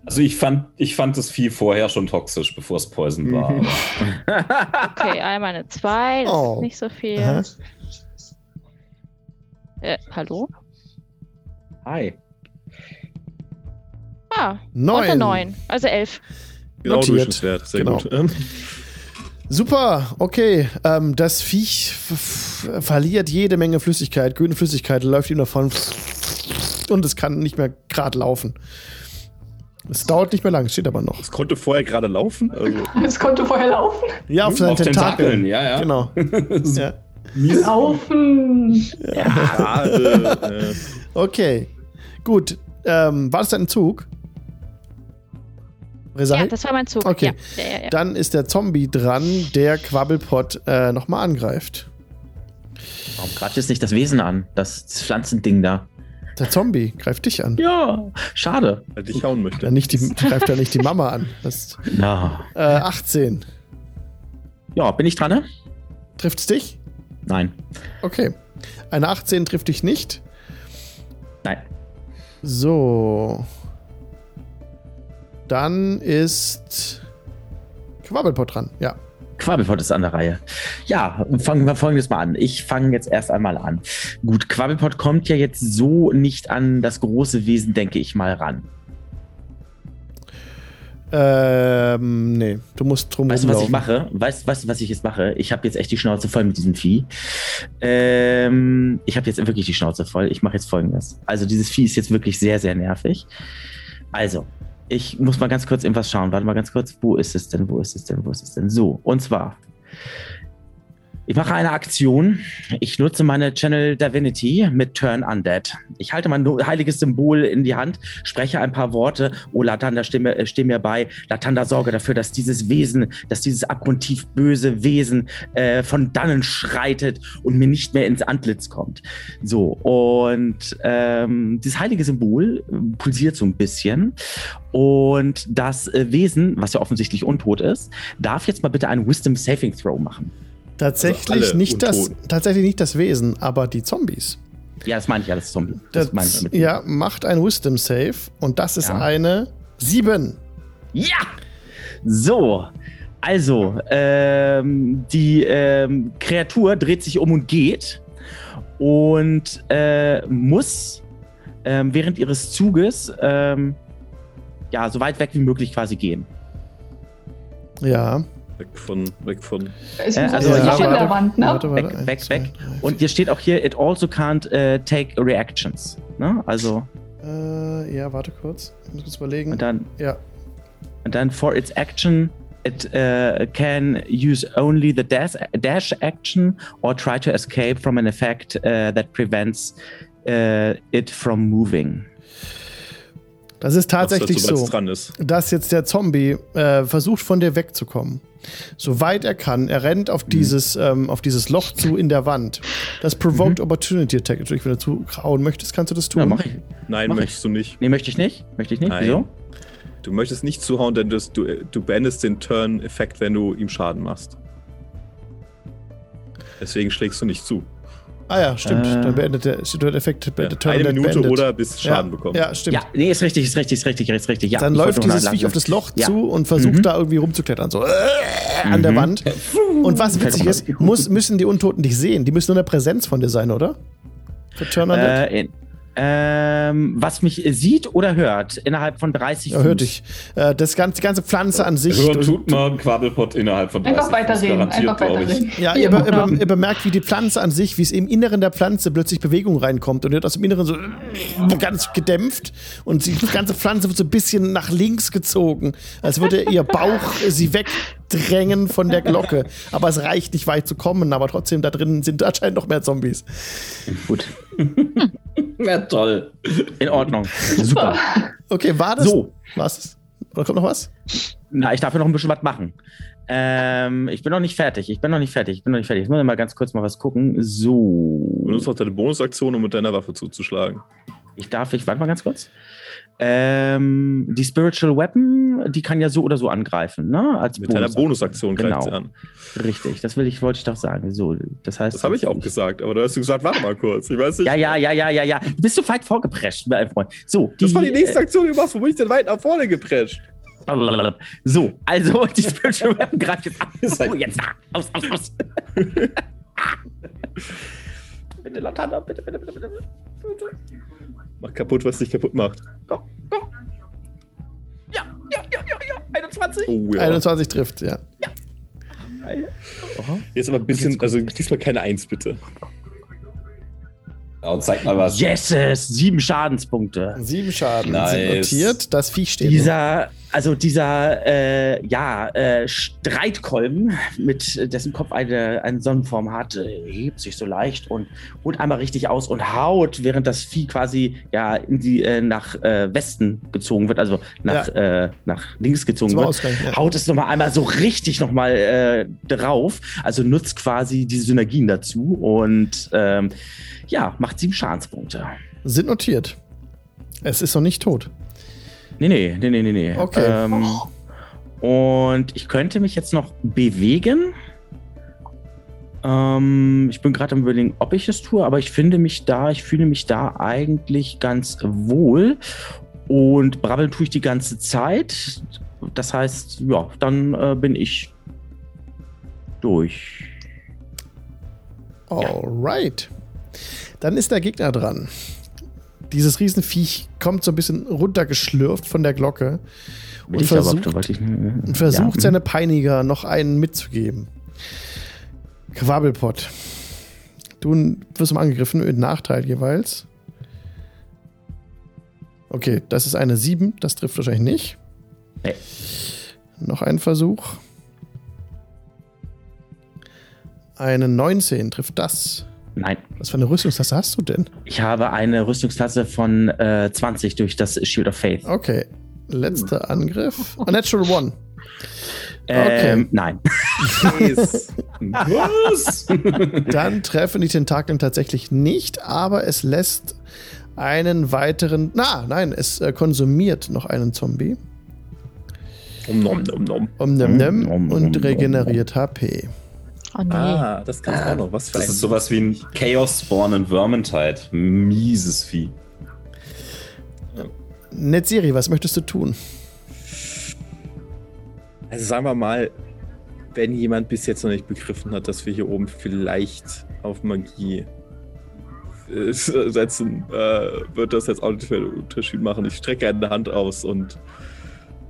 Also ich fand, ich fand das Vieh vorher schon toxisch, bevor es Poison war. Mhm. Okay, einmal eine 2, das Oh. ist nicht so viel. Aha. Äh, hallo? Hi. Ah, Neun. und eine 9, also 11. genau Notiert. Durchschnittswert. Sehr Genau. gut. Super, okay. Ähm, das Viech verliert jede Menge Flüssigkeit, grüne Flüssigkeit, läuft ihm davon und es kann nicht mehr gerade laufen. Es dauert nicht mehr lang, es steht aber noch. Es konnte vorher gerade laufen. Also, Es konnte vorher laufen. Ja, auf seinen Auf Tentakeln. Tentakeln, ja, ja. Genau. ja. Laufen. gerade, äh, Okay, gut. Ähm, war das dein Zug? Resai? Ja, das war mein Zug. Okay. Ja, ja, ja, ja. Dann ist der Zombie dran, der Quabbelpot äh, nochmal angreift. Warum greift jetzt nicht das Wesen an? Das, Pflanzending da. Der Zombie greift dich an. Ja, schade. weil dich hauen möchte. Ja, nicht die, greift ja nicht die Mama an. Das, Ja, äh, 18. ja bin ich dran, ne? Trifft's dich? Nein. Okay. Eine 18 trifft dich nicht. Nein. So. Dann ist Quabbelpot dran. Ja. Quabbelpot ist an der Reihe. Ja, fangen wir folgendes mal an. Ich fange jetzt erst einmal an. Gut, Quabbelpot kommt ja jetzt so nicht an das große Wesen, denke ich mal, ran. Ähm, nee, du musst drum Weißt du, was ich mache? Weißt weißt du, was ich jetzt mache? Ich habe jetzt echt die Schnauze voll mit diesem Vieh. Ähm, ich habe jetzt wirklich die Schnauze voll. Ich mache jetzt folgendes. Also, dieses Vieh ist jetzt wirklich sehr, sehr nervig. Also, ich muss mal ganz kurz irgendwas schauen. Warte mal ganz kurz. Wo ist es denn? Wo ist es denn? Wo ist es denn? So, und zwar. Ich mache eine Aktion. Ich nutze meine Channel Divinity mit Turn Undead. Ich halte mein heiliges Symbol in die Hand, spreche ein paar Worte. Oh, Latanda, steh mir, äh, steh mir bei. Latanda, sorge dafür, dass dieses Wesen, dass dieses abgrundtief böse Wesen äh, von dannen schreitet und mir nicht mehr ins Antlitz kommt. So, und ähm, dieses heilige Symbol pulsiert so ein bisschen. Und das äh, Wesen, was ja offensichtlich untot ist, darf jetzt mal bitte einen Wisdom Saving Throw machen. Tatsächlich, Also nicht das, tatsächlich nicht das Wesen, aber die Zombies. Ja, das meine ich ja, das ist Zombie. Das, Das, meine ich damit. ja, macht ein Wisdom Save und das ist Ja. eine 7. Ja! So, also, ähm, die ähm, Kreatur dreht sich um und geht und äh, muss ähm, während ihres Zuges ähm, ja, so weit weg wie möglich quasi gehen. Ja. Weg von, weg von. Äh, also ja, warte, der Wand, ne? Warte, warte. Weg, weg, weg. Und hier steht auch hier, it also can't äh, take reactions. Ne? Also, Äh, ja, warte kurz. Ich muss kurz überlegen. und dann Ja. And then for its action, it uh, can use only the dash, dash action or try to escape from an effect uh, that prevents uh, it from moving. Das ist tatsächlich so, ist. dass jetzt der Zombie äh, versucht, von dir wegzukommen. Soweit er kann. Er rennt auf, dieses, ähm, auf dieses Loch zu in der Wand. Das Provoked Opportunity Attack. Natürlich, wenn du zuhauen möchtest, kannst du das tun. Ja, mach ich. Nein, Mach möchtest du nicht. Nee, möchte ich nicht. Möchte ich nicht. Nein. Wieso? Du möchtest nicht zuhauen, denn du, du beendest den Turn-Effekt, wenn du ihm Schaden machst. Deswegen schlägst du nicht zu. Ah ja, stimmt. Äh. Dann beendet der Effekt beendet Eine Minute beendet. oder bis Schaden ja, bekommt. Ja, stimmt. Ja, nee, ist richtig, ist richtig, ist richtig, ist richtig. Ja, Dann läuft dieses Viech auf das Loch Ja. zu und versucht Mhm. da irgendwie rumzuklettern, so äh, an der Wand. Und was witzig ist, muss, müssen die Untoten dich sehen. Die müssen nur eine Präsenz von dir sein, oder? Für Turn Äh, ähm, was mich sieht oder hört innerhalb von 30 ja, hör dich. Äh, das ganze, die ganze Pflanze an sich. Hören du- tut man Quabbelpott innerhalb von 30 Einfach weiterreden, einfach weiterreden. Ja, ihr, be ihr, be ihr bemerkt, wie die Pflanze an sich, wie es im Inneren der Pflanze plötzlich Bewegung reinkommt und wird aus dem Inneren so ganz gedämpft und die ganze Pflanze wird so ein bisschen nach links gezogen, als würde ihr Bauch sie wegdrängen von der Glocke. Aber es reicht nicht weit zu kommen, aber trotzdem da drin sind anscheinend noch mehr Zombies. Gut, Ja, toll. in Ordnung. Super. Okay, war das? So. Was? Oder kommt noch was? Na, ich darf ja noch ein bisschen was machen. Ähm, ich bin noch nicht fertig. Ich bin noch nicht fertig. Ich bin noch nicht fertig. Ich muss mal ganz kurz mal was gucken. So. Benutzt auch deine Bonusaktion, um mit deiner Waffe zuzuschlagen. Ich darf, ich warte mal ganz kurz. Ähm, die Spiritual Weapon, die kann ja so oder so angreifen, ne? Als Mit deiner Bonusaktion greift Genau. sie an. Richtig, das will ich, wollte ich doch sagen. So, das heißt. Das habe ich auch gesagt, aber da hast du gesagt, warte mal kurz. Ich weiß nicht. Ja, ja, ja, ja, ja, ja. Du bist so weit vorgeprescht, mein Freund. So, Das war die nächste äh, Aktion, die du machst. Wo bin ich denn weit nach vorne geprescht? So, also die Spiritual Weapon greift jetzt an. Halt- Oh, jetzt da. Aus, aus, aus. bitte, Latana, bitte, bitte, bitte, bitte. bitte. Mach kaputt, was dich kaputt macht. Go, go. Ja, ja, ja, ja, ja. 21. Oh, ja. 21 trifft, ja. Jetzt aber ein bisschen, also diesmal keine Eins, bitte. Ja, und zeig mal was. Yeses, sieben Schadenspunkte. Sieben Schaden Nice. sind notiert. Das Viech steht. noch. Dieser, also dieser, äh, ja, äh, Streitkolben, mit dessen Kopf eine, eine Sonnenform hat, äh, hebt sich so leicht und holt einmal richtig aus und haut, während das Vieh quasi ja in die, äh, nach äh, Westen gezogen wird, also nach, äh, nach links gezogen wird. Ausgang, ja. Haut es nochmal einmal so richtig nochmal äh, drauf, also nutzt quasi die Synergien dazu und ähm, ja, macht sieben Schadenspunkte. Sind notiert. Es ist noch nicht tot. Nee, nee, nee, nee, nee, nee. Okay. Ähm, und ich könnte mich jetzt noch bewegen. Ähm, ich bin gerade am überlegen, ob ich es tue, aber ich finde mich da, ich fühle mich da eigentlich ganz wohl. Und brabbeln tue ich die ganze Zeit. Das heißt, ja, dann äh, bin ich durch. Alright. Dann ist der Gegner dran. Dieses Riesenviech kommt so ein bisschen runtergeschlürft von der Glocke Will und aber, versucht, wollte ich, äh, und versucht ja, seine Peiniger noch einen mitzugeben. Quabbelpott. Du wirst mal angegriffen mit Nachteil jeweils. Okay, das ist eine 7, das trifft wahrscheinlich nicht. Nee. Noch ein Versuch. Eine 19 trifft das. Nein, Was für eine Rüstungstasse hast du denn? ich habe eine Rüstungsklasse von äh, 20 durch das Shield of Faith. Okay. Letzter Angriff. A natural one. Ähm, nein. Was? Dann treffen die Tentakeln tatsächlich nicht, aber es lässt einen weiteren. Na, nein, es äh, konsumiert noch einen Zombie. Um, nom, nom, nom. Um nem Mm, nom, nom, und nom. regeneriert HP. Oh nee. Ah, das kannst du auch noch. Was für Das ein ist sowas wie ein Chaos Spawn in Vermintide. Mieses Vieh. Netziri, was möchtest du tun? Also sagen wir mal, wenn jemand bis jetzt noch nicht begriffen hat, dass wir hier oben vielleicht auf Magie äh, setzen, äh, wird das jetzt auch nicht viel Unterschied machen. Ich strecke eine Hand aus und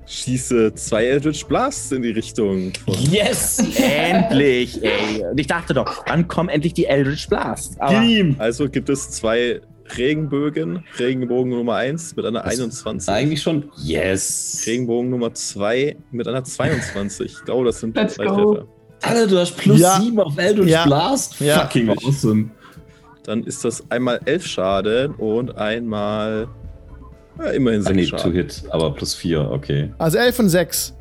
schieße zwei Eldritch Blasts in die Richtung. Yes! endlich, ey. Und ich dachte doch, wann kommen endlich die Eldritch Blast? Aber Ihm! also gibt es zwei Regenbögen. Regenbogen Nummer 1 mit einer Das- 21. Eigentlich schon. Yes! Regenbogen Nummer 2 mit einer 22. Ich glaube, das sind Let's zwei go. Treffer. Alter, du hast plus Ja. 7 auf Eldritch Ja. Blast? Ja. Fucking awesome. Dann ist das einmal 11 Schaden und einmal ja, immerhin Ah, 6 nee, to hit, aber plus 4, okay. Also 11 und 6.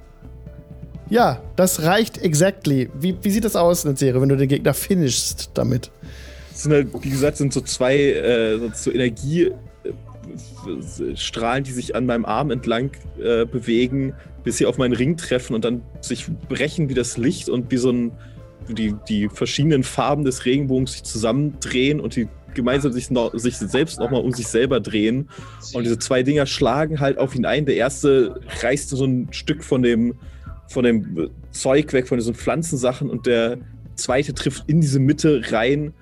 Ja, das reicht exactly. Wie, wie sieht das aus, Netziri, wenn du den Gegner finishst damit? Das sind halt, wie gesagt, sind so zwei äh, so- so Energiestrahlen, die sich an meinem Arm entlang äh, bewegen, bis sie auf meinen Ring treffen und dann sich brechen wie das Licht und wie so ein die, die verschiedenen Farben des Regenbogens sich zusammendrehen und die gemeinsam sich, noch, sich selbst nochmal um sich selber drehen. Und diese zwei Dinger schlagen halt auf ihn ein. Der erste reißt so ein Stück von dem, von dem Zeug weg, von diesen Pflanzensachen und der zweite trifft in diese Mitte rein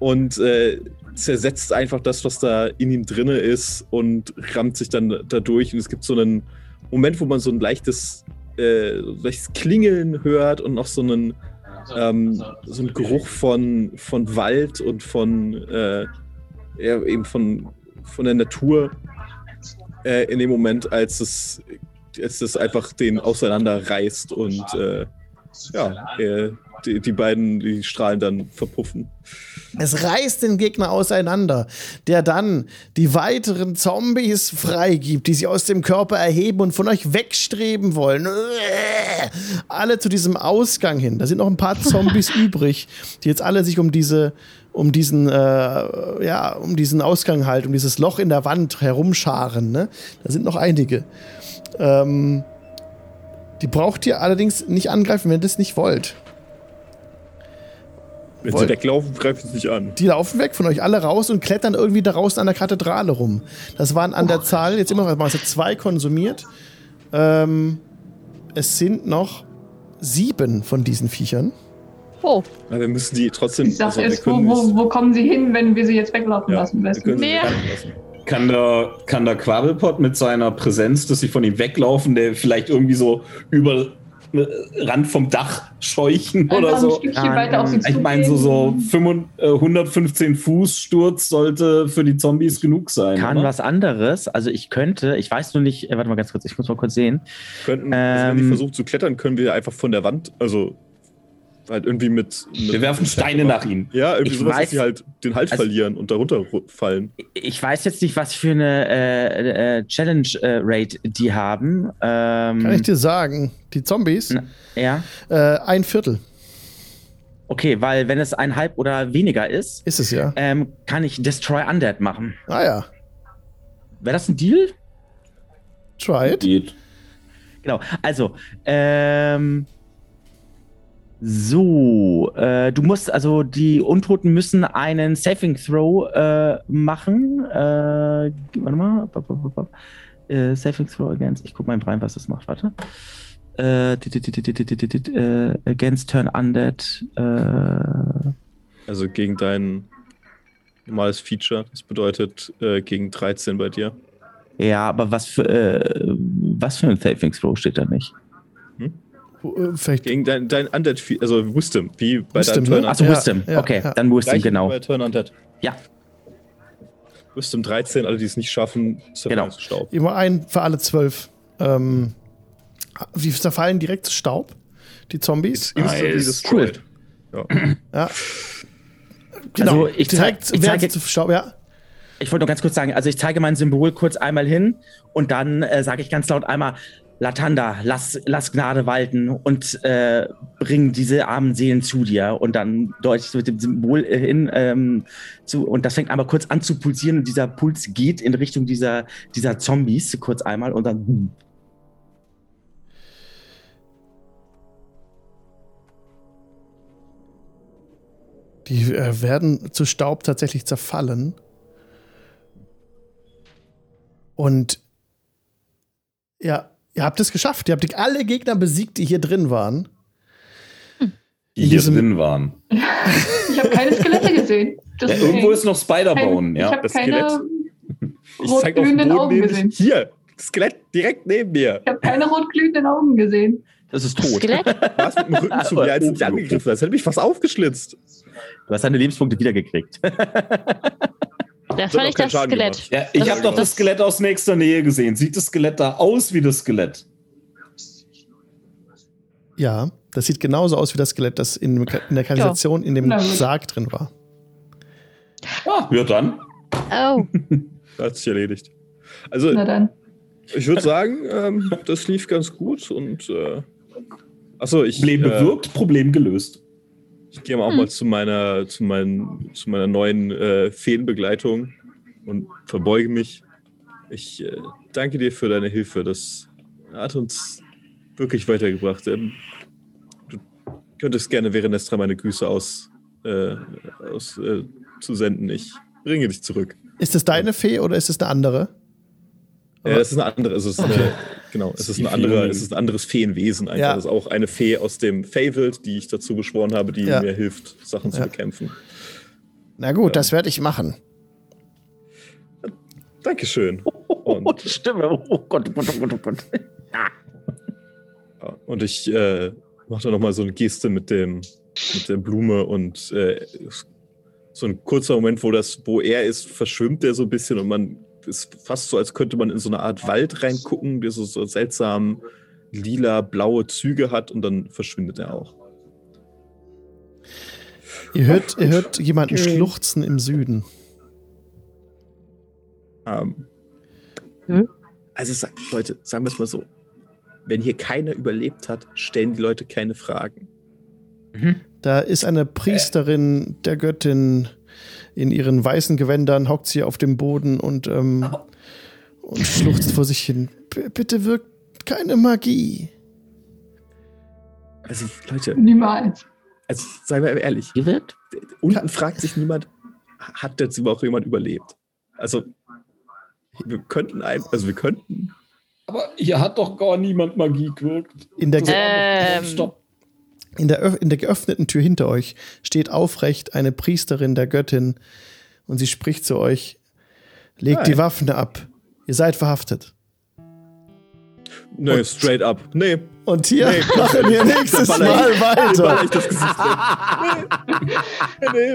und äh, zersetzt einfach das, was da in ihm drinne ist und rammt sich dann dadurch. Und es gibt so einen Moment, wo man so ein leichtes, äh, leichtes Klingeln hört und noch so einen, ähm, so einen Geruch von, von Wald und von, äh, ja, eben von, von der Natur äh, in dem Moment, als es, als es einfach den auseinanderreißt und äh, ja, äh, die, die beiden, die Strahlen dann verpuffen. Es reißt den Gegner auseinander, der dann die weiteren Zombies freigibt, die sich aus dem Körper erheben und von euch wegstreben wollen. Alle zu diesem Ausgang hin. Da sind noch ein paar Zombies übrig, die jetzt alle sich um diese um diesen, äh, ja, um diesen Ausgang halt, um dieses Loch in der Wand herumscharen. Ne? Da sind noch einige. Ähm, die braucht ihr allerdings nicht angreifen, wenn ihr das nicht wollt. Wenn sie weglaufen, greifen sie sich an. Die laufen weg von euch alle raus und klettern irgendwie da draußen an der Kathedrale rum. Das waren an der Zahl, jetzt immer noch, es zwei konsumiert. Ähm, es sind noch sieben von diesen Viechern. Oh, Aber wir müssen die trotzdem. Die Sache also wir ist, wo, wo, wo kommen sie hin, wenn wir sie jetzt weglaufen ja, lassen? wir weglaufen lassen. Kann der, kann der Quabbelpot mit seiner Präsenz, dass sie von ihm weglaufen, der vielleicht irgendwie so über Rand vom Dach scheuchen Einfach oder ein so? Stückchen Dann- weiter auf sie Ich meine, so, so 500, äh, 115 Fuß Sturz sollte für die Zombies genug sein. Kann oder? was anderes. Also ich könnte, ich weiß nur nicht, äh, warte mal ganz kurz, ich muss mal kurz sehen. Könnten, also wenn die Ähm, versuchen zu klettern, können wir einfach von der Wand, also halt irgendwie mit. mit Wir werfen Steine nach ihnen. Ja, irgendwie Ich sowas, weiß- dass sie halt den Halt also- verlieren und darunter ru- fallen. Ich weiß jetzt nicht, was für eine äh, äh, Challenge-Rate die haben. Ähm, Kann ich dir sagen, die Zombies, Na. ja, äh, ein Viertel okay, weil wenn es ein halb oder weniger ist, ist es ja. ähm, kann ich Destroy Undead machen. Ah ja, Wäre das ein Deal? try it. Geht. Genau. Also, ähm, so, äh, du musst, also die Untoten müssen einen Saving Throw äh, machen. Äh, warte mal. Bop, bop, bop. Äh, Saving Throw against, ich guck mal rein, was das macht, warte. Äh, äh, against Turn Undead. Äh, Also gegen dein normales Feature. Das bedeutet äh, gegen 13 bei dir. ja, aber was für, äh, was für ein Saving Throw steht da nicht? Äh, Vielleicht Gegen dein, dein Undead, also Wisdom, wie bei Wisdom, deinem ne? Turn Achso, Ja, Wisdom. ja, okay, ja. dann Wisdom, Gleich genau. Bei Turn Undead. Ja. Wisdom 13, alle, die es nicht schaffen, zerfallen Genau. zu Staub. immer ein für alle zwölf. Ähm, die zerfallen direkt zu Staub, die Zombies. Instantly Nice. destroyed. Ja. Ja. Genau, Also ich zeig- direkt ich werden zeige- sie zu Staub, ja. Ich wollte nur ganz kurz sagen, also ich zeige mein Symbol kurz einmal hin und dann äh, sage ich ganz laut einmal, Latanda, lass, lass Gnade walten und äh, bring diese armen Seelen zu dir. Und dann deute ich mit dem Symbol äh, hin ähm, zu. Und das fängt einmal kurz an zu pulsieren und dieser Puls geht in Richtung dieser, dieser Zombies kurz einmal und dann. boom. Die äh, werden zu Staub tatsächlich zerfallen. Und ja, ihr habt es geschafft. Ihr habt alle Gegner besiegt, die hier drin waren. die hier diesem- drin waren. Ich habe keine Skelette gesehen. Ja, irgendwo ist noch Spider-Bone, kein, Ich ja. habe das keine Skelett. Ich zeig auf den Augen gesehen. Hier, Skelett direkt neben mir. Ich habe keine rotglühenden Augen gesehen. Das ist tot. Skelett? Was mit dem Rücken zu mir, als du mich angegriffen hast. Hätte mich fast aufgeschlitzt. Du hast deine Lebenspunkte wiedergekriegt. Das auch nicht keinen das Schaden Skelett. ja ich Das- habe doch das das- Skelett aus nächster Nähe gesehen. Sieht das Skelett da aus wie das Skelett? Ja, das sieht genauso aus wie das Skelett, das in, in der Kanalisation in dem. Sarg drin war. Ah, ja dann. Oh, Hat sich erledigt. Also, Na dann. ich würde sagen, ähm, das lief ganz gut und. Äh, achso, ich. Problem äh, bewirkt, Problem gelöst. Ich gehe auch mal zu meiner, zu, meinen, zu meiner neuen äh, Feenbegleitung und verbeuge mich. Ich äh, danke dir für deine Hilfe. Das hat uns wirklich weitergebracht. Ähm, du könntest gerne während meine Grüße aus, äh, aus äh, zu senden. Ich bringe dich zurück. Ist es deine Fee oder ist es eine andere? Ja, es ist eine andere, es ist eine, genau, es ist ein anderer, es ist ein anderes Feenwesen einfach. Ja. Es ist auch eine Fee aus dem Fabled, die ich dazu beschworen habe, die Ja. mir hilft, Sachen zu Ja. bekämpfen. Na gut, das werde ich machen. Dankeschön. Oh, Und, die Stimme. Oh Gott, oh Gott, oh Gott, oh Gott. ja, und ich äh, mache da nochmal so eine Geste mit dem, mit der Blume und äh, so ein kurzer Moment, wo das, wo er ist, verschwimmt er so ein bisschen und man ist fast so, als könnte man in so eine Art Wald reingucken, der so, so seltsam lila, blaue Züge hat und dann verschwindet er auch. Ihr hört, ihr hört jemanden Okay. schluchzen im Süden. Ähm, Hm? Also Leute, sagen wir es mal so. Wenn hier keiner überlebt hat, stellen die Leute keine Fragen. Da ist eine Priesterin der Göttin in ihren weißen Gewändern, hockt sie auf dem Boden und, ähm, und schluchzt vor sich hin. B bitte wirkt keine Magie. Also Leute, Niemals. also seien wir ehrlich, Gewirkt? unten fragt sich niemand, hat jetzt überhaupt jemand überlebt? Also wir könnten ein, also wir könnten. Aber hier hat doch gar niemand Magie gewirkt. In der, ge- Ähm, Stopp. In, der, in der geöffneten Tür hinter euch steht aufrecht eine Priesterin der Göttin und sie spricht zu euch. Legt Hi. die Waffen ab. Ihr seid verhaftet. Nee, straight up. Nee, Und hier Nee, machen wir nächstes Mal ich- weiter. ich das Gesicht. Nee, nee.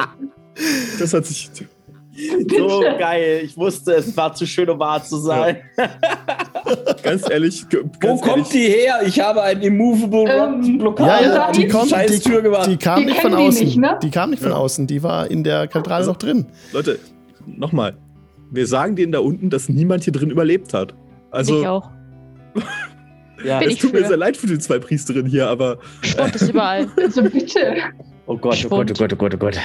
Das hat sich. So geil. Ich wusste, es war zu schön, um wahr zu sein. Ganz ehrlich, g- Wo ganz kommt ehrlich, die her? Ich habe ein Immovable Ähm, Blockade Ja, ja, die kommt, die, Tür gemacht. die kam Die nicht von kennen die außen. nicht, ne? Die kam nicht von Ja. außen. Die war in der Kathedrale noch drin. Leute, nochmal. Wir sagen denen da unten, dass niemand hier drin überlebt hat. ich Also, auch. Ja. Es ich tut mir sehr leid für die zwei Priesterinnen hier, aber Sport ist überall. Also bitte. Oh Gott, oh Gott, oh Gott, oh Gott, oh Gott.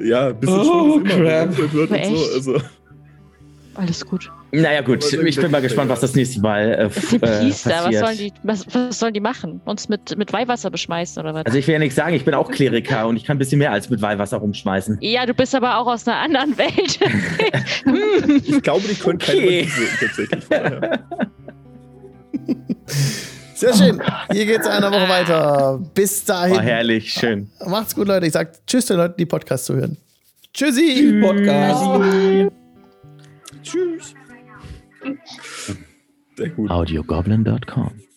Ja, ein bisschen Oh, immer crap. wird und so. Also, Alles gut. Naja, gut. Ich bin mal gespannt, was das nächste Mal äh, Das sind äh, Priester, was sollen, die, was, was sollen die machen? Uns mit, mit Weihwasser beschmeißen oder was? Also ich will ja nichts sagen, ich bin auch Kleriker und ich kann ein bisschen mehr als mit Weihwasser rumschmeißen. ja, du bist aber auch aus einer anderen Welt. Ich glaube, die können keine Okay. Wirken, tatsächlich. Von daher. Sehr schön. Hier geht's eine Woche weiter. Bis dahin. herrlich, schön. Macht's gut, Leute. Ich sag Tschüss den Leuten, die Podcast zu hören. Tschüssi. Podcast. Tschüss. Sehr gut. Audiogoblin.com